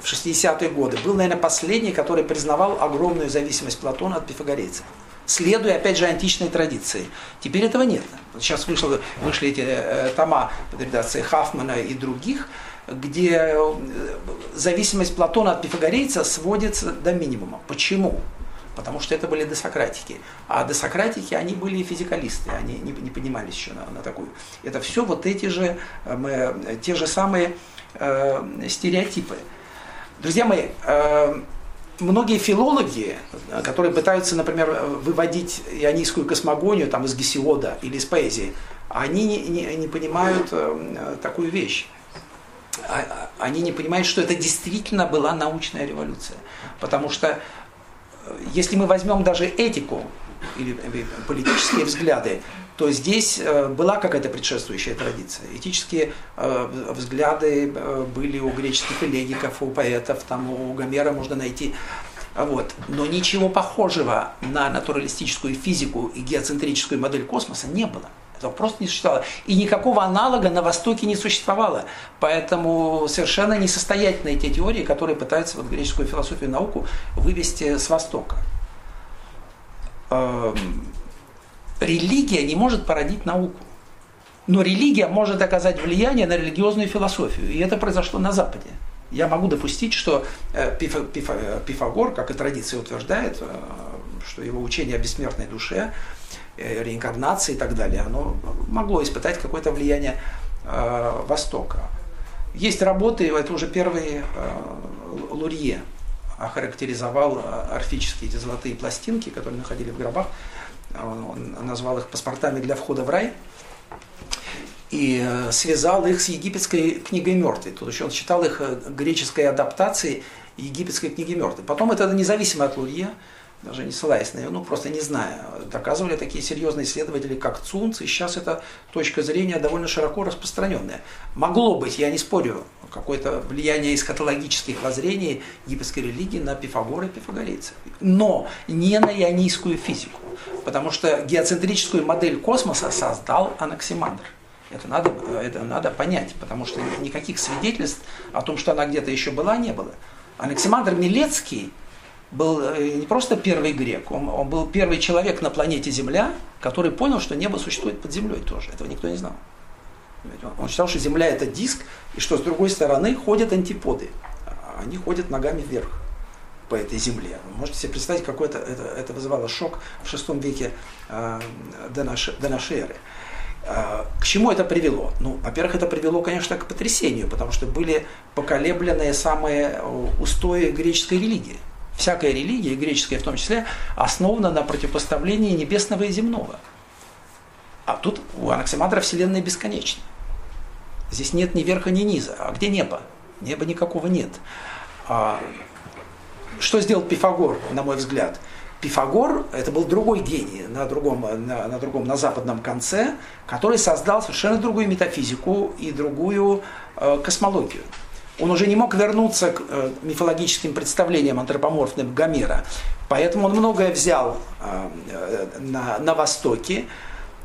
в 60-е годы, был, наверное, последний, который признавал огромную зависимость Платона от пифагорейцев следуя, опять же, античной традиции. Теперь этого нет. Сейчас вышло, вышли эти э, тома под редакцией Хафмана и других, где э, зависимость Платона от пифагорейца сводится до минимума. Почему? потому что это были десократики. А десократики, они были физикалисты, они не, не поднимались еще на, на такую. Это все вот эти же, э, мы, те же самые э, стереотипы. Друзья мои, э, многие филологи, которые пытаются, например, выводить ионийскую космогонию там, из Гесиода или из поэзии, они не, не, не понимают э, такую вещь. А, а, они не понимают, что это действительно была научная революция. Потому что если мы возьмем даже этику или политические взгляды, то здесь э, была какая-то предшествующая традиция. Этические э, взгляды э, были у греческих элегиков, у поэтов, там у Гомера можно найти. Вот. Но ничего похожего на натуралистическую физику и геоцентрическую модель космоса не было. Этого просто не существовало. И никакого аналога на Востоке не существовало. Поэтому совершенно несостоятельны те теории, которые пытаются вот греческую философию и науку вывести с Востока. Религия не может породить науку. Но религия может оказать влияние на религиозную философию. И это произошло на Западе. Я могу допустить, что э, Пифагор, как и традиция утверждает, э, что его учение о бессмертной душе Э, реинкарнации и так далее, оно могло испытать какое-то влияние Востока. Есть работы, это уже первый Лурье охарактеризовал орфические эти золотые пластинки, которые находили в гробах. Он назвал их паспортами для входа в рай и э, связал их с египетской книгой мертвой. Тут еще он считал их э, греческой адаптацией египетской книги мертвой. Потом это независимо от Лурье, даже не ссылаясь на нее, ну просто не знаю, доказывали такие серьезные исследователи, как Цунц, и сейчас эта точка зрения довольно широко распространенная. Могло быть, я не спорю, какое-то влияние эсхатологических воззрений египетской религии на Пифагора и пифагорейцев, но не на ионийскую физику, потому что геоцентрическую модель космоса создал Анаксимандр. Это надо, это надо понять, потому что никаких свидетельств о том, что она где-то еще была, не было. Анаксимандр Милецкий был э, не просто первый грек, он, он был первый человек на планете Земля, который понял, что небо существует под землей тоже. Этого никто не знал. Он считал, что Земля это диск, и что с другой стороны ходят антиподы. Они ходят ногами вверх по этой земле. Вы можете себе представить, какой это, это, это вызывало шок в шестом веке э, до, нашей, до нашей эры. Э, к чему это привело? Ну, во-первых, это привело, конечно, к потрясению, потому что были поколебленные самые устои греческой религии всякая религия, греческая в том числе, основана на противопоставлении небесного и земного. А тут у Анаксимандра Вселенная бесконечна. Здесь нет ни верха, ни низа. А где небо? Неба никакого нет. А что сделал Пифагор, на мой взгляд? Пифагор – это был другой гений на другом, на, на другом, на западном конце, который создал совершенно другую метафизику и другую э, космологию. Он уже не мог вернуться к э, мифологическим представлениям антропоморфным Гомера. Поэтому он многое взял э, э, на, на Востоке,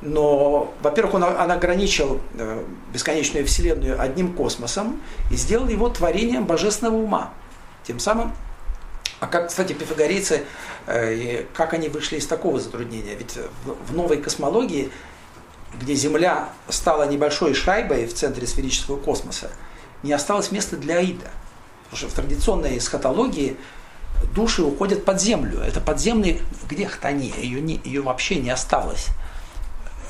но, во-первых, он, он ограничил бесконечную Вселенную одним космосом и сделал его творением божественного ума. Тем самым А как, кстати, пифагорейцы, э, как они вышли из такого затруднения? Ведь в новой космологии, где Земля стала небольшой шайбой в центре сферического космоса, не осталось места для Аида. Потому что в традиционной эсхатологии души уходят под землю. Это подземный, где хтония, ее, не, ее вообще не осталось.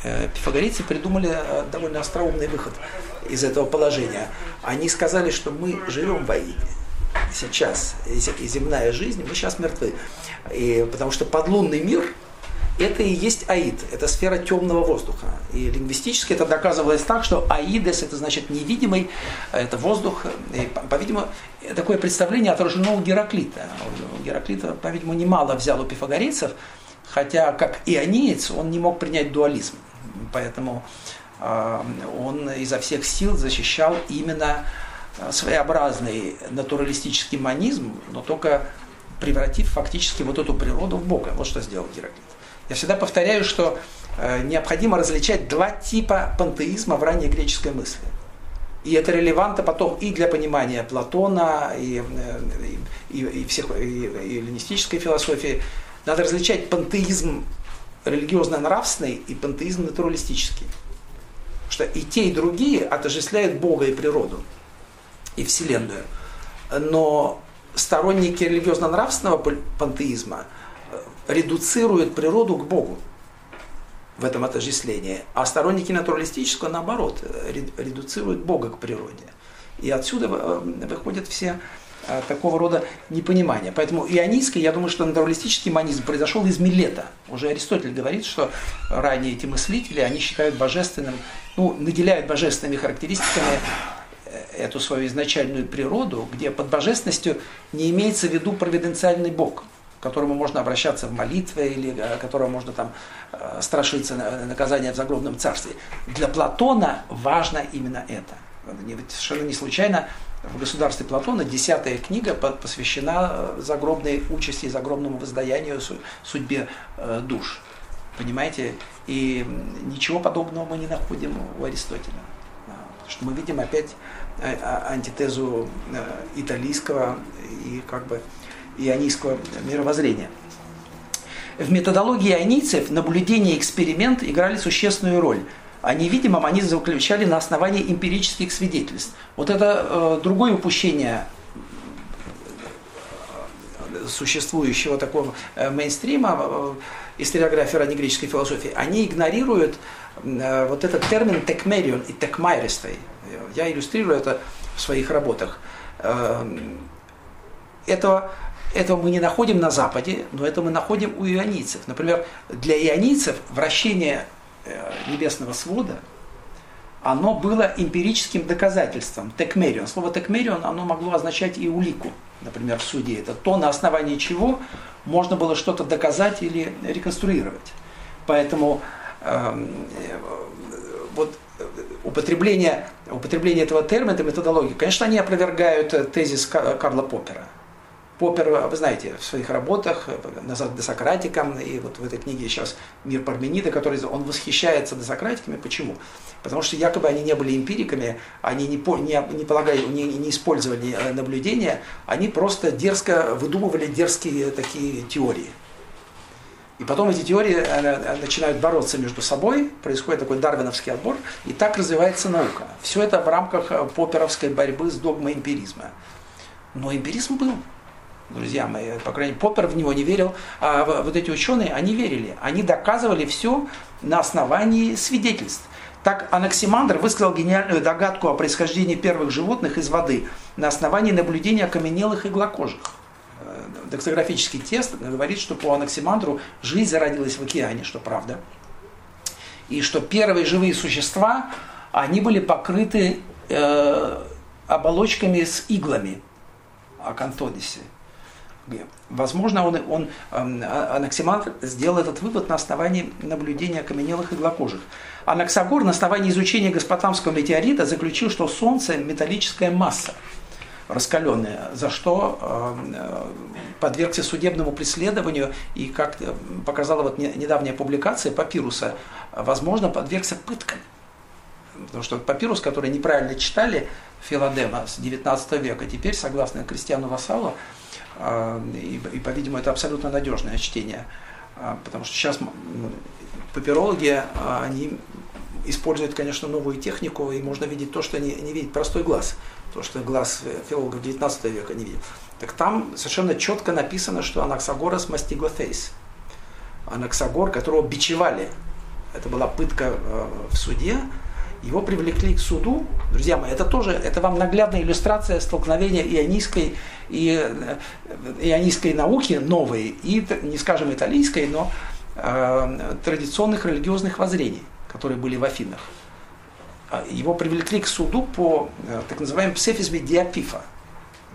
Э, пифагорейцы придумали э, довольно остроумный выход из этого положения. Они сказали, что мы живем в Аиде сейчас, и земная жизнь, мы сейчас мертвы. И, потому что подлунный мир – это и есть Аид, это сфера темного воздуха. И лингвистически это доказывалось так, что Аидес – это значит невидимый, это воздух. По-видимому, такое представление отражено у Гераклита. У Гераклита, по-видимому, немало взял у пифагорейцев, хотя как иониец он не мог принять дуализм. Поэтому э, он изо всех сил защищал именно своеобразный натуралистический манизм, но только превратив фактически вот эту природу в Бога. Вот что сделал Гераклит. Я всегда повторяю, что э, необходимо различать два типа пантеизма в ранней греческой мысли. И это релевантно потом и для понимания Платона, и, э, и, и, всех, и, и эллинистической философии. Надо различать пантеизм религиозно-нравственный и пантеизм натуралистический. Потому что и те, и другие отождествляют Бога и природу и Вселенную. Но сторонники религиозно-нравственного пантеизма э, редуцируют природу к Богу в этом отождествлении, а сторонники натуралистического, наоборот, э, редуцируют Бога к природе. И отсюда э, выходят все такого рода непонимания. Поэтому ионийский, я думаю, что натуралистический манизм произошел из Милета. Уже Аристотель говорит, что ранее эти мыслители, они считают божественным, ну, наделяют божественными характеристиками эту свою изначальную природу, где под божественностью не имеется в виду провиденциальный Бог, к которому можно обращаться в молитве или э, которого можно там э, страшиться наказания в загробном царстве. Для Платона важно именно это. Совершенно не случайно в государстве Платона десятая книга посвящена э, загробной участи, загробному воздаянию, судьбе душ. Понимаете? И ничего подобного мы не находим у Аристотеля. Что мы видим опять Э, а, антитезу э, италийского и как бы ионийского мировоззрения. В методологии ионийцев наблюдение и эксперимент играли существенную роль. А невидимом они заключали на основании эмпирических свидетельств. Вот это э, другое упущение э, существующего такого мейнстрима историографии раннегреческой философии, они игнорируют э, вот этот термин текмерион и Я иллюстрирую это в своих работах. Эм, этого, этого мы не находим на Западе, но это мы находим у ионийцев. Например, для ионийцев вращение э, небесного свода, оно было эмпирическим доказательством. Текмерион. Слово текмерион, оно могло означать и улику, например, в суде. Это то, на основании чего можно было что-то доказать или реконструировать. Поэтому э, вот употребление, употребление этого термина, этой методологии, конечно, они опровергают тезис Карла Поппера. Поппер, вы знаете, в своих работах назад десократикам, и вот в этой книге сейчас «Мир Парменида», который он восхищается десократиками. Почему? Потому что якобы они не были эмпириками, они не, не, не, полагали, не, не использовали э, наблюдения, они просто дерзко выдумывали дерзкие такие теории. И потом эти теории э, э, начинают бороться между собой, происходит такой дарвиновский отбор, и так развивается наука. Все это в рамках э, поперовской борьбы с догмой эмпиризма. Но эмпиризм был, друзья мои, по крайней мере, Поппер в него не верил, а вот эти ученые, они верили. Они доказывали все на основании свидетельств. Так Анаксимандр высказал гениальную догадку о происхождении первых животных из воды на основании наблюдения окаменелых иглокожих дактилографический тест говорит, что по Анаксимандру жизнь зародилась в океане, что правда. И что первые живые существа, они были покрыты э, оболочками с иглами Акантодисе. Возможно, он, он, эм, а, Анаксимандр сделал этот вывод на основании наблюдения окаменелых иглокожих. Анаксагор на основании изучения госпотамского метеорита заключил, что Солнце – металлическая масса – раскаленные, за что э, подвергся судебному преследованию и, как показала вот недавняя публикация папируса, возможно, подвергся пыткам. Потому что папирус, который неправильно читали, Филадема с 19 века. Теперь, согласно Кристиану Вассалу, и, и по-видимому, это абсолютно надежное чтение, потому что сейчас папирологи, они используют, конечно, новую технику, и можно видеть то, что не, не видит простой глаз, то, что глаз филологов 19 века не видит. Так там совершенно четко написано, что Анаксагорас мастигофейс. Анаксагор, которого бичевали. Это была пытка э, в суде. Его привлекли к суду. Друзья мои, это тоже, это вам наглядная иллюстрация столкновения ионийской, и, э, ионийской науки новой и, не скажем, италийской, но э, традиционных религиозных воззрений которые были в Афинах. А, его привлекли к суду по э, так называемому псефизме Диапифа.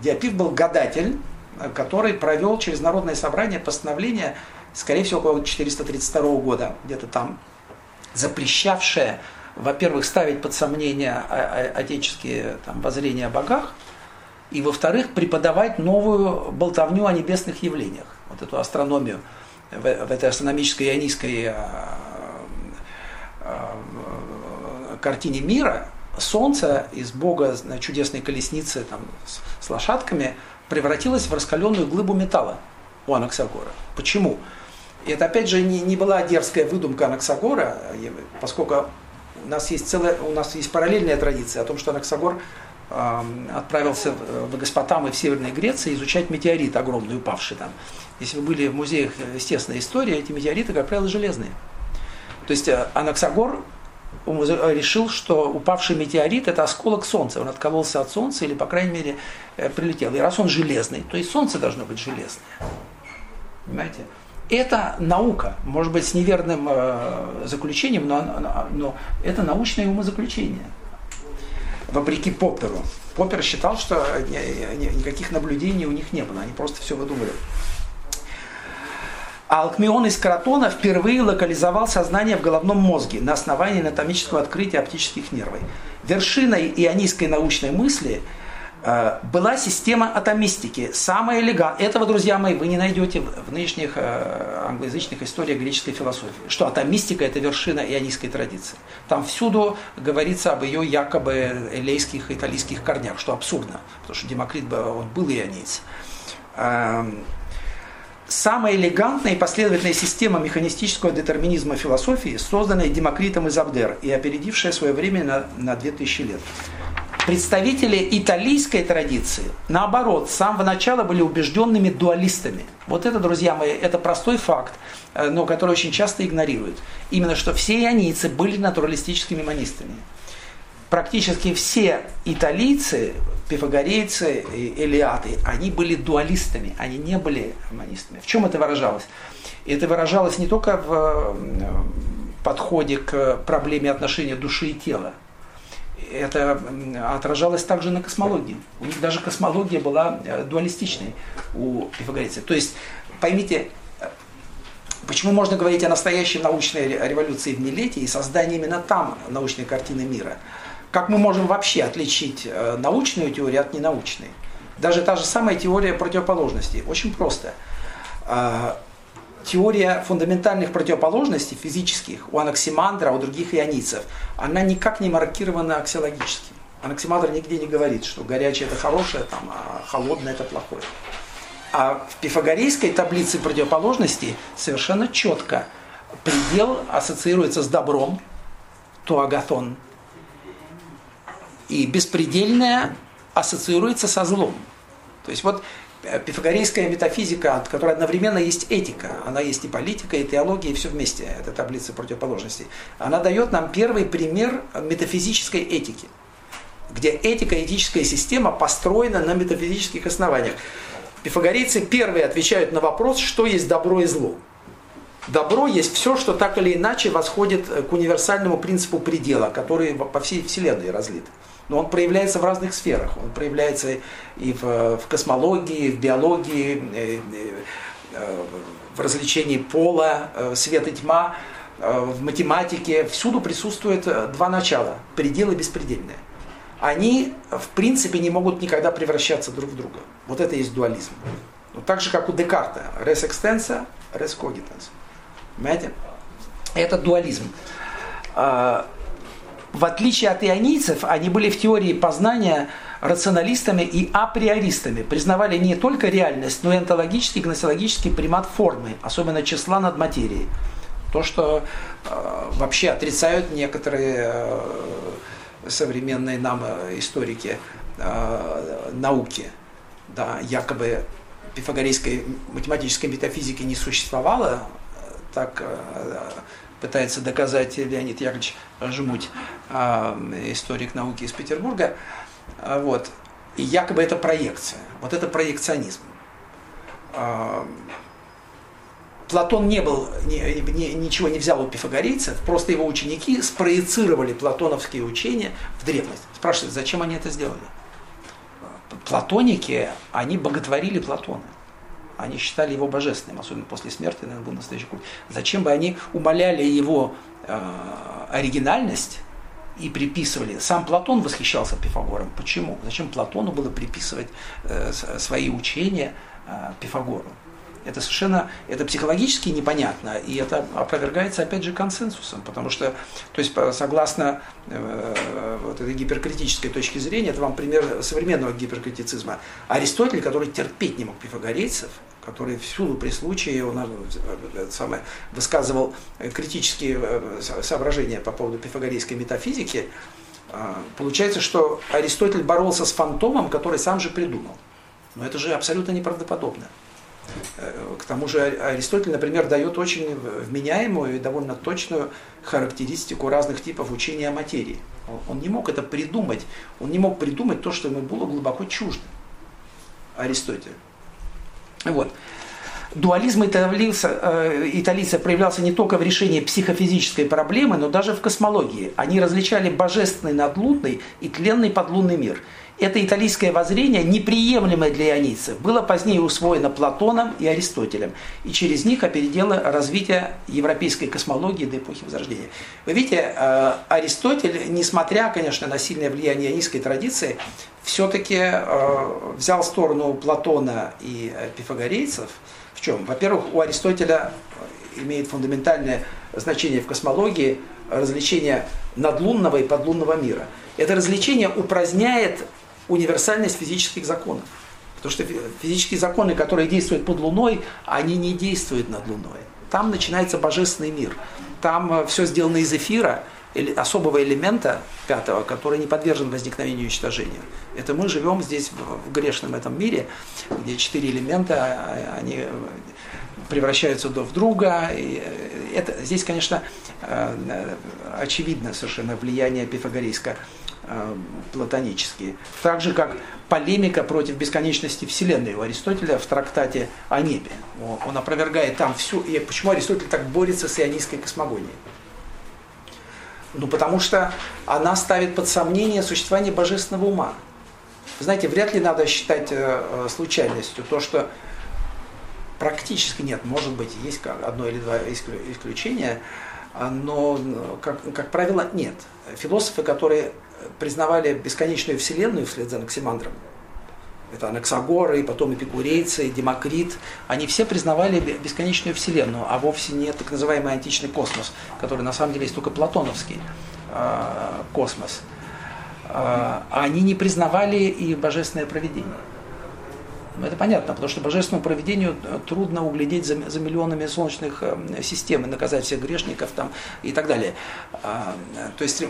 Диапиф был гадатель, э, который провел через народное собрание постановление, скорее всего, около 432 года, где-то там, запрещавшее, во-первых, ставить под сомнение отеческие там, воззрения о богах, и, во-вторых, преподавать новую болтовню о небесных явлениях, вот эту астрономию в, в этой астрономической ионийской а, Э, картине мира Солнце из бога чудесной колесницы там, с, с лошадками превратилось в раскаленную глыбу металла у Анаксагора. Почему? И это опять же не, не была дерзкая выдумка Анаксагора, поскольку у нас есть целая, у нас есть параллельная традиция о том, что Анаксагор э, отправился в Госпотам в Северной Греции изучать метеорит огромный, упавший там. Если вы были в музеях естественной истории, эти метеориты, как правило, железные. То есть э, Анаксагор решил, что упавший метеорит – это осколок Солнца. Он откололся от Солнца или, по крайней мере, э, прилетел. И раз он железный, то и Солнце должно быть железное. Понимаете? Это наука, может быть, с неверным э, заключением, но, но это научное умозаключение. Вопреки Попперу. Поппер считал, что никаких наблюдений у них не было, они просто все выдумали. А алкмион из каротона впервые локализовал сознание в головном мозге на основании анатомического открытия оптических нервов. Вершиной ионийской научной мысли э, была система атомистики. Самая элегантная. Этого, друзья мои, вы не найдете в нынешних э, англоязычных историях греческой философии. Что атомистика – это вершина ионийской традиции. Там всюду говорится об ее якобы элейских, италийских корнях, что абсурдно, потому что Демокрит он был иониец. Самая элегантная и последовательная система механистического детерминизма философии, созданная Демокритом из Абдер и опередившая свое время на, на 2000 лет. Представители италийской традиции, наоборот, с самого начала были убежденными дуалистами. Вот это, друзья мои, это простой факт, э, но который очень часто игнорируют. Именно что все ионийцы были натуралистическими монистами. Практически все италийцы пифагорейцы и элиаты, они были дуалистами, они не были монистами. В чем это выражалось? Это выражалось не только в подходе к проблеме отношения души и тела, это отражалось также на космологии. У них даже космология была э, дуалистичной у пифагорейцев. То есть, поймите, почему можно говорить о настоящей научной революции в Милете и создании именно там научной картины мира – как мы можем вообще отличить э, научную теорию от ненаучной? Даже та же самая теория противоположностей. Очень просто. А, теория фундаментальных противоположностей физических у Анаксимандра, у других ионийцев, она никак не маркирована аксиологически. Анаксимандр нигде не говорит, что горячее это хорошее, там, а холодное это плохое. А в пифагорейской таблице противоположностей совершенно четко предел ассоциируется с добром, то агатон, и беспредельное ассоциируется со злом. То есть вот э, пифагорейская метафизика, от которой одновременно есть этика, она есть и политика, и теология, и все вместе, это таблица противоположностей, она дает нам первый пример метафизической этики, где этика, этическая система построена на метафизических основаниях. Пифагорейцы первые отвечают на вопрос, что есть добро и зло. Добро есть все, что так или иначе восходит к универсальному принципу предела, который по всей Вселенной разлит но он проявляется в разных сферах. Он проявляется и в, в космологии, в биологии, и, и, в развлечении пола, э, свет и тьма, э, в математике. Всюду присутствует э, два начала – предел и беспредельное. Они, в принципе, не могут никогда превращаться друг в друга. Вот это и есть дуализм. Ну, так же, как у Декарта. Res extensa, res cogitans. Понимаете? Это дуализм. В отличие от ионийцев, они были в теории познания рационалистами и априористами, признавали не только реальность, но и онтологический, гносеологический примат формы, особенно числа над материей. То, что э, вообще отрицают некоторые э, современные нам э, историки э, науки. Да, якобы пифагорейской математической метафизики не существовало, так э, пытается доказать Леонид Яковлевич Жмуть, э, историк науки из Петербурга. А, вот. И якобы это проекция. Вот это проекционизм. Платон не был, ни, ни, ничего не взял у пифагорейцев, просто его ученики спроецировали платоновские учения в древность. Спрашивают, зачем они это сделали? Платоники, они боготворили Платона. Они считали его божественным, особенно после смерти, наверное, был настоящий культ. Зачем бы они умоляли его э, оригинальность и приписывали. Сам Платон восхищался Пифагором. Почему? Зачем Платону было приписывать э, свои учения э, Пифагору? Это совершенно, это психологически непонятно, и это опровергается, опять же, консенсусом, потому что, то есть, согласно э, вот этой гиперкритической точки зрения, это вам пример современного гиперкритицизма. Аристотель, который терпеть не мог пифагорейцев, который всюду при случае он э, самое, высказывал критические э, соображения по поводу пифагорейской метафизики, а, получается, что Аристотель боролся с фантомом, который сам же придумал. Но это же абсолютно неправдоподобно. Э, к тому же Аристотель, например, дает очень вменяемую и довольно точную характеристику разных типов учения о материи. Он не мог это придумать. Он не мог придумать то, что ему было глубоко чуждо. Аристотель. Вот. Дуализм италийца, э, италийца проявлялся не только в решении психофизической проблемы, но даже в космологии. Они различали божественный надлунный и тленный подлунный мир. Это италийское воззрение, неприемлемое для ионийцев, было позднее усвоено Платоном и Аристотелем, и через них опередило развитие европейской космологии до эпохи Возрождения. Вы видите, э, Аристотель, несмотря, конечно, на сильное влияние ионийской традиции, все-таки э, взял сторону Платона и пифагорейцев. В чем? Во-первых, у Аристотеля имеет фундаментальное значение в космологии развлечение надлунного и подлунного мира. Это развлечение упраздняет универсальность физических законов. Потому что физические законы, которые действуют под Луной, они не действуют над Луной. Там начинается божественный мир. Там э, все сделано из эфира, особого элемента пятого, который не подвержен возникновению и уничтожению. Это мы живем здесь в грешном этом мире, где четыре элемента, а, они превращаются друг в друга. И это, здесь, конечно, э, очевидно совершенно влияние пифагорейско э, платонические. Так же, как полемика против бесконечности Вселенной у Аристотеля в трактате о небе. Он опровергает там всю... И почему Аристотель так борется с ионистской космогонией? Ну, потому что она ставит под сомнение существование божественного ума. Вы знаете, вряд ли надо считать э, э случайностью то, что практически нет, может быть, есть одно или два исключения, а, но, как, как правило, нет. Философы, которые признавали бесконечную вселенную вслед за Анаксимандром, это Анаксагоры, и потом эпикурейцы, Демокрит, они все признавали бесконечную вселенную, а вовсе не так называемый античный космос, который на самом деле есть только платоновский э, космос. Э, они не признавали и божественное проведение. Ну, это понятно, потому что божественному проведению трудно углядеть за, за миллионами солнечных э, систем и наказать всех грешников там, и так далее. А, то есть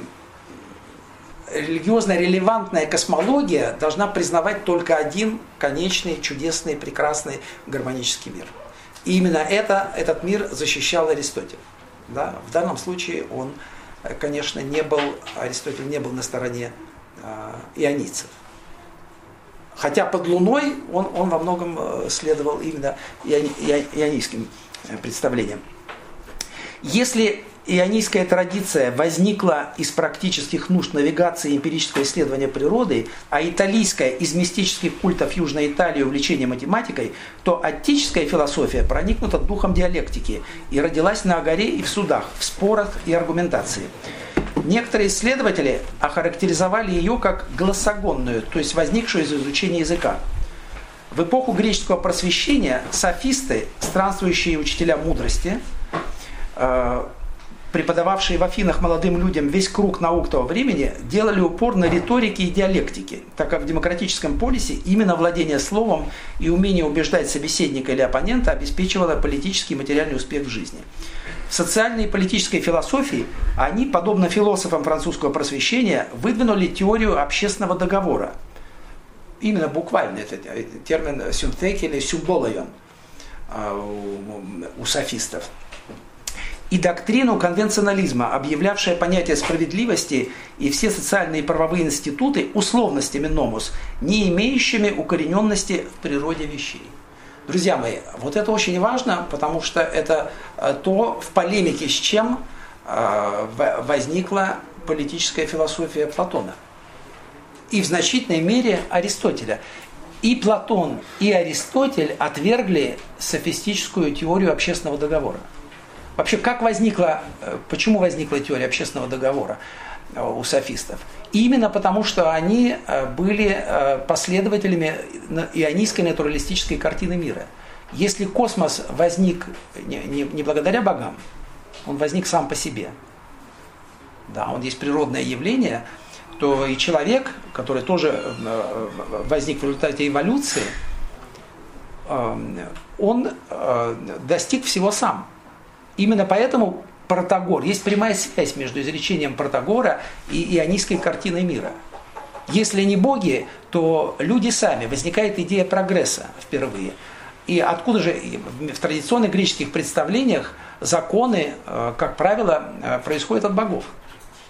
религиозно релевантная космология должна признавать только один конечный, чудесный, прекрасный гармонический мир. И именно это, этот мир защищал Аристотель. Да? В данном случае он, конечно, не был, Аристотель не был на стороне э, ионийцев. Хотя под Луной он, он во многом э, следовал именно ионийским э, представлениям. Если ионийская традиция возникла из практических нужд навигации и эмпирического исследования природы, а италийская из мистических культов Южной Италии увлечение математикой, то аттическая философия проникнута духом диалектики и родилась на горе и в судах, в спорах и аргументации. Некоторые исследователи охарактеризовали ее как глоссогонную, то есть возникшую из изучения языка. В эпоху греческого просвещения софисты, странствующие учителя мудрости, э, преподававшие в Афинах молодым людям весь круг наук того времени, делали упор на риторике и диалектике, так как в демократическом полисе именно владение словом и умение убеждать собеседника или оппонента обеспечивало политический и материальный успех в жизни. В социальной и политической философии они, подобно философам французского просвещения, выдвинули теорию общественного договора. Именно буквально этот термин сюмтек или сюмболайон у софистов и доктрину конвенционализма, объявлявшая понятие справедливости и все социальные и правовые институты условностями номус, не имеющими укорененности в природе вещей. Друзья мои, вот это очень важно, потому что это э, то, в полемике с чем э, возникла политическая философия Платона. И в значительной мере Аристотеля. И Платон, и Аристотель отвергли софистическую теорию общественного договора. Вообще, как возникла, э, почему возникла теория общественного договора э, у софистов? Именно потому, что они э, были последователями ионийской натуралистической картины мира. Если космос возник не, благодаря богам, он возник сам по себе. Да, он есть природное явление, то и человек, который тоже возник в результате эволюции, он достиг всего сам. Именно поэтому Протагор, есть прямая связь между изречением Протагора и ионийской картиной мира. Если не боги, то люди сами, возникает идея прогресса впервые. И откуда же в традиционных греческих представлениях законы, э, как правило, э, происходят от богов?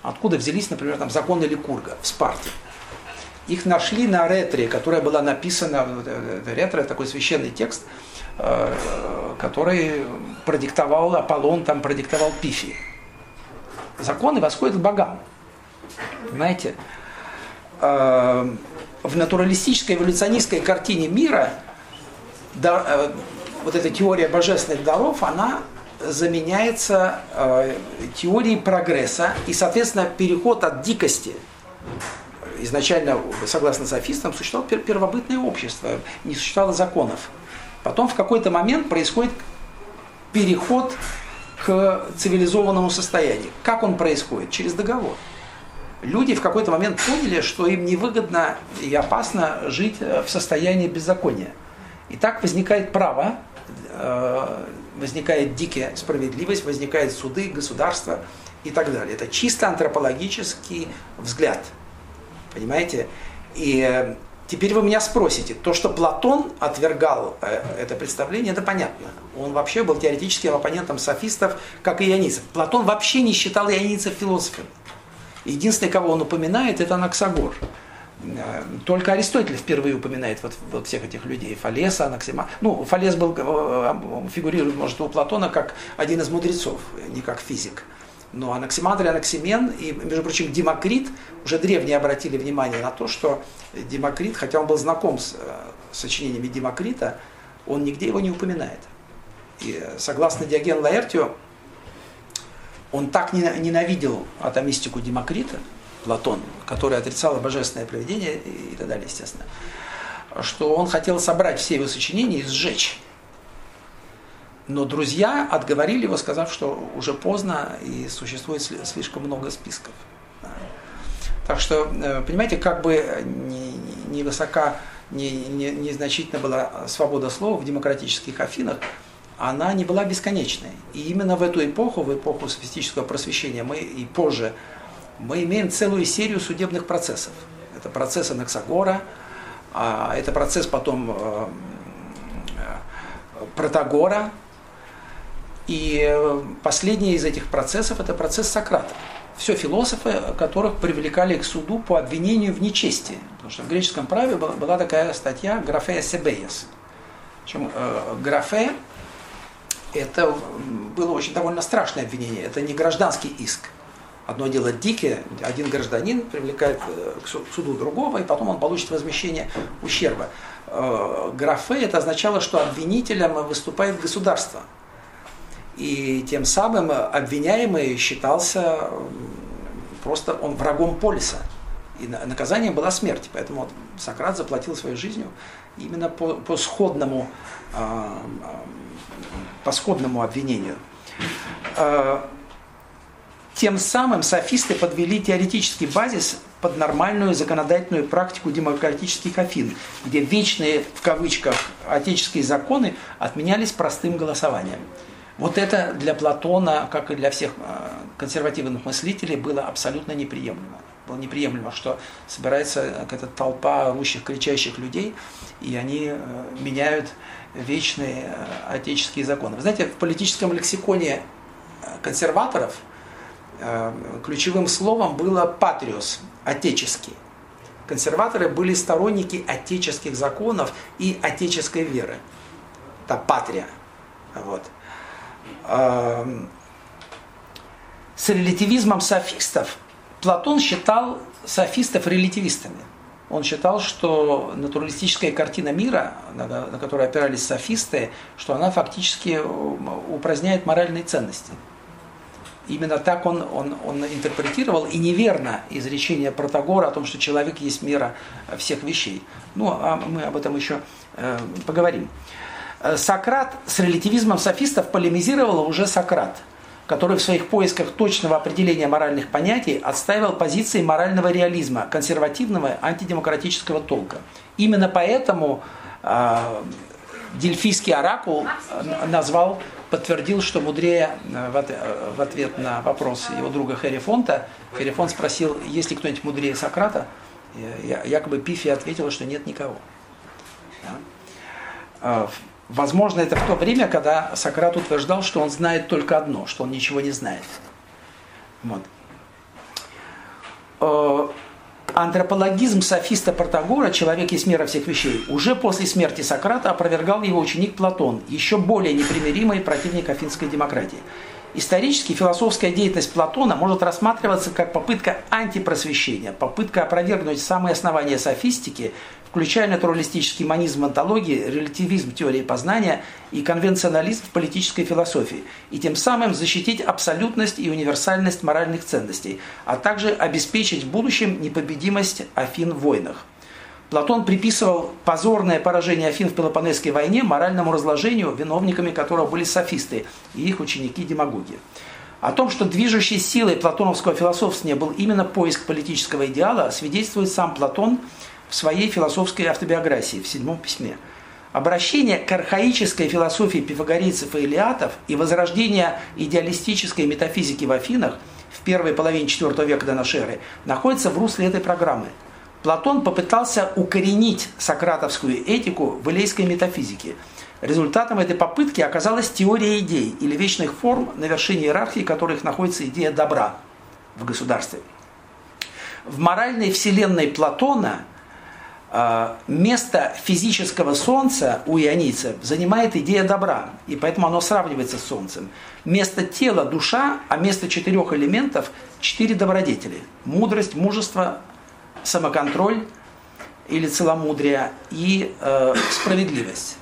Откуда взялись, например, там, законы Ликурга в Спарте? Их нашли на ретре, которая была написана, э, ретро такой священный текст, который продиктовал Аполлон, там продиктовал Пифи. Законы восходят к богам. Понимаете? Э, в натуралистической эволюционистской картине мира э, вот эта теория божественных даров, она заменяется э, теорией прогресса и, соответственно, переход от дикости. Изначально, согласно софистам, существовало первобытное общество, не существовало законов. Потом в какой-то момент происходит переход к цивилизованному состоянию. Как он происходит? Через договор. Люди в какой-то момент поняли, что им невыгодно и опасно жить в состоянии беззакония. И так возникает право, э, возникает дикая справедливость, возникают суды, государства и так далее. Это чисто антропологический взгляд. Понимаете? И э, Теперь вы меня спросите, то, что Платон отвергал э, это представление, это понятно. Он вообще был теоретическим оппонентом софистов, как и ионийцев. Платон вообще не считал ионийцев философами. Единственный, кого он упоминает, это Анаксагор. Э, только Аристотель впервые упоминает вот, вот всех этих людей. Фалеса, Анаксима. Ну, Фалес был, э, фигурирует, может, у Платона как один из мудрецов, не как физик. Но Анаксимандр и Анаксимен, и, между прочим, Демокрит, уже древние обратили внимание на то, что Демокрит, хотя он был знаком с э, сочинениями Демокрита, он нигде его не упоминает. И согласно Диоген Лаэртио, он так ненавидел атомистику Демокрита, Платон, который отрицал божественное проведение и так далее, естественно, что он хотел собрать все его сочинения и сжечь. Но друзья отговорили его, сказав, что уже поздно и существует слишком много списков. Так что, э, понимаете, как бы не, высока, не, не, незначительно была свобода слова в демократических Афинах, она не была бесконечной. И именно в эту эпоху, в эпоху софистического просвещения, мы и позже, мы имеем целую серию судебных процессов. Это процесс Анаксагора, а это процесс потом э, э, Протагора, и э, последний из этих процессов – это процесс Сократа. Все философы, которых привлекали к суду по обвинению в нечестии. Потому что в греческом праве была такая статья «Графея себеес». Причем э, графе – это было очень довольно страшное обвинение. Это не гражданский иск. Одно дело дикие, один гражданин привлекает э, к суду другого, и потом он получит возмещение ущерба. Графе – это означало, что обвинителем выступает государство – и тем самым обвиняемый считался просто он врагом полиса. И наказанием была смерть. Поэтому вот Сократ заплатил своей жизнью именно по, по сходному а, по сходному обвинению. А, Тем самым софисты подвели теоретический базис под нормальную законодательную практику демократических Афин, где вечные, в кавычках, отеческие законы отменялись простым голосованием. Вот это для Платона, как и для всех э, консервативных мыслителей, было абсолютно неприемлемо. Было неприемлемо, что собирается какая-то толпа орущих, кричащих людей, и они э, меняют вечные э, отеческие законы. Вы знаете, в политическом лексиконе консерваторов ключевым словом было «патриос», «отеческий». Консерваторы были сторонники отеческих законов и отеческой веры. Это патрия. Вот с релятивизмом софистов Платон считал софистов релятивистами. Он считал, что натуралистическая картина мира, на которой опирались софисты, что она фактически упраздняет моральные ценности. Именно так он, он, он интерпретировал и неверно изречение Протагора о том, что человек есть мера всех вещей. Ну, а мы об этом еще э, поговорим. Э, Сократ с релятивизмом софистов полемизировал уже Сократ, который в своих поисках точного определения моральных понятий отстаивал позиции морального реализма, консервативного антидемократического толка. Именно поэтому э, Дельфийский оракул э, назвал, подтвердил, что мудрее э, в ответ на вопрос его друга Херифонта, Херифонт спросил, есть ли кто-нибудь мудрее Сократа, якобы Пифи ответила, что нет никого. Возможно, это в то время, когда Сократ утверждал, что он знает только одно, что он ничего не знает. Вот. Э, антропологизм софиста Протагора «Человек есть мера всех вещей» уже после смерти Сократа опровергал его ученик Платон, еще более непримиримый противник афинской демократии. Исторически философская деятельность Платона может рассматриваться как попытка антипросвещения, попытка опровергнуть самые основания софистики, включая натуралистический манизм онтологии, релятивизм теории познания и конвенционализм в политической философии, и тем самым защитить абсолютность и универсальность моральных ценностей, а также обеспечить в будущем непобедимость Афин в войнах. Платон приписывал позорное поражение Афин в Пелопонесской войне моральному разложению, виновниками которого были софисты и их ученики-демагоги. О том, что движущей силой платоновского философствования был именно поиск политического идеала, свидетельствует сам Платон в своей философской автобиографии в седьмом письме. Обращение к архаической философии пифагорейцев и илиатов и возрождение идеалистической метафизики в Афинах в первой половине IV века до эры находится в русле этой программы – Платон попытался укоренить сократовскую этику в элейской метафизике. Результатом этой попытки оказалась теория идей или вечных форм, на вершине иерархии которых находится идея добра в государстве. В моральной вселенной Платона место физического солнца у ионийцев занимает идея добра, и поэтому оно сравнивается с солнцем. Место тела – душа, а место четырех элементов – четыре добродетели – мудрость, мужество, самоконтроль или целомудрие и э, справедливость.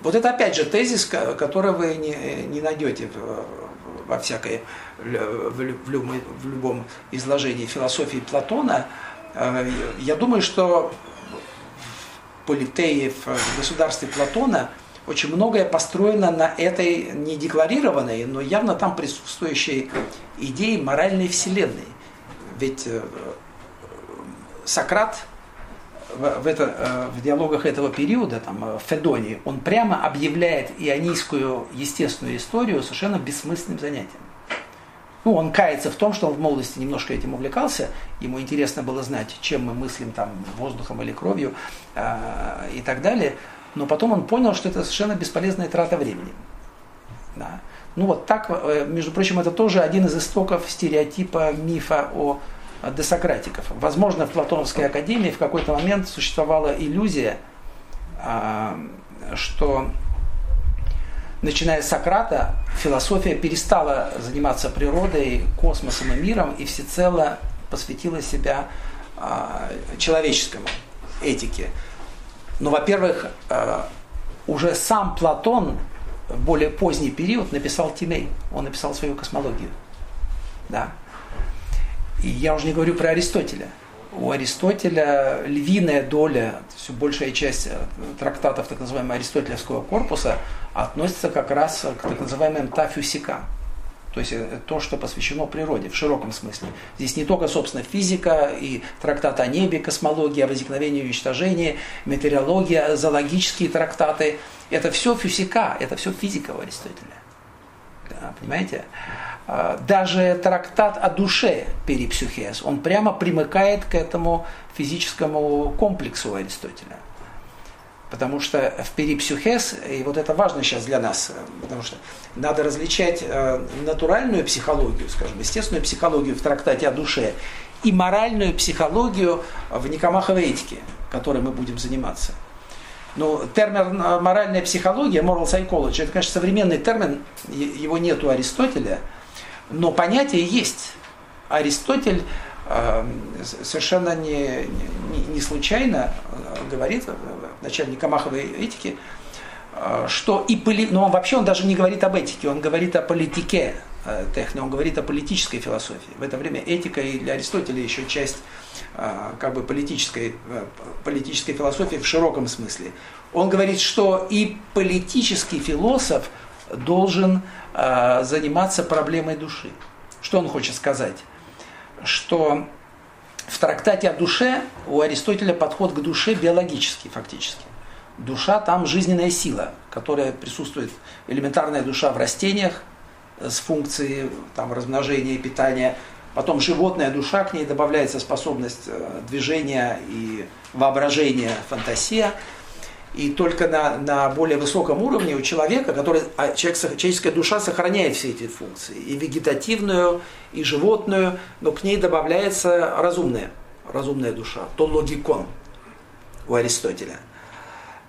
Вот это опять же тезис, который вы не, не найдете в, во всякой, в, в, в любом изложении философии Платона. Э, я думаю, что в Политее, в государстве Платона очень многое построено на этой не декларированной, но явно там присутствующей идее моральной вселенной. Ведь э, Сократ в, это, э, в диалогах этого периода, там, э, в Федонии, он прямо объявляет ионийскую естественную историю совершенно бессмысленным занятием. Ну, он кается в том, что он в молодости немножко этим увлекался, ему интересно было знать, чем мы мыслим там воздухом или кровью э, и так далее, но потом он понял, что это совершенно бесполезная трата времени. Да. Ну вот так, э, между прочим, это тоже один из истоков стереотипа мифа о десократиков. Возможно, в Платоновской академии в какой-то момент существовала иллюзия, а, что начиная с Сократа, философия перестала заниматься природой, космосом и миром и всецело посвятила себя а, человеческому этике. Но, во-первых, а, уже сам Платон в более поздний период написал Тимей, он написал свою космологию. Да. И я уже не говорю про Аристотеля. У Аристотеля львиная доля, все большая часть э, трактатов так называемого аристотелевского корпуса относится как раз к так называемым тафюсикам. То есть э, то, что посвящено природе в широком смысле. Здесь не только, собственно, физика и трактат о небе, космология, о возникновении и уничтожении, метеорология, зоологические трактаты. Это все физика, это все физика у Аристотеля. Да, понимаете? А, даже трактат о душе перипсюхес, он прямо примыкает к этому физическому комплексу Аристотеля. Потому что в перипсюхес, и вот это важно сейчас для нас, потому что надо различать э, натуральную психологию, скажем, естественную психологию в трактате о душе и моральную психологию в Никомаховой этике, которой мы будем заниматься. Ну, термин э, моральная психология, moral psychology, это, конечно, современный термин, его нет у Аристотеля, но понятие есть. Аристотель Эм, совершенно не, не, не случайно э, говорит в начале Никомаховой этики, э, что и поли... но он вообще он даже не говорит об этике, он говорит о политике э, техно, он говорит о политической философии. В это время этика и для Аристотеля еще часть как бы политической, политической философии в широком смысле. Он говорит, что и политический философ должен заниматься проблемой души. Что он хочет сказать? что в трактате о душе у Аристотеля подход к душе биологический фактически. Душа там жизненная сила, которая присутствует, элементарная душа в растениях с функцией там, размножения и питания. Потом животная душа, к ней добавляется способность э, движения и воображения, фантазия – и только на, на более высоком уровне у человека, который, а человек, человеческая душа сохраняет все эти функции, и вегетативную, и животную, но к ней добавляется разумная, разумная душа, то логикон у Аристотеля.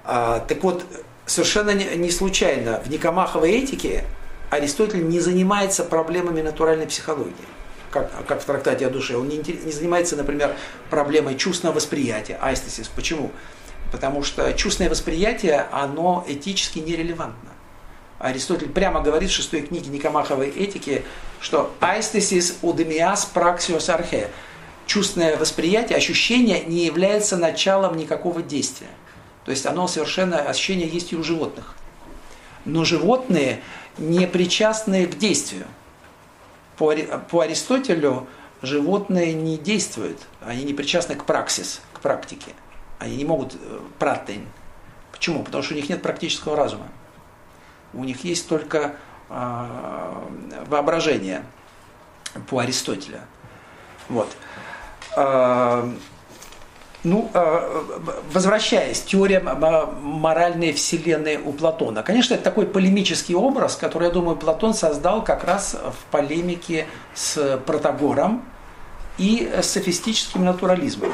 А, так вот, совершенно не, случайно в Никомаховой этике Аристотель не занимается проблемами натуральной психологии как, как в трактате о душе. Он не, не занимается, например, проблемой чувственного восприятия, айстесис. Почему? Потому что чувственное восприятие, оно этически нерелевантно. Аристотель прямо говорит в шестой книге Никомаховой этики, что «aesthesis udemias praxios arche» чувственное восприятие, ощущение не является началом никакого действия. То есть оно совершенно, ощущение есть и у животных. Но животные не причастны к действию. По, по Аристотелю животные не действуют, они не причастны к праксис, к практике. Они не могут э, пратень. Почему? Потому что у них нет практического разума. У них есть только э, воображение по Аристотеля. Вот. Э, ну, э, возвращаясь, теория моральной вселенной у Платона. Конечно, это такой полемический образ, который, я думаю, Платон создал как раз в полемике с Протагором и софистическим натурализмом.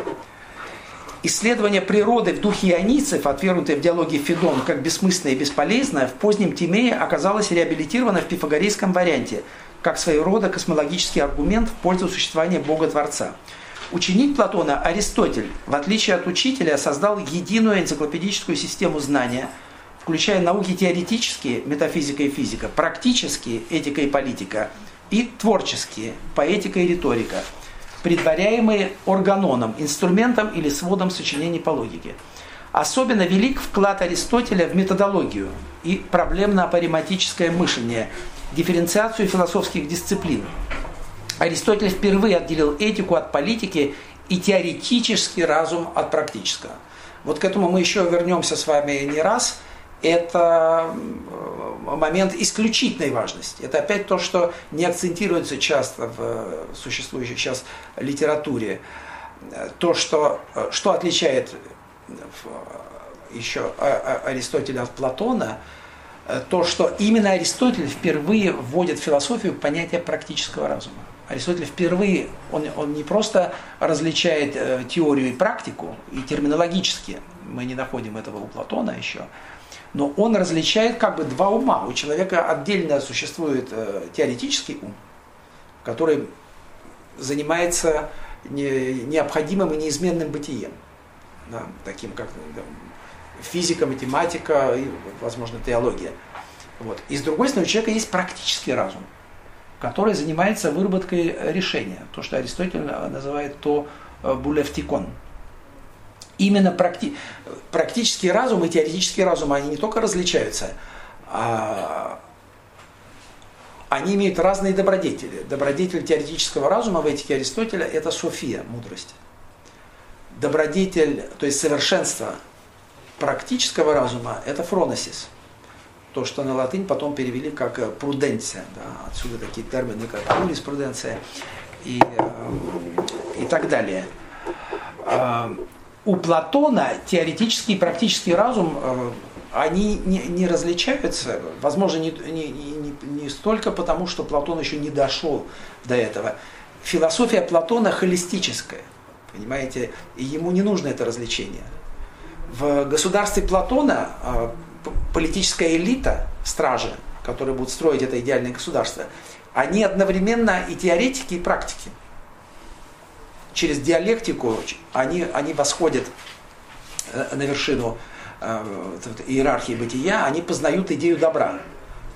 Исследование природы в духе ионийцев, отвергнутое в диалоге Федон как бессмысленное и бесполезное, в позднем Тимее оказалось реабилитировано в пифагорейском варианте, как своего рода космологический аргумент в пользу существования Бога-творца. Ученик Платона Аристотель, в отличие от учителя, создал единую энциклопедическую систему знания, включая науки теоретические, метафизика и физика, практические, этика и политика, и творческие, поэтика и риторика – предваряемые органоном, инструментом или сводом сочинений по логике. Особенно велик вклад Аристотеля в методологию и проблемно-апариматическое мышление, дифференциацию философских дисциплин. Аристотель впервые отделил этику от политики и теоретический разум от практического. Вот к этому мы еще вернемся с вами не раз – это момент исключительной важности. Это опять то, что не акцентируется часто в существующей сейчас литературе. То, что, что отличает еще Аристотеля от Платона, то, что именно Аристотель впервые вводит в философию понятие практического разума. Аристотель впервые, он, он не просто различает э, теорию и практику, и терминологически, мы не находим этого у Платона еще, но он различает как бы два ума. У человека отдельно существует э, теоретический ум, который занимается не, необходимым и неизменным бытием, да, таким как да, физика, математика и, возможно, теология. Вот. И с другой стороны, у человека есть практический разум, который занимается выработкой решения, то, что Аристотель называет то э, булевтикон – именно практи практический разум и теоретический разум, они не только различаются, а они имеют разные добродетели. Добродетель теоретического разума в этике Аристотеля – это София, мудрость. Добродетель, то есть совершенство практического разума – это фроносис. То, что на латынь потом перевели как пруденция. Да, отсюда такие термины, как юриспруденция и, э, и так далее. Э, у Платона теоретический и практический разум э, они не, не различаются, возможно, не, не, не, не столько потому, что Платон еще не дошел до этого. Философия Платона холистическая, понимаете, и ему не нужно это развлечение. В государстве Платона политическая элита, стражи, которые будут строить это идеальное государство, они одновременно и теоретики, и практики – через диалектику они, они восходят э, на вершину э, иерархии бытия, они познают идею добра.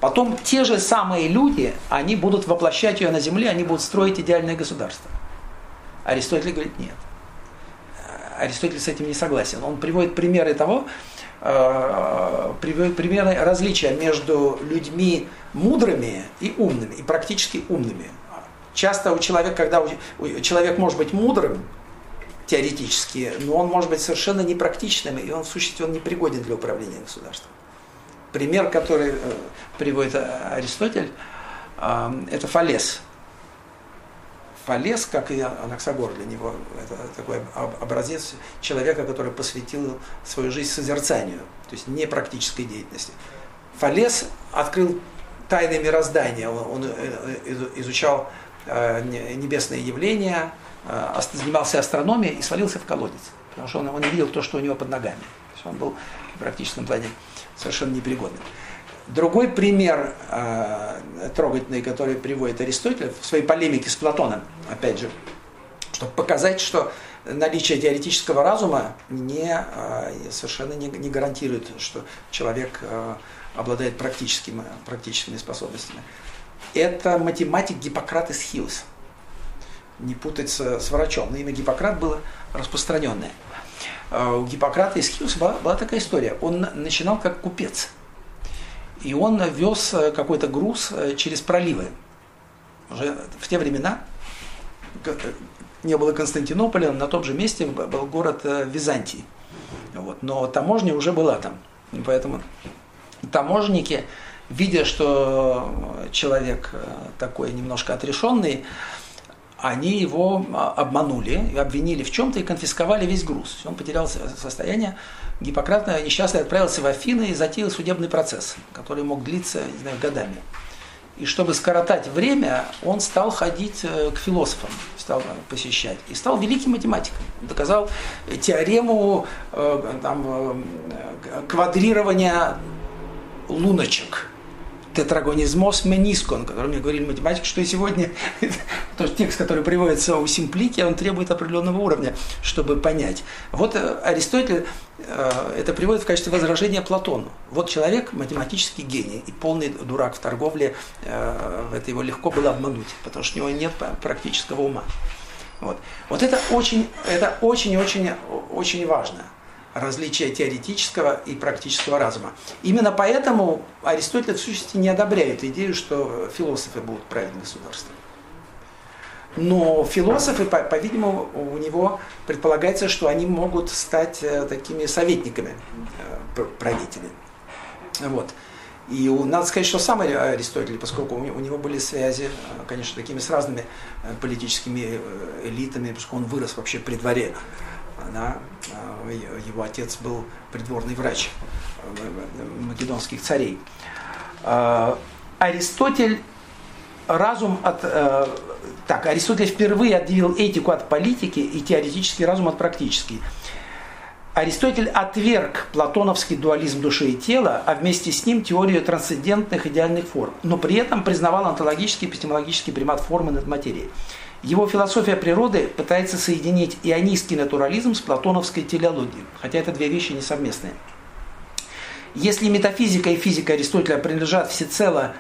Потом те же самые люди, они будут воплощать ее на земле, они будут строить идеальное государство. Аристотель говорит нет. Э, Аристотель с этим не согласен. Он приводит примеры того, приводит примеры различия между людьми мудрыми и умными, и практически умными. Часто у человека, когда у, человек может быть мудрым, теоретически, но он может быть совершенно непрактичным, и он в сущности он не пригоден для управления государством. Пример, который э, приводит э, Аристотель, э, это Фалес. Фалес, как и Анаксагор для него, это такой образец человека, который посвятил свою жизнь созерцанию, то есть не практической деятельности. Фалес открыл тайны мироздания, он изучал Э, небесные явления, э, занимался астрономией и свалился в колодец, потому что он, он не видел то, что у него под ногами. То есть он был в практическом плане совершенно непригодным. Другой пример э, трогательный, который приводит Аристотель в своей полемике с Платоном, опять же, чтобы показать, что наличие теоретического разума не, э, совершенно не, не гарантирует, что человек э, обладает практическими, практическими способностями это математик Гиппократ из Хиос. Не путать с, с врачом. Но имя Гиппократ было распространенное. А у Гиппократа из Хиос была, была такая история. Он начинал как купец. И он вез э, какой-то груз э, через проливы. Уже в те времена э, не было Константинополя, на том же месте был город Византий. Вот. Но таможня уже была там. Поэтому таможенники видя, что человек э, такой немножко отрешенный, они его а, обманули, обвинили в чем-то и конфисковали весь груз. Он потерял состояние. Гиппократ несчастный отправился в Афины и затеял судебный процесс, который мог длиться, не знаю, годами. И чтобы скоротать время, он стал ходить э, к философам, стал посещать. И стал великим математиком. Доказал теорему э, там, квадрирования луночек тетрагонизмос менискон, о котором мне говорили математики, что и сегодня тот текст, который приводится у Симплики, он требует определенного уровня, чтобы понять. Вот э, Аристотель э, это приводит в качестве возражения Платону. Вот человек математический гений и полный дурак в торговле, э, это его легко было обмануть, потому что у него нет практического ума. Вот, вот это очень, это очень-очень очень важно различия теоретического и практического разума. Именно поэтому Аристотель в сущности не одобряет идею, что философы будут править государством. Но философы, по-видимому, у него предполагается, что они могут стать э, такими советниками э, правителей. Вот. И надо сказать, что сам Аристотель, поскольку у него были связи, э, конечно, такими с разными политическими элитами, поскольку он вырос вообще при дворе да, а, его отец был придворный врач э, македонских царей. А, Аристотель разум от... Э, так, Аристотель впервые отделил этику от политики и теоретический разум от практический. Аристотель отверг платоновский дуализм души и тела, а вместе с ним теорию трансцендентных идеальных форм, но при этом признавал онтологический и эпистемологический примат формы над материей. Его философия природы пытается соединить ионистский натурализм с платоновской телеологией, хотя это две вещи несовместные. Если метафизика и физика Аристотеля принадлежат всецело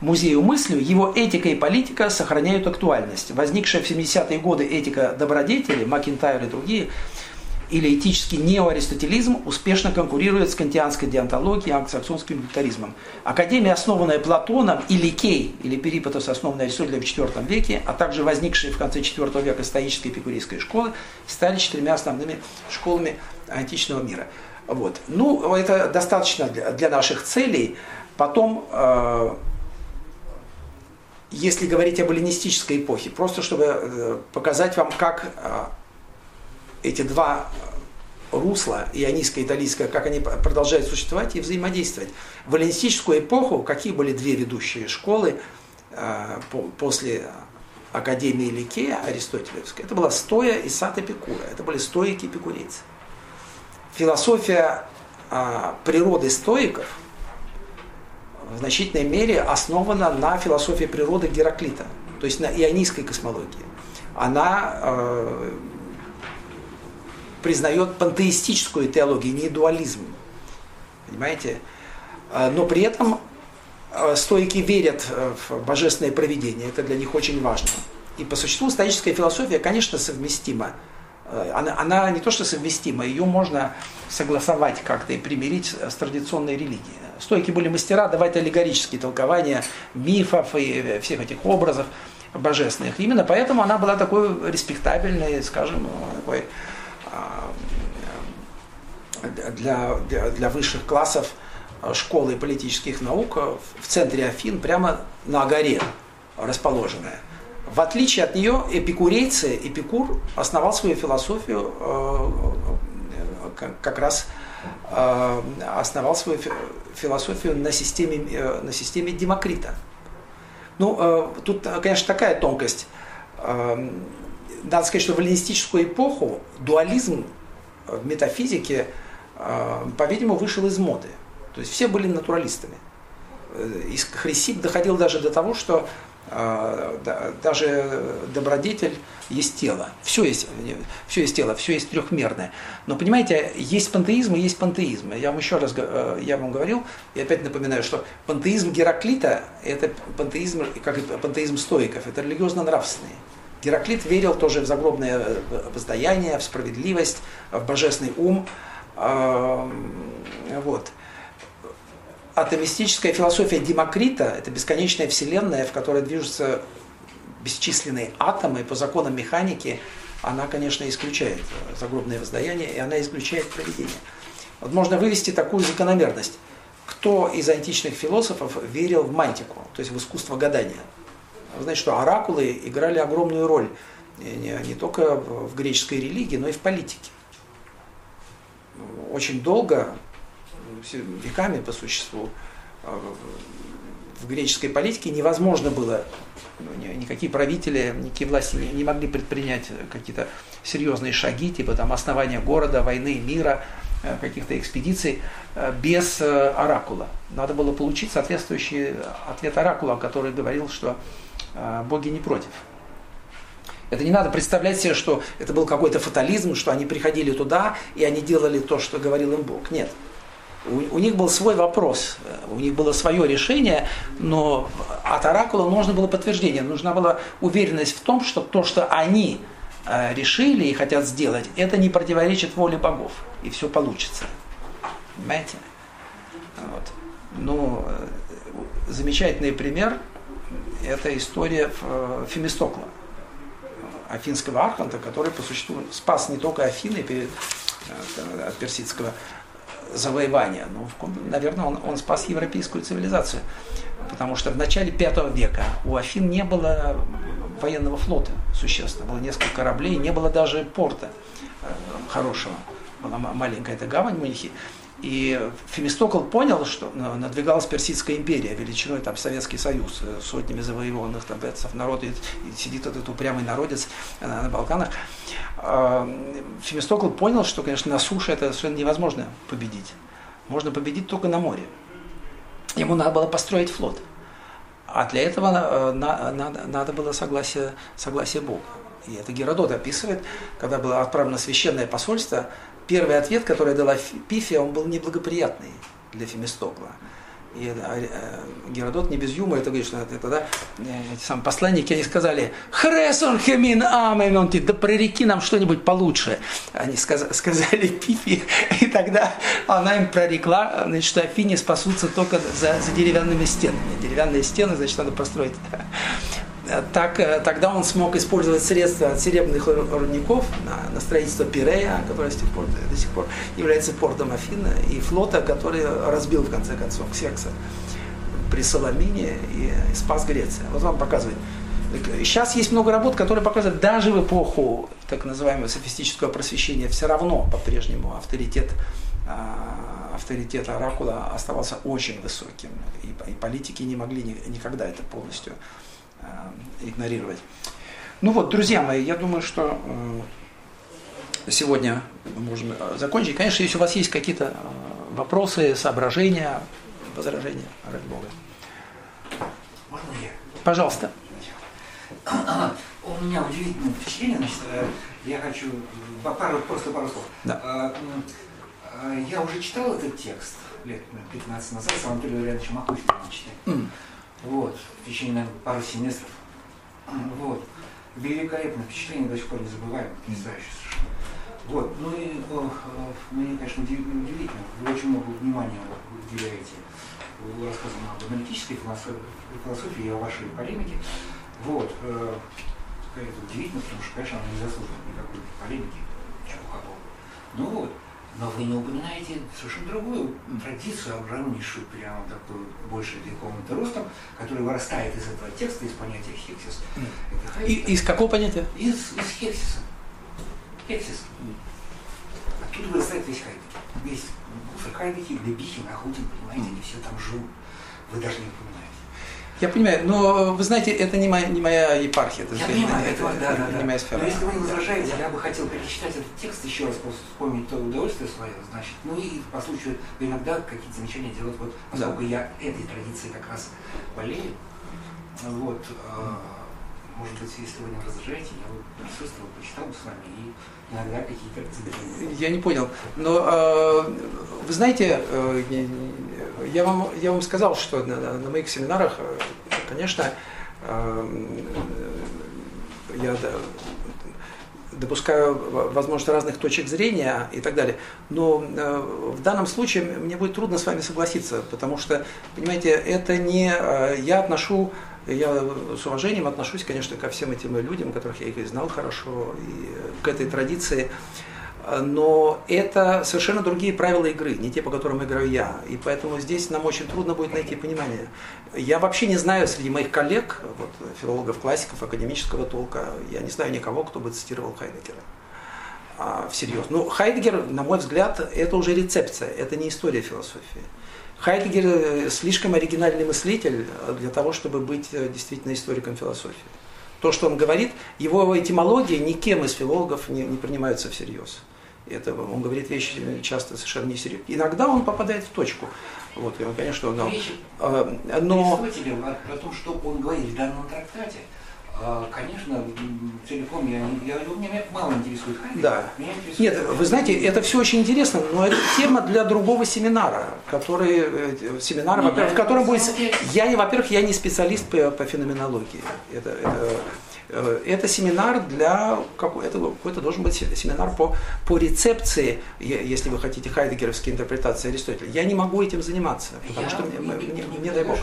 музею мыслью, его этика и политика сохраняют актуальность. Возникшая в 70-е годы этика добродетели, Макинтайр и другие, или этический неоаристотелизм успешно конкурирует с кантианской диантологией и англосаксонским милитаризмом. Академия, основанная Платоном и Ликей, или Перипатос, основанная Аристотелем в IV веке, а также возникшие в конце IV века стоические эпикурейской школы, стали четырьмя основными школами античного мира. Вот. Ну, это достаточно для, для наших целей. Потом, э, если говорить об эллинистической эпохе, просто чтобы э, показать вам, как э, эти два русла, ионийское и италийское, как они продолжают существовать и взаимодействовать. В эллинистическую эпоху какие были две ведущие школы э, по, после Академии Ликея Аристотелевской? Это была Стоя и Сат Эпикура. Это были стоики эпикурейцы. Философия э, природы стоиков в значительной мере основана на философии природы Гераклита, то есть на ионийской космологии. Она э, признает пантеистическую теологию, не дуализм. Понимаете? А, но при этом а, стойки верят э, в божественное проведение, это для них очень важно. И по существу стоическая философия, конечно, совместима. Э, она, она не то что совместима, ее можно согласовать как-то и примирить с традиционной религией. Стойки были мастера давать аллегорические толкования мифов и э, всех этих образов божественных. Именно поэтому она была такой респектабельной, скажем, такой для, для, для высших классов школы политических наук в центре Афин, прямо на горе расположенная. В отличие от нее, эпикурейцы, Эпикур основал свою философию как раз основал свою философию на системе, на системе Демокрита. Ну, тут, конечно, такая тонкость надо сказать, что в эллинистическую эпоху дуализм в метафизике, э, по-видимому, вышел из моды. То есть все были натуралистами. Э, Хрисип доходил даже до того, что э, даже добродетель есть тело. Все есть, все есть тело, все есть трехмерное. Но понимаете, есть пантеизм и есть пантеизм. Я вам еще раз я вам говорил, и опять напоминаю, что пантеизм Гераклита – это пантеизм, как и пантеизм стоиков, это религиозно-нравственный. Гераклит верил тоже в загробное э, воздаяние, в справедливость, в божественный ум. Вот. Атомистическая философия Демокрита – это бесконечная вселенная, в которой движутся бесчисленные атомы по законам механики. Она, конечно, исключает загробное воздаяние, и она исключает проведение. Вот можно вывести такую закономерность. Кто из античных философов верил в мантику, то есть в искусство гадания? Вы знаете, что оракулы играли огромную роль не, не только в греческой религии, но и в политике. Очень долго, веками по существу, а, в греческой политике невозможно было, ну, никакие правители, никакие власти не, могли предпринять какие-то серьезные шаги, типа там основания города, войны, мира, э, каких-то экспедиций, э, без э, оракула. Надо было получить соответствующий ответ оракула, который говорил, что боги не против. Это не надо представлять себе, что это был какой-то фатализм, что они приходили туда и они делали то, что говорил им Бог. Нет. У, у них был свой вопрос, у них было свое решение, но от оракула нужно было подтверждение, нужна была уверенность в том, что то, что они э, решили и хотят сделать, это не противоречит воле богов, и все получится. Понимаете? Вот. Ну, э, замечательный пример – это история э, Фемистокла, афинского арханта, который по существу спас не только Афины перед, э, от персидского завоевания, но, наверное, он, он спас европейскую цивилизацию. Потому что в начале V века у Афин не было военного флота существенно. Было несколько кораблей, не было даже порта э, хорошего. Была маленькая эта гавань Мунихи. И Фемистокл понял, что надвигалась Персидская империя, величиной там Советский Союз, э, сотнями завоеванных там бетцев, народ, и, сидит этот упрямый народец на, э, на Балканах. А, Фемистокл понял, что, конечно, на суше это совершенно невозможно победить. Можно победить только на море. Ему надо было построить флот. А для этого э, надо было согласие, согласие Бога. И это Геродот описывает, когда было отправлено священное посольство, первый ответ, который дала Пифия, он был неблагоприятный для Фемистокла. И э, Геродот не без юмора это говорит, что это тогда э, эти самые посланники, они сказали, «Хресон хемин амэмонти, да прореки нам что-нибудь получше». Они сказали, сказали Пифи, и тогда она им прорекла, значит, что Афини спасутся только за, за деревянными стенами. Деревянные стены, значит, надо построить так, э, тогда он смог использовать средства от серебряных рудников на, на строительство Пирея, которое до сих, пор, до сих пор является портом Афина, и флота, который разбил в конце концов Ксекса при Соломине и, и спас Греция. Вот вам показывает. Сейчас есть много работ, которые показывают, даже в эпоху так называемого софистического просвещения все равно по-прежнему авторитет а, авторитет Оракула оставался очень высоким, и, политики не могли никогда это полностью Э, игнорировать. Ну вот, друзья мои, я думаю, что э, сегодня мы можем э, закончить. Конечно, если у вас есть какие-то вопросы, соображения, возражения, ради Бога. Можно я? Пожалуйста. У меня удивительное впечатление, значит, я хочу пару, просто пару слов. Да. Я уже читал этот текст лет 15 назад с Анатолием читал. Mm. Вот, в течение, наверное, пару семестров. Вот. Великолепное впечатление, до сих пор не забываем, потрясающе совершенно. Вот, ну и о, о, мне, конечно, удивительно, вы очень много внимания уделяете рассказам об аналитической философии и о вашей полемике. Вот, э, это удивительно, потому что, конечно, она не заслуживает никакой полемики, какого. Ну вот, но вы не упоминаете совершенно другую традицию, огромнейшую, прямо такую, больше вековым ростом, которая вырастает из этого текста, из понятия хексис. И, из какого понятия? Из, из хексиса. Хексис. Оттуда вырастает весь Хайдегер. Весь мусор Хайдегер, Лебихин, Ахутин, понимаете, они все там живут. Вы даже не упоминаете. Я понимаю, но вы знаете, это не моя, не моя епархия. Это, я понимаю, это, это, да, да, не да. моя сфера. Но если вы не возражаете, я бы хотел перечитать этот текст еще раз, вспомнить то удовольствие свое, значит, ну и по случаю иногда какие-то замечания делать, вот, поскольку да. я этой традиции как раз болею, вот, э, может быть, если вы не возражаете, я бы присутствовал, почитал бы с вами и иногда какие-то. Я не понял, но э, вы знаете, э, я вам, я вам сказал, что на, на моих семинарах, э, конечно, э, я допускаю возможность разных точек зрения и так далее. Но э, в данном случае мне будет трудно с вами согласиться, потому что, понимаете, это не... Я отношу, я с уважением отношусь, конечно, ко всем этим людям, которых я их знал хорошо, и к этой традиции но это совершенно другие правила игры, не те, по которым играю я. И поэтому здесь нам очень трудно будет найти понимание. Я вообще не знаю среди моих коллег, вот, филологов, классиков, академического толка, я не знаю никого, кто бы цитировал Хайдегера. А, всерьез. Ну, Хайдегер, на мой взгляд, это уже рецепция, это не история философии. Хайдегер э, слишком оригинальный мыслитель для того, чтобы быть э, действительно историком философии. То, что он говорит, его этимология никем из филологов не, не принимаются всерьез. Это, он говорит вещи часто совершенно несерьезно. Иногда он попадает в точку. Вот, и он, конечно, но, э, но... О, о том, что он говорит в данном трактате, э, конечно, целиком я, я, меня мало интересует Хайдегер. Да. Меня интересует Нет, вы знаете, это все очень интересно, но это тема для другого семинара, который, э, семинар, в котором будет... Я, во-первых, я не специалист по, по феноменологии. Это, это это семинар для это какой-то должен быть семинар по, по рецепции, если вы хотите, хайдегеровской интерпретации Аристотеля. Я не могу этим заниматься, потому Я что мне, мне, мне дай бог.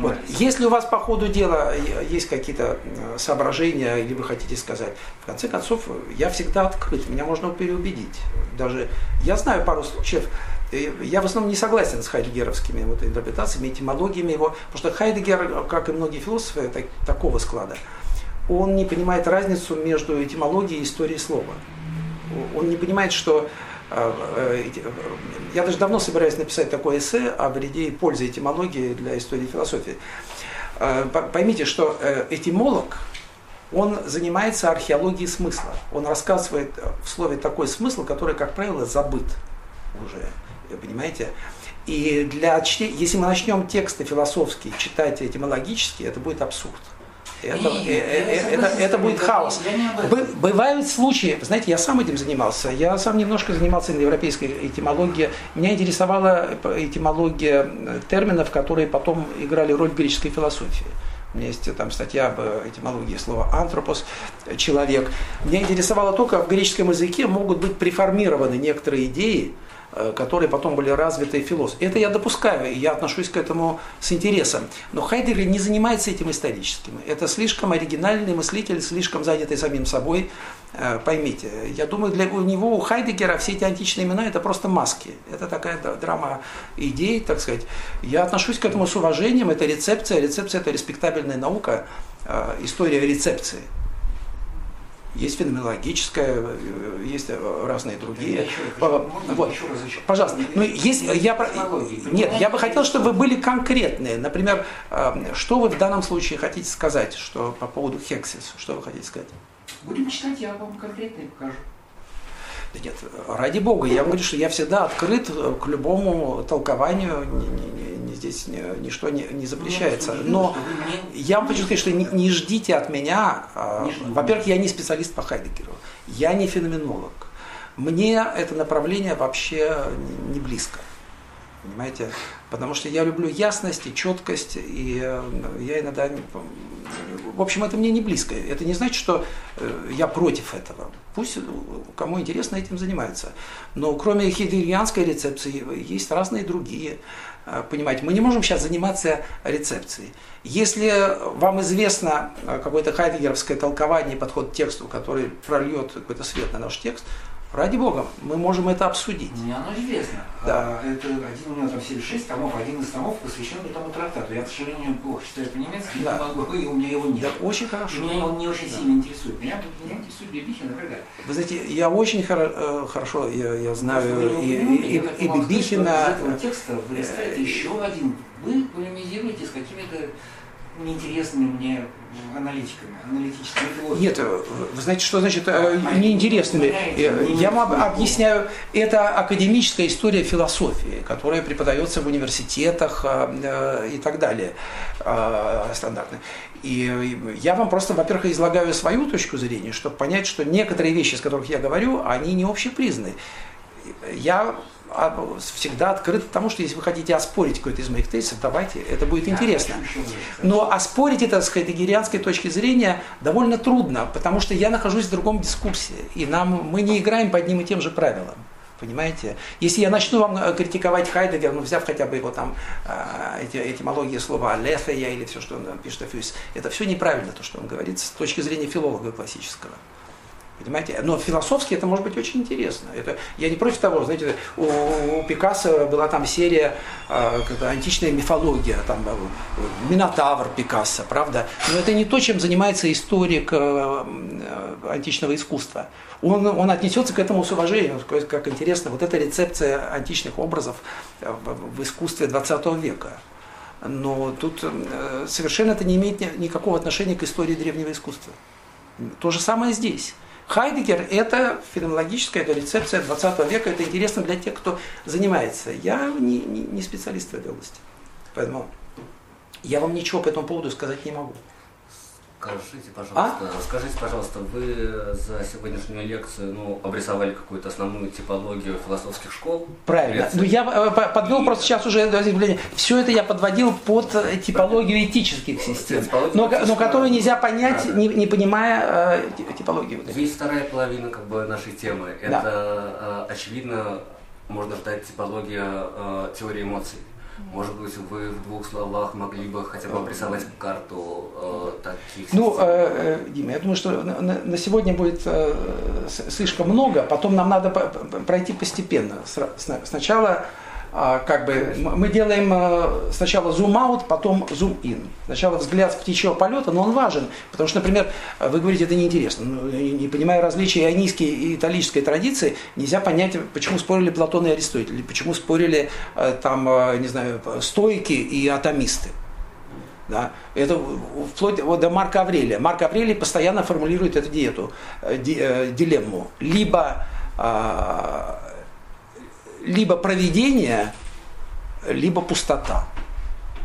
Вот. Если у вас по ходу дела есть какие-то э, соображения или вы хотите сказать, в конце концов, я всегда открыт, меня можно переубедить. Даже я знаю пару случаев, э, я в основном не согласен с хайдегеровскими вот интерпретациями, этимологиями его, потому что Хайдегер, как и многие философы так, такого склада, он не понимает разницу между этимологией и историей слова. Он не понимает, что э, э, я даже давно собираюсь написать такое эссе о вреде и пользе этимологии для истории философии. Э, поймите, что этимолог, он занимается археологией смысла. Он рассказывает в слове такой смысл, который, как правило, забыт уже. Понимаете? И для чтения, если мы начнем тексты философские читать этимологически, это будет абсурд. Это, э, э, это, это будет хаос. Бывают случаи, знаете, я сам этим занимался, я сам немножко занимался европейской этимологией. Меня интересовала этимология терминов, которые потом играли роль в греческой философии. У меня есть там статья об этимологии слова антропос, человек. Меня интересовало то, как в греческом языке могут быть преформированы некоторые идеи, Э, которые потом были развиты философы. Это я допускаю, и я отношусь к этому с интересом. Но Хайдегер не занимается этим историческим. Это слишком оригинальный мыслитель, слишком занятый самим собой. Э, поймите, я думаю, для у него, у Хайдегера все эти античные имена это просто маски. Это такая драма идей, так сказать. Я отношусь к этому с уважением. Это рецепция. Рецепция – это респектабельная наука, э, история рецепции есть феноменологическая, э, есть разные другие. Еще, вот. Пожалуйста. Ну, есть, я, нет, я бы хотел, чтобы вы были конкретные. Например, э, что вы в данном случае хотите сказать что, по поводу хексис? Что вы хотите сказать? Будем читать, я вам конкретно покажу. Да нет, ради бога, я говорю, что я всегда открыт к любому толкованию, здесь ничто не, не запрещается. Ну, Но я вам хочу сказать, что не, не ждите от меня, а, во-первых, я не специалист по Хайдегеру, я не феноменолог. Мне это направление вообще не близко. Понимаете? Потому что я люблю ясность и четкость, и э, я иногда... В общем, это мне не близко. Это не значит, что э, я против этого. Пусть э, кому интересно этим занимается. Но кроме хейдерианской рецепции есть разные другие. Понимаете, мы не можем сейчас заниматься рецепцией. Если вам известно какое-то хайдегеровское толкование подход к тексту, который прольет какой-то свет на наш текст, Ради бога, мы можем это обсудить. Мне оно известно. Да. А, это один у меня там всего шесть томов, один из томов посвящен этому трактату. Я, к сожалению, плохо читаю по-немецки, да. не могу, и у меня его нет. Да, очень хорошо. Меня он не очень да. сильно интересует. Меня, меня интересует Бибихин, например. Вы знаете, я очень хоро- э, хорошо, я, я знаю и, и, и, и Бибихина. Из этого текста вырастает еще один. Вы полемизируете с какими-то неинтересными мне аналитиками, аналитическими философами. Нет, вы знаете, что значит э, неинтересными? Э, я вам объясняю, это академическая история философии, которая преподается в университетах э, и так далее, стандартно. И я вам просто, во-первых, излагаю свою точку зрения, чтобы понять, что некоторые вещи, с которых я говорю, они не общепризнаны. Я всегда открыт к тому, что если вы хотите оспорить какой-то из моих тезисов, давайте, это будет интересно. Но оспорить это с хайдегерианской точки зрения довольно трудно, потому что я нахожусь в другом дискурсе, и нам, мы не играем по одним и тем же правилам. Понимаете? Если я начну вам э, критиковать Хайдегер, ну взяв хотя бы его там э, эти, этимологии слова «лефея» или все, что он пишет о Фюс, это все неправильно, то, что он говорит с точки зрения филолога классического. Понимаете? Но философски это может быть очень интересно. Это, я не против того, знаете, у, у Пикассо была там серия, э, античная мифология, там э, Минотавр Пикассо, правда? Но это не то, чем занимается историк э, античного искусства. Он, он отнесется к этому с уважением, как интересно, вот эта рецепция античных образов в искусстве 20 века. Но тут совершенно это не имеет никакого отношения к истории древнего искусства. То же самое здесь. Хайдегер – это феноменологическая это рецепция 20 века, это интересно для тех, кто занимается. Я не, не, не специалист в этой области, поэтому я вам ничего по этому поводу сказать не могу. Скажите, пожалуйста, а? скажите, пожалуйста, вы за сегодняшнюю лекцию ну, обрисовали какую-то основную типологию философских школ? Правильно. Ну, я э, подвел и... просто сейчас уже все это я подводил под э, типологию этических систем, но, но которые нельзя понять, не, не понимая э, типологию. Есть вторая половина как бы нашей темы. Да. Это э, очевидно можно ждать типология э, теории эмоций. Может быть, вы в двух словах могли бы хотя бы обрисовать карту э, таких Ну, э, э, Дима, я думаю, что на, на сегодня будет э, слишком много, потом нам надо пройти постепенно. Сначала а, как бы мы делаем э, сначала зум-аут, потом зум-ин. Сначала взгляд птичьего полета, но он важен, потому что, например, вы говорите, это неинтересно. Ну, не понимая различия ионийской и италической традиции, нельзя понять, почему спорили Платон и Аристотель, почему спорили э, там, э, не знаю, стойки и атомисты. Да? Это вплоть вот до Марка Аврелия. Марк Аврелий постоянно формулирует эту диету, дилемму. Либо либо проведение, либо пустота.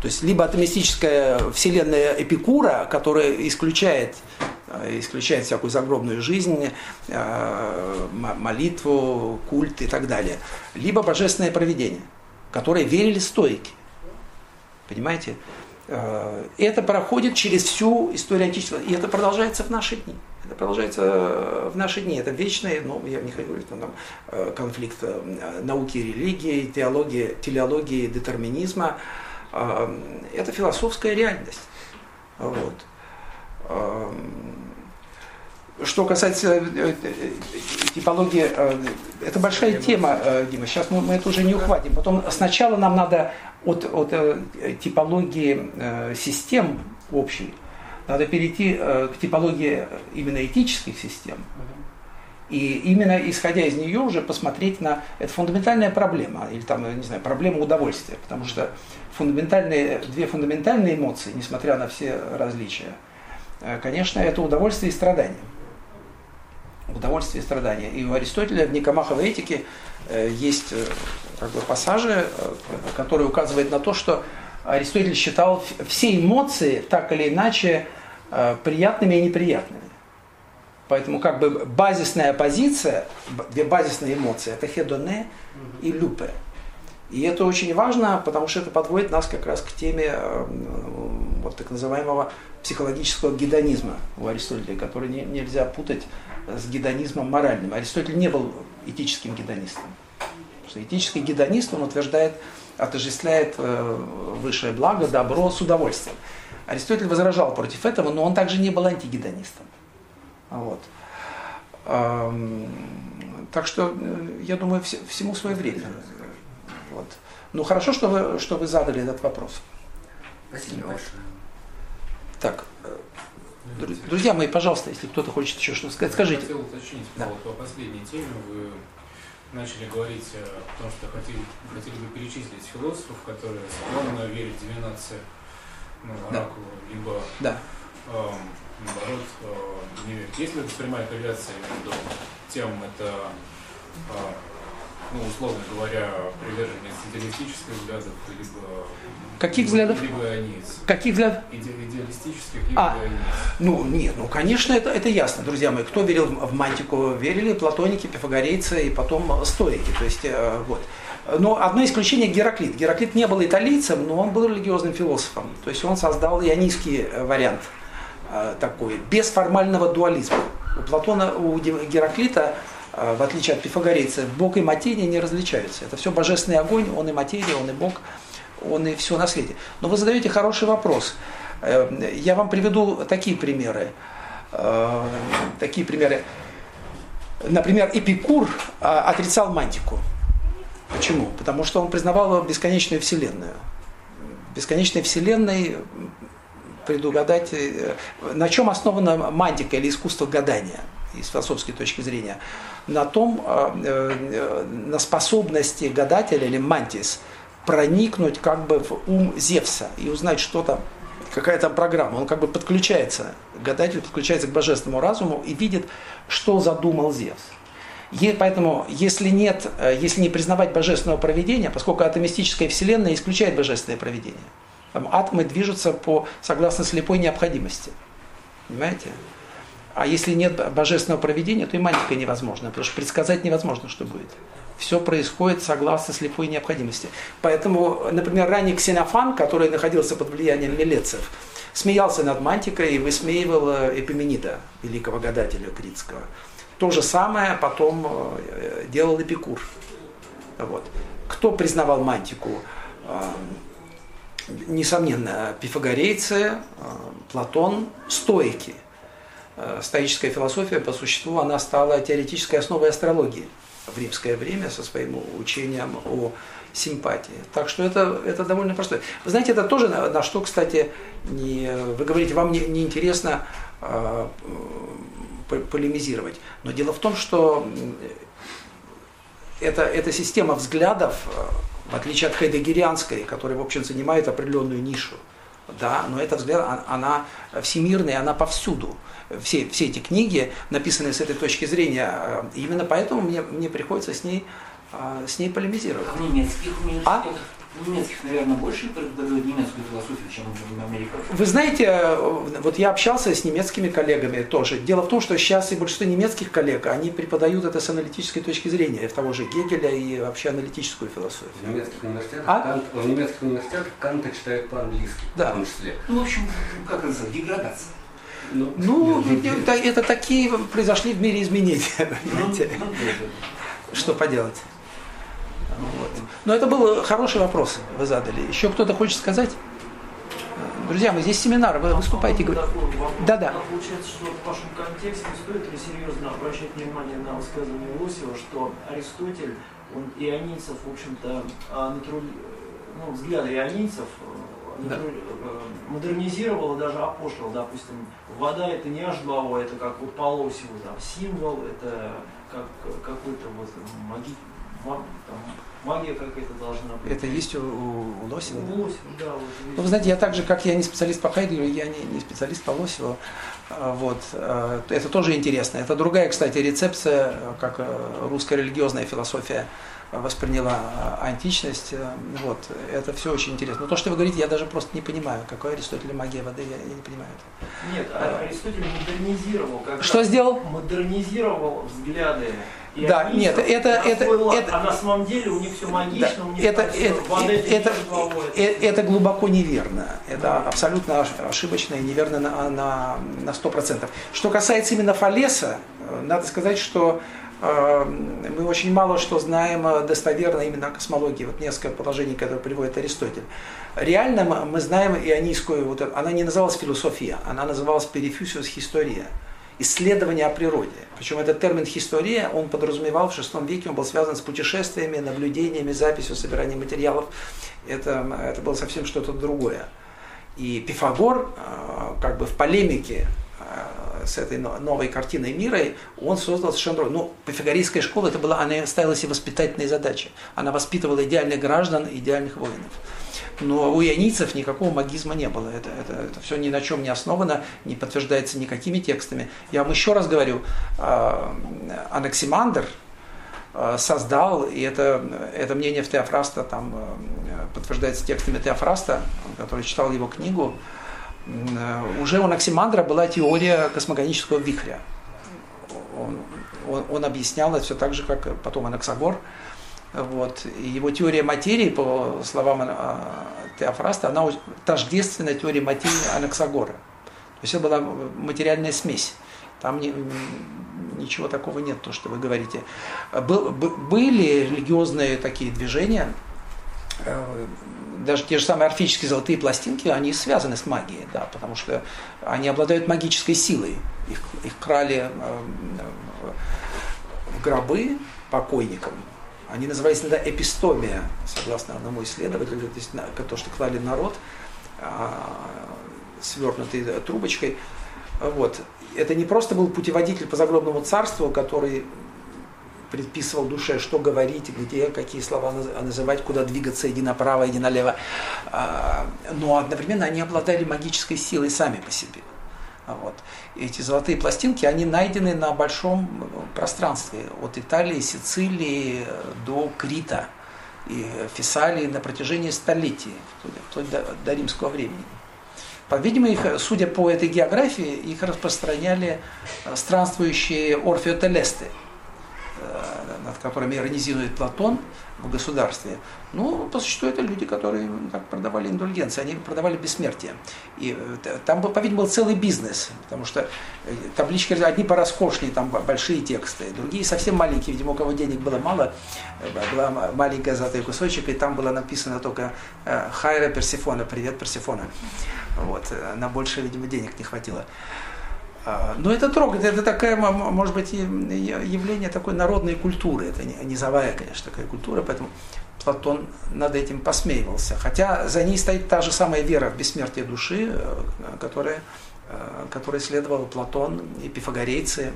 То есть либо атомистическая вселенная Эпикура, которая исключает э, исключает всякую загробную жизнь, э, молитву, культ и так далее. Либо божественное проведение, которое верили стойки. Понимаете? Э, это проходит через всю историю античества, и это продолжается в наши дни. Это продолжается э, в наши дни. Это вечный, ну, я не хочу говорить, там, э, конфликт науки и религии, теологии, телеологии, детерминизма. Это философская реальность. Вот. Что касается типологии, это большая тема, Дима. Сейчас мы, мы это уже не ухватим. Потом сначала нам надо от, от э, типологии э, систем общей, надо перейти э, к типологии именно этических систем. И именно исходя из нее уже посмотреть на... Это фундаментальная проблема, или там, не знаю, проблема удовольствия, потому что фундаментальные, две фундаментальные эмоции, несмотря на все различия, конечно, это удовольствие и страдание. Удовольствие и страдание. И у Аристотеля в Никомаховой этике есть как бы, пассажи, э, которые указывают на то, что Аристотель считал все эмоции так или иначе э, приятными и неприятными. Поэтому как бы базисная позиция, две базисные эмоции, это хедоне и люпе. И это очень важно, потому что это подводит нас как раз к теме э, вот так называемого психологического гедонизма у Аристотеля, который не, нельзя путать с гедонизмом моральным. Аристотель не был этическим гедонистом что этический гедонист, он утверждает, отождествляет э, высшее благо, добро с удовольствием. Аристотель возражал против этого, но он также не был антигедонистом. Вот. Так что, э, я думаю, всему свое время. Вот. Ну хорошо, что вы, что вы задали этот вопрос. Спасибо большое. Так, э, друзья мои, пожалуйста, если кто-то хочет еще что-то сказать, скажите. Я хотел уточнить да. по последней теме. Вы начали говорить о том, что хотели, хотели бы перечислить философов, которые склонны верить в дивинацию ну, да. либо да. э, наоборот э, не верить. Есть ли это прямая корреляция между тем, это э, ну, условно говоря, приверженец идеалистических взглядов, либо... Каких взглядов? Каких взглядов? Иде, идеалистических, а, Ну, нет, ну, конечно, это, это ясно, друзья мои. Кто верил в мантику? Верили платоники, пифагорейцы и потом стоики. То есть, э, вот. Но одно исключение Гераклит. Гераклит не был италийцем, но он был религиозным философом. То есть он создал ионийский э, вариант э, такой, без формального дуализма. У Платона, у Гераклита в отличие от пифагорейцев, Бог и материя не различаются. Это все божественный огонь, он и материя, он и Бог, он и все на свете. Но вы задаете хороший вопрос. Э, я вам приведу такие примеры. Э, такие примеры. Например, Эпикур а, отрицал мантику. Почему? Потому что он признавал бесконечную вселенную. Бесконечной вселенной предугадать, э, на чем основана мантика или искусство гадания из философской точки зрения – на том, а, э, на способности гадателя или мантис проникнуть как бы в ум Зевса и узнать, что там, какая там программа. Он как бы подключается, гадатель подключается к божественному разуму и видит, что задумал Зевс. И поэтому, если нет, э, если не признавать божественного проведения, поскольку атомистическая вселенная исключает божественное проведение, там атомы движутся по, согласно слепой необходимости. Понимаете? А если нет божественного проведения, то и мантика невозможна, потому что предсказать невозможно, что будет. Все происходит согласно слепой необходимости. Поэтому, например, ранний Ксенофан, который находился под влиянием милецев, смеялся над мантикой и высмеивал э, Эпименида, великого гадателя критского. То же самое потом э, делал Эпикур. Вот. Кто признавал мантику? Э, несомненно, пифагорейцы, Платон, стоики – Э, стоическая философия, по существу, она стала теоретической основой астрологии в римское время со своим учением о симпатии. Так что это, это довольно простое. Вы знаете, это тоже на, на что, кстати, не, вы говорите, вам не, не интересно, э, полемизировать. Но дело в том, что это, эта система взглядов, э, в отличие от хайдегерианской, которая, в общем, занимает определенную нишу, да, но эта взгляд, а, она всемирная, она повсюду все, все эти книги написаны с этой точки зрения. Э, именно поэтому мне, мне приходится с ней, э, с ней полемизировать. А немецких наверное, больше преподают немецкую философию, чем американцев. Вы знаете, вот я общался с немецкими коллегами тоже. Дело в том, что сейчас и большинство немецких коллег, они преподают это с аналитической точки зрения, того же Гегеля и вообще аналитическую философию. В немецких университетах, А? Кант, в немецких университетах Канта читают по-английски, Да. в том числе. Ну, в общем, как это называется, деградация. Ну, Ну, это, это такие произошли в мире изменения, понимаете? Ну, да, Что поделать? Вот. Но это был хороший вопрос, вы задали. Еще кто-то хочет сказать? Друзья, мы здесь семинар, вы выступаете. говорите. Да-да. А Получается, что в вашем контексте стоит ли серьезно обращать внимание на высказывание Лосева, что Аристотель, он ионийцев, в общем-то, а, ну, взгляды ионийцев э, Да. э, модернизировал и даже опошлил. Допустим, вода это не H2O, это как вот по Лосеву там, символ, это как какой-то вот маги, ма- там, магия какая-то должна быть. Это есть у, у Лосева? да? Ну, Лосев, да, вот. Ну, вы знаете, я так же, как я не специалист по Хайдгеру, я не, не специалист по Лосеву. А, Вот. а, Это тоже интересно. Это другая, кстати, рецепция, как а, русская религиозная философия восприняла а, античность. Вот. Это все очень интересно. Но то, что вы говорите, я даже просто не понимаю. Какой Аристотель магия воды, я, я не понимаю. это. Нет, Аристотель модернизировал. Что сделал? Модернизировал взгляды. Да, ионийцев нет, это- на это- свой это- А на самом деле у них все магично, Да, у них это, всё, это, это, это, H2O, э, это глубоко неверно. Это абсолютно ош- ошибочно и неверно на, на, на 100%. Что касается именно Фалеса, э, надо сказать, что э, мы очень мало что знаем э, достоверно именно о космологии. Вот несколько положений, которые приводит Аристотель. Реально мы- знаем ионийскую, вот, эту- она не называлась философия, она называлась перифюсиус история исследование о природе. Причем этот термин «история», он подразумевал в VI веке, он был связан с путешествиями, наблюдениями, записью, собиранием материалов. Это, это было совсем что-то другое. И Пифагор, э, как бы в полемике э, с этой но- новой картиной мира, он создал совершенно другое. Ну, пифагорейская школа, это была, она ставила себе воспитательные задачи. Она воспитывала идеальных граждан, идеальных воинов. Но у ионийцев никакого магизма не было. Это, это, это все ни на чем не основано, не подтверждается никакими текстами. Я вам еще раз говорю, э, Анаксимандр э, создал, и это, это мнение в Теофраста там, э, подтверждается текстами Теофраста, который читал его книгу, э, уже у Анаксимандра была теория космогонического вихря. Он, он, он объяснял это все так же, как потом Анаксагор. Вот. Его теория материи, по словам э, Теофраста, она тождественна теории материи Анаксагора. То есть это была материальная смесь. Там не- ничего такого нет, то, что вы говорите. Был- были религиозные такие движения, э, даже те же самые орфические золотые пластинки, они связаны с магией, да, потому что они обладают магической силой. Их, их крали э, в гробы покойникам. Они назывались иногда эпистомия, согласно одному исследователю, то есть то, что клали народ, свернутой трубочкой. Вот. Это не просто был путеводитель по загробному царству, который предписывал душе, что говорить, где, какие слова наз- называть, куда двигаться, иди направо, иди налево. А, Но одновременно они обладали магической силой сами по себе. Вот. Эти золотые пластинки, они найдены на большом пространстве, от Италии, Сицилии до Крита и Фессалии на протяжении столетий, вплоть, до, до римского времени. По-видимому, их, судя по этой географии, их распространяли э, странствующие орфеотелесты, э, над которыми иронизирует Платон в государстве. Ну, по существу, это люди, которые так продавали индульгенции, они продавали бессмертие. И э, там, был, по-видимому, был целый бизнес, потому что э, таблички одни пороскошнее, там большие тексты, другие совсем маленькие, видимо, у кого денег было мало, э, была маленькая золотой кусочек, и там было написано только «Хайра Персифона», «Привет, Персифона». Вот, на больше, видимо, денег не хватило. А, Но это трогает, это м- может быть, явление такой народной культуры, это низовая, конечно, такая культура, поэтому Платон над этим посмеивался. Хотя за ней стоит та же самая вера в бессмертие души, э, которая, э, которой следовал Платон и пифагорейцы,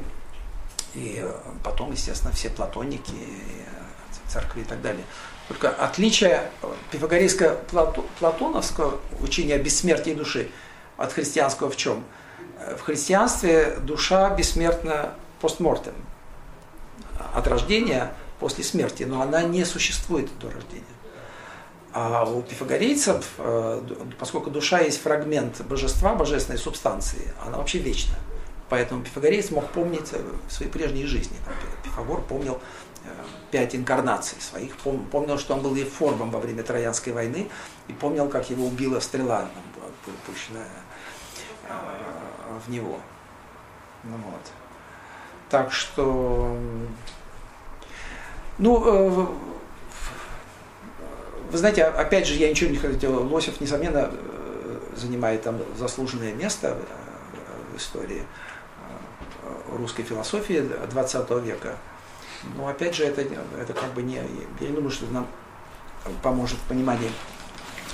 и потом, естественно, все платоники, э, церкви и так далее. Только отличие пифагорейско-платоновского учения о бессмертии души от христианского в чем? В христианстве душа бессмертна постмортем, от рождения после смерти, но она не существует до рождения. А у пифагорейцев, э, поскольку душа есть фрагмент божества, божественной субстанции, она вообще вечна. Поэтому пифагореец мог помнить э, свои прежние жизни. Пифагор помнил э, пять инкарнаций своих, помнил, что он был Евфорбом во время Троянской войны, и помнил, как его убила стрела, пущенная в него. Ну, вот. Так что, ну, вы знаете, опять же, я ничего не хотел, Лосев, несомненно, э, занимает там заслуженное место э, в истории э, русской философии 20 века. Но опять же, это, это как бы не, я не думаю, что нам поможет в понимании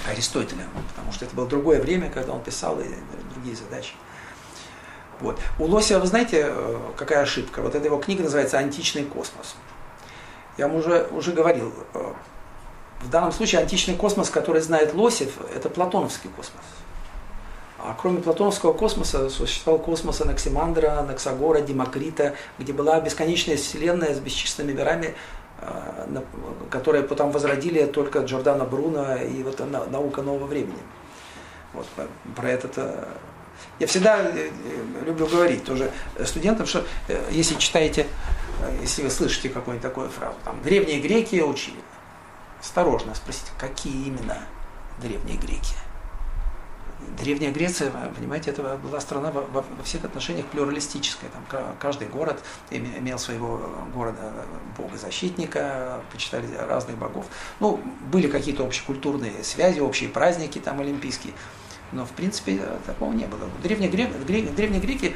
Аристотеля, потому что это было другое время, когда он писал и другие задачи. Вот. У Лосева, вы знаете, какая ошибка? Вот эта его книга называется «Античный космос». Я вам уже, уже говорил, в данном случае античный космос, который знает Лосев, это платоновский космос. А кроме платоновского космоса существовал космос Анаксимандра, Анаксагора, Демокрита, где была бесконечная вселенная с бесчисленными мирами, э, которые потом возродили только Джордана Бруно и вот наука нового времени. Вот про это -то... Я всегда э, люблю говорить тоже студентам, что э, если читаете, если вы слышите какую-нибудь такую фразу, там, древние греки учили, осторожно спросить, какие именно древние греки. Древняя Греция, понимаете, это была страна во, во всех отношениях плюралистическая. Там каждый город имел своего города бога-защитника, почитали разных богов. Ну, были какие-то общекультурные связи, общие праздники там олимпийские. Но, в принципе, такого не было. Древние, грек, древние греки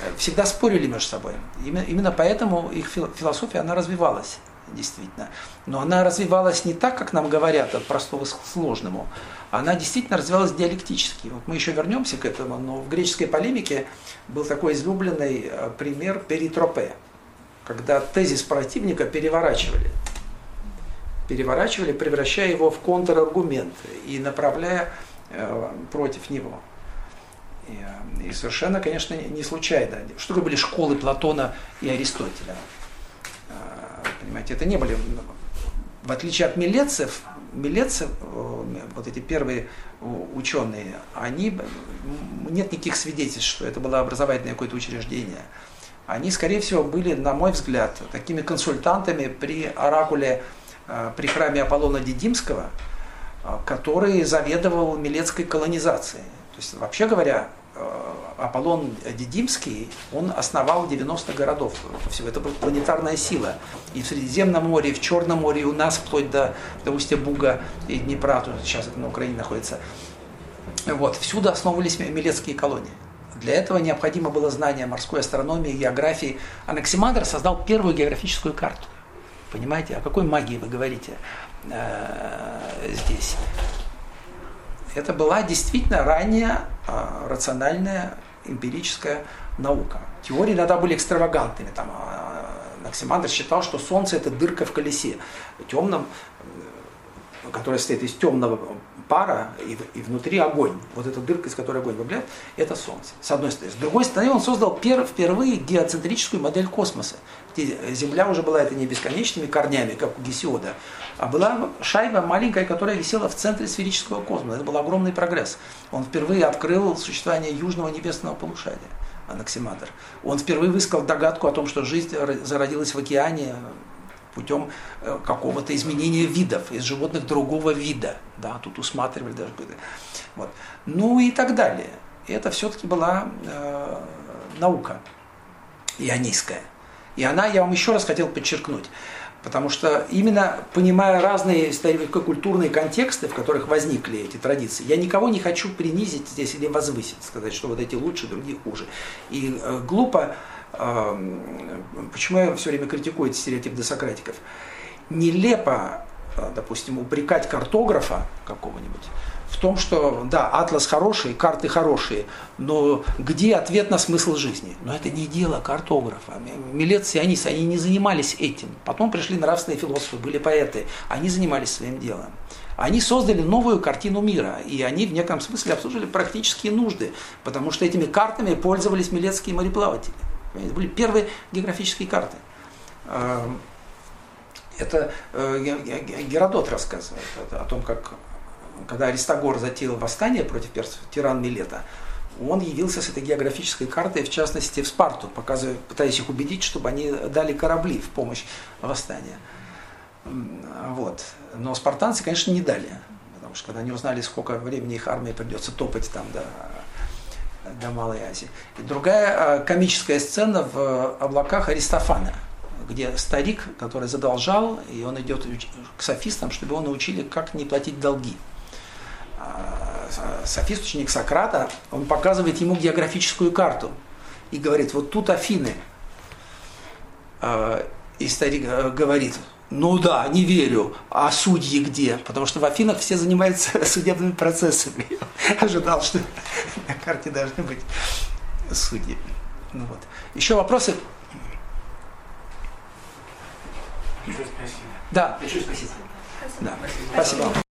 э, всегда спорили между собой. Именно, именно поэтому их философия, она развивалась действительно. Но она развивалась не так, как нам говорят, от простого к сложному. Она действительно развивалась диалектически. Вот мы еще вернемся к этому, но в греческой полемике был такой излюбленный э, пример перитропе, когда тезис противника переворачивали. Переворачивали, превращая его в контраргумент и направляя э, против него. И, э, и совершенно, конечно, не случайно. Что такое были школы Платона и Аристотеля? Понимаете, это не были, в отличие от милецев, э, вот эти первые ученые, они, нет никаких свидетельств, что это было образовательное какое-то учреждение. Они, скорее всего, были, на мой взгляд, такими консультантами при оракуле, э, при храме Аполлона Дидимского, э, который заведовал милецкой колонизацией. То есть, вообще говоря, Э, Аполлон Дидимский, он основал 90 городов. Всего это была планетарная сила. И в Средиземном море, и в Черном море, и у нас вплоть до, до устья Буга и Днепра, тут сейчас это на Украине находится. Вот, всюду основывались милецкие колонии. Для этого необходимо было знание морской астрономии, географии. Анаксимандр создал первую географическую карту. Понимаете, о какой магии вы говорите э, здесь? Это была действительно ранняя а, рациональная эмпирическая наука. Теории иногда были экстравагантными. Там, а, Максимандр считал, что Солнце это дырка в колесе, темном, которая состоит из темного пара и, и внутри огонь. Вот эта дырка, из которой огонь выбляет, это Солнце. С одной стороны. С другой стороны, он создал пер, впервые геоцентрическую модель космоса. Где Земля уже была это не бесконечными корнями, как у Гесиода, а была шайба маленькая, которая висела в центре сферического космоса. Это был огромный прогресс. Он впервые открыл существование южного небесного полушария. Анаксимандр. Он впервые высказал догадку о том, что жизнь зародилась в океане путем э, какого-то изменения видов, из животных другого вида. Да, тут усматривали даже. Вот. Ну и так далее. Это все-таки была э, наука ионийская. И она, я вам еще раз хотел подчеркнуть, Потому что именно понимая разные историко-культурные контексты, в которых возникли эти традиции, я никого не хочу принизить здесь или возвысить, сказать, что вот эти лучше, другие хуже. И э, глупо, почему я все время критикую эти стереотипы досократиков, нелепо, э, допустим, упрекать картографа какого-нибудь в том, что да, атлас хороший, карты хорошие, но где ответ на смысл жизни? Но это не дело картографа. Милет, сионисты, они не занимались этим. Потом пришли нравственные философы, были поэты, они занимались своим делом. Они создали новую картину мира, и они в неком смысле обслуживали практические нужды, потому что этими картами пользовались милецкие мореплаватели. Это были первые географические карты. Это э, Геродот рассказывает о том, как когда Аристагор затеял восстание против персов, тиран Милета, он явился с этой географической картой, в частности, в Спарту, показывая, пытаясь их убедить, чтобы они дали корабли в помощь восстанию. Вот. Но спартанцы, конечно, не дали. Потому что когда они узнали, сколько времени их армии придется топать там до, до Малой Азии. И другая комическая сцена в облаках Аристофана – где старик, который задолжал, и он идет к софистам, чтобы его научили, как не платить долги. А, софист, ученик Сократа, он показывает ему географическую карту и говорит, вот тут Афины. А, и старик э, говорит, ну да, не верю, а судьи где? Потому что в Афинах все занимаются судебными процессами. Ожидал, что на карте должны быть судьи. Ну вот. Еще вопросы? Спасибо. Да. Спасибо. Да. Спасибо.